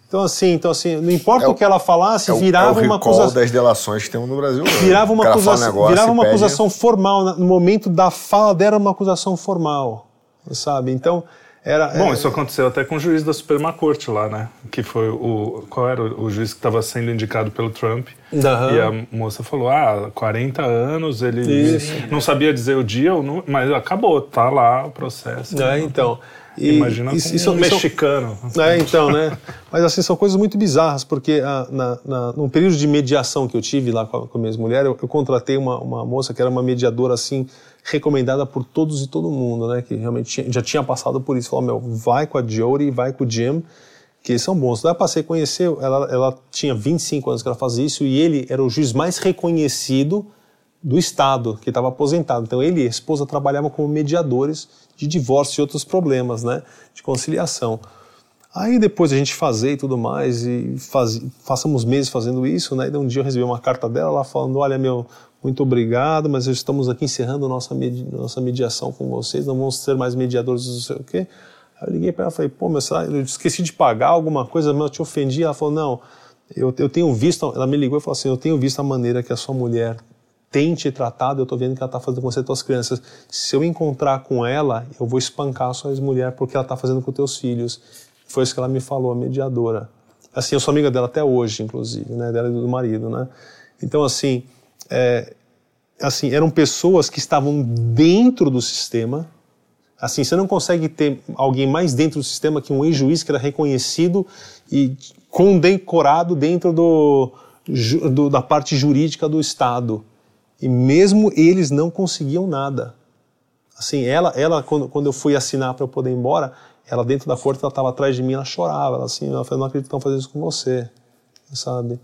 Então assim, então assim, não importa é o, o, que ela falasse, é o, virava é uma acusação das delações que temos no Brasil. Né? Virava uma acusação, virava uma acusação formal no momento da fala dela era uma acusação formal, sabe? Então era Bom, é... isso aconteceu até com o juiz da Suprema Corte lá, né? Que foi o qual era o, o juiz que estava sendo indicado pelo Trump. Uhum. E a moça falou: "Ah, 40 anos, ele isso. não sabia dizer o dia, mas acabou, tá lá o processo". É, então, e, Imagina isso, isso, um mexicano. é, então, né? Mas assim, são coisas muito bizarras, porque a, ah, na, na, no período de mediação que eu tive lá com a, com a minha mulher, eu, eu, contratei uma, uma moça que era uma mediadora, assim, recomendada por todos e todo mundo, né? Que realmente tinha, já tinha passado por isso. Falou, meu, vai com a Jody, vai com o Jim, que eles são bons. Daí eu passei a conhecer, ela, ela tinha 25 anos que ela fazia isso, e ele era o juiz mais reconhecido do Estado, que estava aposentado. Então ele e a esposa trabalhavam como mediadores de divórcio e outros problemas, né, de conciliação. Aí depois a gente fazer e tudo mais, e faz, passamos meses fazendo isso, né, e um dia eu recebi uma carta dela lá falando, olha meu, muito obrigado, mas estamos aqui encerrando nossa, medi nossa mediação com vocês, não vamos ser mais mediadores, não sei o quê. Aí eu liguei para ela e falei, pô, meu, eu esqueci de pagar alguma coisa, mas eu te ofendi. Ela falou, não, eu, eu tenho visto, ela me ligou e falou assim, eu tenho visto a maneira que a sua mulher tem te tratado, eu estou vendo que ela está fazendo com você tuas crianças. Se eu encontrar com ela, eu vou espancar sua ex-mulher porque ela está fazendo com teus filhos. Foi isso que ela me falou, a mediadora. Assim, eu sou amiga dela até hoje, inclusive, né? Dela e do marido, né? Então, assim, é, assim, eram pessoas que estavam dentro do sistema. Assim, você não consegue ter alguém mais dentro do sistema que um ex-juiz que era reconhecido e condecorado dentro do, do, da parte jurídica do Estado. E mesmo eles não conseguiam nada. Assim, ela, ela quando, quando eu fui assinar para eu poder ir embora, ela dentro da corte, ela estava atrás de mim, ela chorava, ela assim, ela falou, não acredito que estão fazendo isso com você, sabe?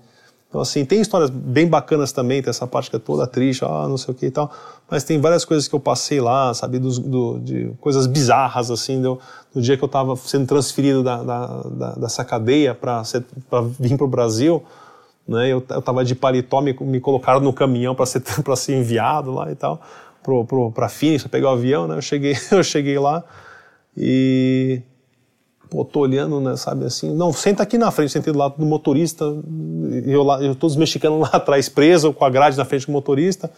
Então, assim, tem histórias bem bacanas também, tem essa parte que é toda triste, ah, não sei o que e tal, mas tem várias coisas que eu passei lá, sabe, do, de coisas bizarras, assim, do, do dia que eu estava sendo transferido da, da, da, dessa cadeia para vir para o Brasil, né, eu, eu tava de paletó, me, me colocaram no caminhão para ser, ser enviado lá e tal, para Phoenix, para pegar o avião, né, eu cheguei, eu cheguei lá, e pô, tô olhando, né, sabe assim, não, senta aqui na frente, sentei do lado do motorista, eu, lá, eu todos os mexicanos lá atrás preso com a grade na frente do motorista.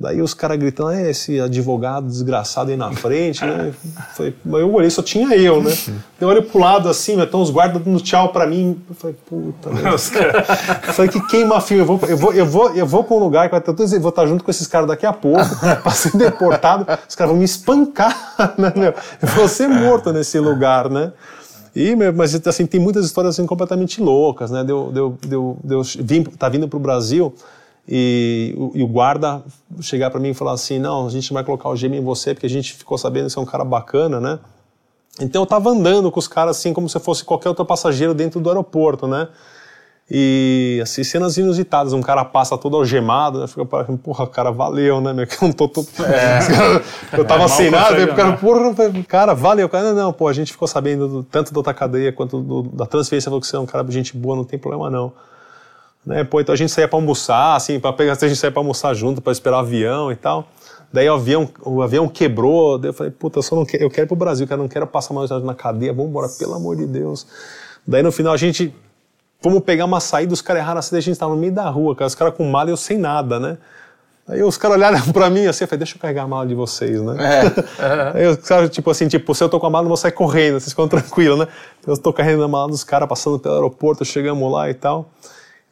Daí os caras gritando, é, esse advogado desgraçado aí na frente, né? Foi, eu olhei, só tinha eu, né? Eu olhei pro lado assim, então os guardas dando tchau pra mim. Eu falei, puta, né? Falei que queima filme, eu vou, eu vou, eu vou, eu vou pra um lugar que vai ter, eu vou estar junto com esses caras daqui a pouco, pra ser deportado, os caras vão me espancar, né, meu? Eu vou ser morto nesse lugar, né? E, mas assim, tem muitas histórias assim, completamente loucas, né? Deu, deu, deu, deu, vim, tá vindo pro Brasil e, e o guarda chegar para mim e falar assim: não, a gente vai colocar o gêmeo em você porque a gente ficou sabendo que você é um cara bacana, né? Então eu tava andando com os caras assim como se fosse qualquer outro passageiro dentro do aeroporto, né? E assim, cenas inusitadas, um cara passa todo algemado, né? Fica parecendo, porra, cara, valeu, né? Meu, que eu não tô todo. É. eu tava é, sem nada, o cara, porra, cara, valeu. Cara, não, não, pô, a gente ficou sabendo do, tanto da outra cadeia quanto do, da transferência, falou que você é um cara de gente boa, não tem problema não. Né? Pô, então a gente saía para almoçar, assim, para pegar, a gente saía para almoçar junto, para esperar o avião e tal. Daí o avião, o avião quebrou, daí eu falei, puta, eu só não quero, eu quero ir pro Brasil, cara, não quero passar mais na cadeia, vamos embora, pelo amor de Deus. Daí no final a gente, fomos pegar uma saída, os caras erraram a saída, a gente tava no meio da rua, cara, os caras com mala e eu sem nada, né? Aí os caras olharam pra mim assim, eu falei, deixa eu carregar a mala de vocês, né? É. Aí os caras, tipo assim, tipo, se eu tô com a mala, eu vou sair correndo, vocês ficam tranquilos, né? Eu tô carregando a mala dos caras, passando pelo aeroporto, chegamos lá e tal.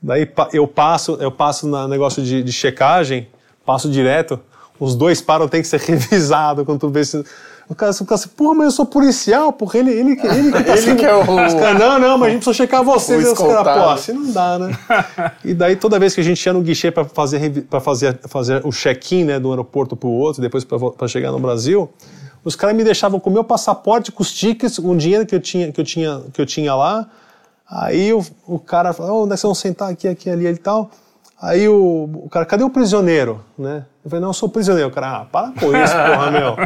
Daí eu passo, eu passo no negócio de, de checagem, passo direto, os dois param, tem que ser revisado quando tu vê se. O cara, o cara assim, porra, mas eu sou policial, porra, ele, ele, ele, ele, ele que é o. Cara, não, não, mas a gente precisa checar vocês. Os caras, pô, assim não dá, né? e daí toda vez que a gente ia no guichê para fazer, pra fazer, fazer o check-in né, do aeroporto pro outro, depois para chegar no Brasil, os caras me deixavam com o meu passaporte, com os tickets, com o dinheiro que eu tinha, que eu tinha, que eu tinha lá Aí o, o cara falou, oh, onde é que vocês vão sentar aqui, aqui, ali e tal. Aí o, o cara, cadê o prisioneiro? Né? Eu falei, não, eu sou prisioneiro. O cara, ah, para com isso, porra, meu.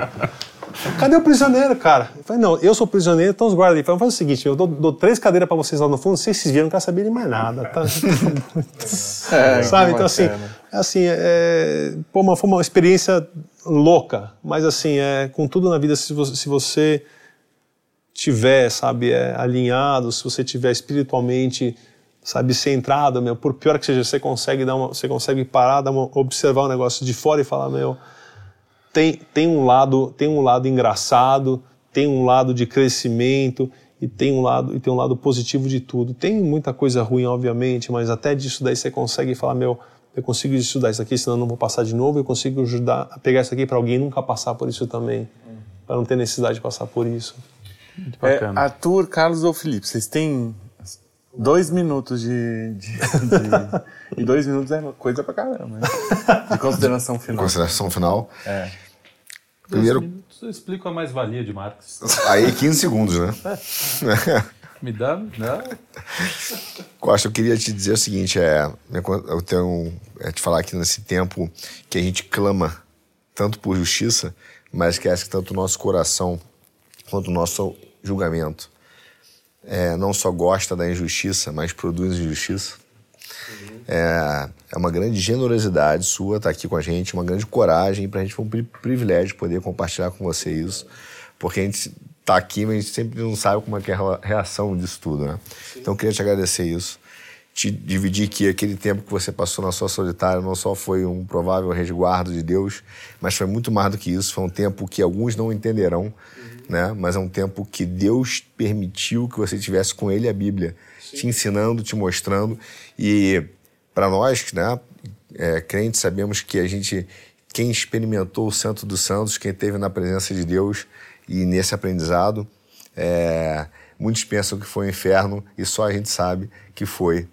Cadê o prisioneiro, cara? Eu falei, não, eu sou prisioneiro, então os guardas ali. Falei, faz o seguinte, eu dou, dou três cadeiras para vocês lá no fundo, vocês viram, não quero saber de mais nada. Tá? é, Sabe? Então, assim, é assim é, pô, uma, foi uma experiência louca, mas assim, é, com tudo na vida, se você, se você tiver, sabe, é, alinhado, se você tiver espiritualmente, sabe, centrado, meu, por pior que seja, você consegue dar uma, você consegue parar, dar uma, observar o negócio de fora e falar, meu, tem, tem um lado, tem um lado engraçado, tem um lado de crescimento e tem um lado e tem um lado positivo de tudo. Tem muita coisa ruim, obviamente, mas até disso daí você consegue falar, meu, eu consigo estudar isso aqui, senão eu não vou passar de novo. Eu consigo ajudar a pegar isso aqui para alguém nunca passar por isso também, para não ter necessidade de passar por isso. É, Arthur, Carlos ou Felipe, vocês têm dois minutos de, de, de, E dois minutos é coisa pra caramba, né? De consideração final. Consideração final? É. Primeiro. Dois minutos eu explico a mais-valia de Marx. Aí 15 segundos, né? Me dá, não. Costa, eu queria te dizer o seguinte: é, eu tenho é, te falar que nesse tempo que a gente clama tanto por justiça, mas que acho que tanto o nosso coração quanto o nosso julgamento é, não só gosta da injustiça, mas produz injustiça. Uhum. É, é uma grande generosidade sua estar aqui com a gente, uma grande coragem, para a gente foi um privilégio poder compartilhar com você isso, porque a gente está aqui, mas a gente sempre não sabe como é, que é a reação disso tudo, né? Então, eu queria te agradecer isso te dividir que aquele tempo que você passou na sua solitária não só foi um provável resguardo de Deus, mas foi muito mais do que isso. Foi um tempo que alguns não entenderão. Né? Mas é um tempo que Deus permitiu que você tivesse com Ele a Bíblia, Sim. te ensinando, te mostrando. E para nós, né, é, crentes, sabemos que a gente, quem experimentou o Santo dos Santos, quem esteve na presença de Deus e nesse aprendizado, é, muitos pensam que foi o um inferno e só a gente sabe que foi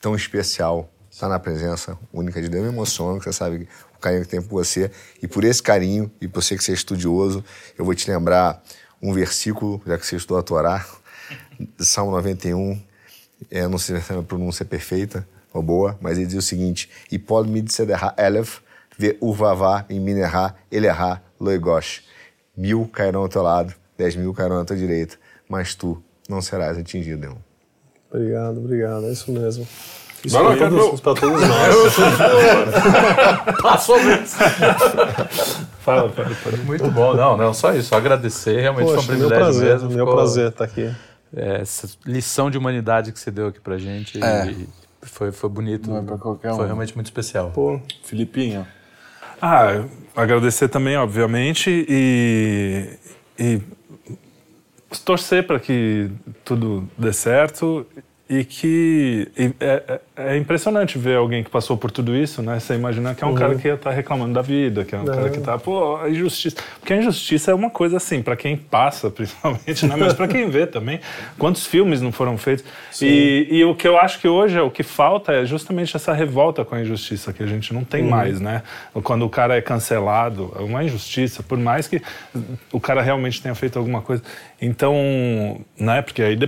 tão especial estar na presença única de Deus. Me emociona, que você sabe o carinho que tem por você. E por esse carinho, e por você que você é estudioso, eu vou te lembrar um versículo, já que você estudou a Torá, Salmo 91, é, não sei se a pronúncia é perfeita ou boa, mas ele diz o seguinte: E me dizer elef, ve urvavá, em minerá, eleha, loigosh. Mil cairão ao teu lado, dez mil cairão à tua direita, mas tu não serás atingido, irmão. Obrigado, obrigado, é isso mesmo. Isso Vai lá, todos, para todos nós. Passou mesmo. fala, fala, fala. Muito bom. Não, não, só isso. Só agradecer. Realmente Poxa, foi um privilégio meu prazer, mesmo. Meu Ficou, prazer estar aqui. É, essa lição de humanidade que você deu aqui pra gente. É. foi, foi bonito. Não é pra qualquer um. Foi realmente muito especial. Pô, Filipinho. Ah, agradecer também, obviamente, e, e torcer para que tudo dê certo e que e é, é, é, impressionante ver alguém que passou por tudo isso, né? Você imaginar que é um uhum. cara que está reclamando da vida, que é um cara que está, pô, a injustiça. Porque a injustiça é uma coisa assim, para quem passa, principalmente, né? mas para quem vê também. Quantos filmes não foram feitos? E, e, o que eu acho que hoje é o que falta é justamente essa revolta com a injustiça que a gente não tem uhum. mais, né? Quando o cara é cancelado, é uma injustiça, por mais que o cara realmente tenha feito alguma coisa. Então, né? Porque aí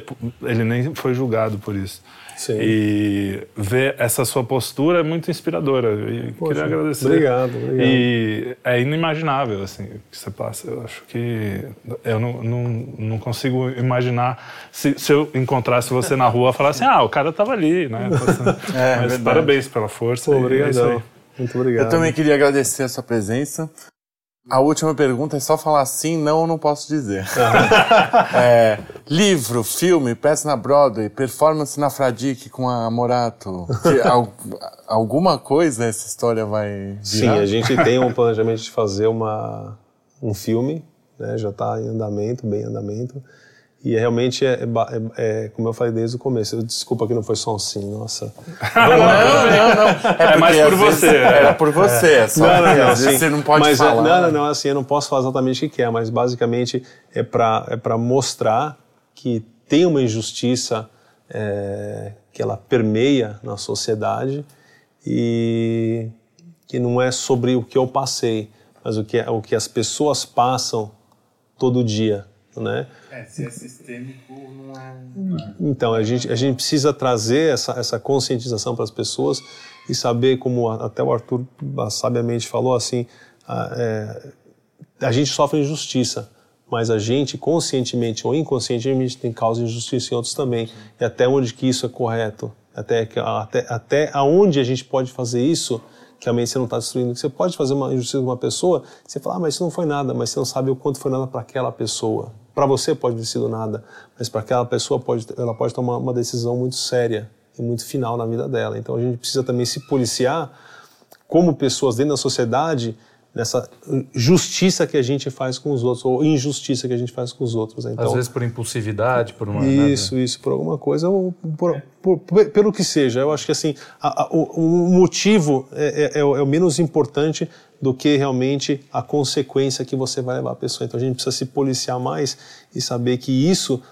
ele nem foi julgado por isso. Sim. E ver essa sua postura é muito inspiradora. E Poxa, queria agradecer. Obrigado, obrigado. E é inimaginável, assim, o que você passa. Eu acho que eu não, não, não consigo imaginar se, se eu encontrasse você na rua e falasse, ah, o cara estava ali, né? é, Mas verdade. parabéns pela força. Pô, obrigado. É muito obrigado. Eu também queria agradecer a sua presença. A última pergunta é só falar sim, não, eu não posso dizer. é, livro, filme, peça na Broadway, performance na Fradique com a Morato. al, alguma coisa essa história vai virar? Sim, a gente tem um planejamento de fazer uma, um filme, né, já está em andamento, bem em andamento. E realmente é, é, é, como eu falei desde o começo. Desculpa que não foi só um sim, nossa. Não, não, não. não. É, é mais por você. Era por você, é. só não, não, não, vezes você não pode mas, falar. Não, não, não, assim, eu não posso falar exatamente o que é, mas basicamente é para é pra mostrar que tem uma injustiça é, que ela permeia na sociedade e que não é sobre o que eu passei, mas o que, é, o que as pessoas passam todo dia né? É, se é sistêmico, não é. Então, a gente, a gente precisa trazer essa, essa conscientização para as pessoas e saber, como até o Arthur sabiamente falou, assim, a, é, a gente sofre injustiça, mas a gente, conscientemente ou inconscientemente, tem causa de injustiça em outros também. E até onde que isso é correto? Até, até, até aonde a gente pode fazer isso que realmente você não está destruindo. Você pode fazer uma injustiça com uma pessoa, você fala, ah, mas isso não foi nada, mas você não sabe o quanto foi nada para aquela pessoa. Para você pode ter sido nada, mas para aquela pessoa pode, ela pode tomar uma decisão muito séria e muito final na vida dela. Então a gente precisa também se policiar como pessoas dentro da sociedade nessa justiça que a gente faz com os outros ou injustiça que a gente faz com os outros. Então, Às vezes por impulsividade, por uma isso, nada. isso, por alguma coisa ou por, por, por, pelo que seja. Eu acho que assim a, a, o, o, motivo é, é, é, o, é o menos importante do que realmente a consequência que você vai levar a pessoa. Então a gente precisa se policiar mais e saber que isso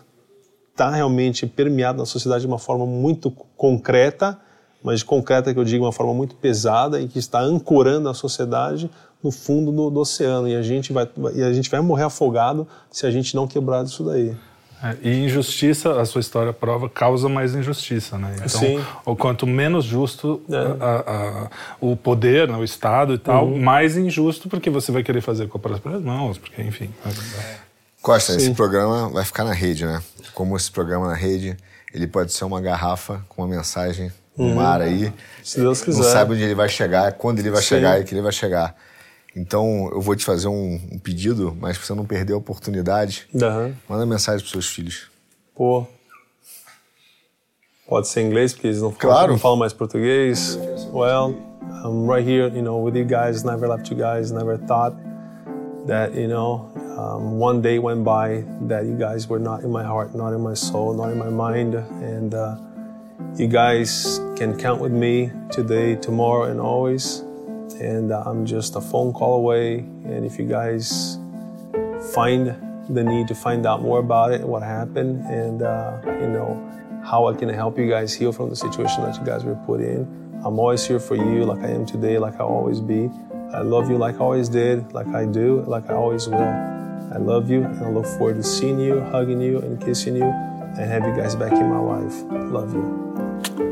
está realmente permeado na sociedade de uma forma muito concreta, mas concreta que eu digo uma forma muito pesada e que está ancorando a sociedade no fundo do, do oceano e a gente vai e a gente vai morrer afogado se a gente não quebrar isso daí. É, e injustiça, a sua história prova, causa mais injustiça, né? Então, Sim. o quanto menos justo é. a, a, o poder, né, o Estado e tal, uhum. mais injusto porque você vai querer fazer com as próprias mãos, porque, enfim. Costa, Sim. esse programa vai ficar na rede, né? Como esse programa na rede, ele pode ser uma garrafa com uma mensagem no uhum. mar aí. Se Deus quiser. Não sabe onde ele vai chegar, quando ele vai Sim. chegar e que ele vai chegar. Então, eu vou te fazer um, um pedido, mas pra você não perder a oportunidade, uhum. manda mensagem pros seus filhos. Pô. Pode ser em inglês, porque eles não, claro. falam, não falam mais português. Well, I'm right here, you know, with you guys. Never left you guys. Never thought that, you know, um, one day went by that you guys were not in my heart, not in my soul, not in my mind. And uh, you guys can count with me today, tomorrow, and always. And I'm just a phone call away. And if you guys find the need to find out more about it, what happened, and uh, you know how I can help you guys heal from the situation that you guys were put in, I'm always here for you, like I am today, like I always be. I love you like I always did, like I do, like I always will. I love you and I look forward to seeing you, hugging you, and kissing you, and have you guys back in my life. Love you.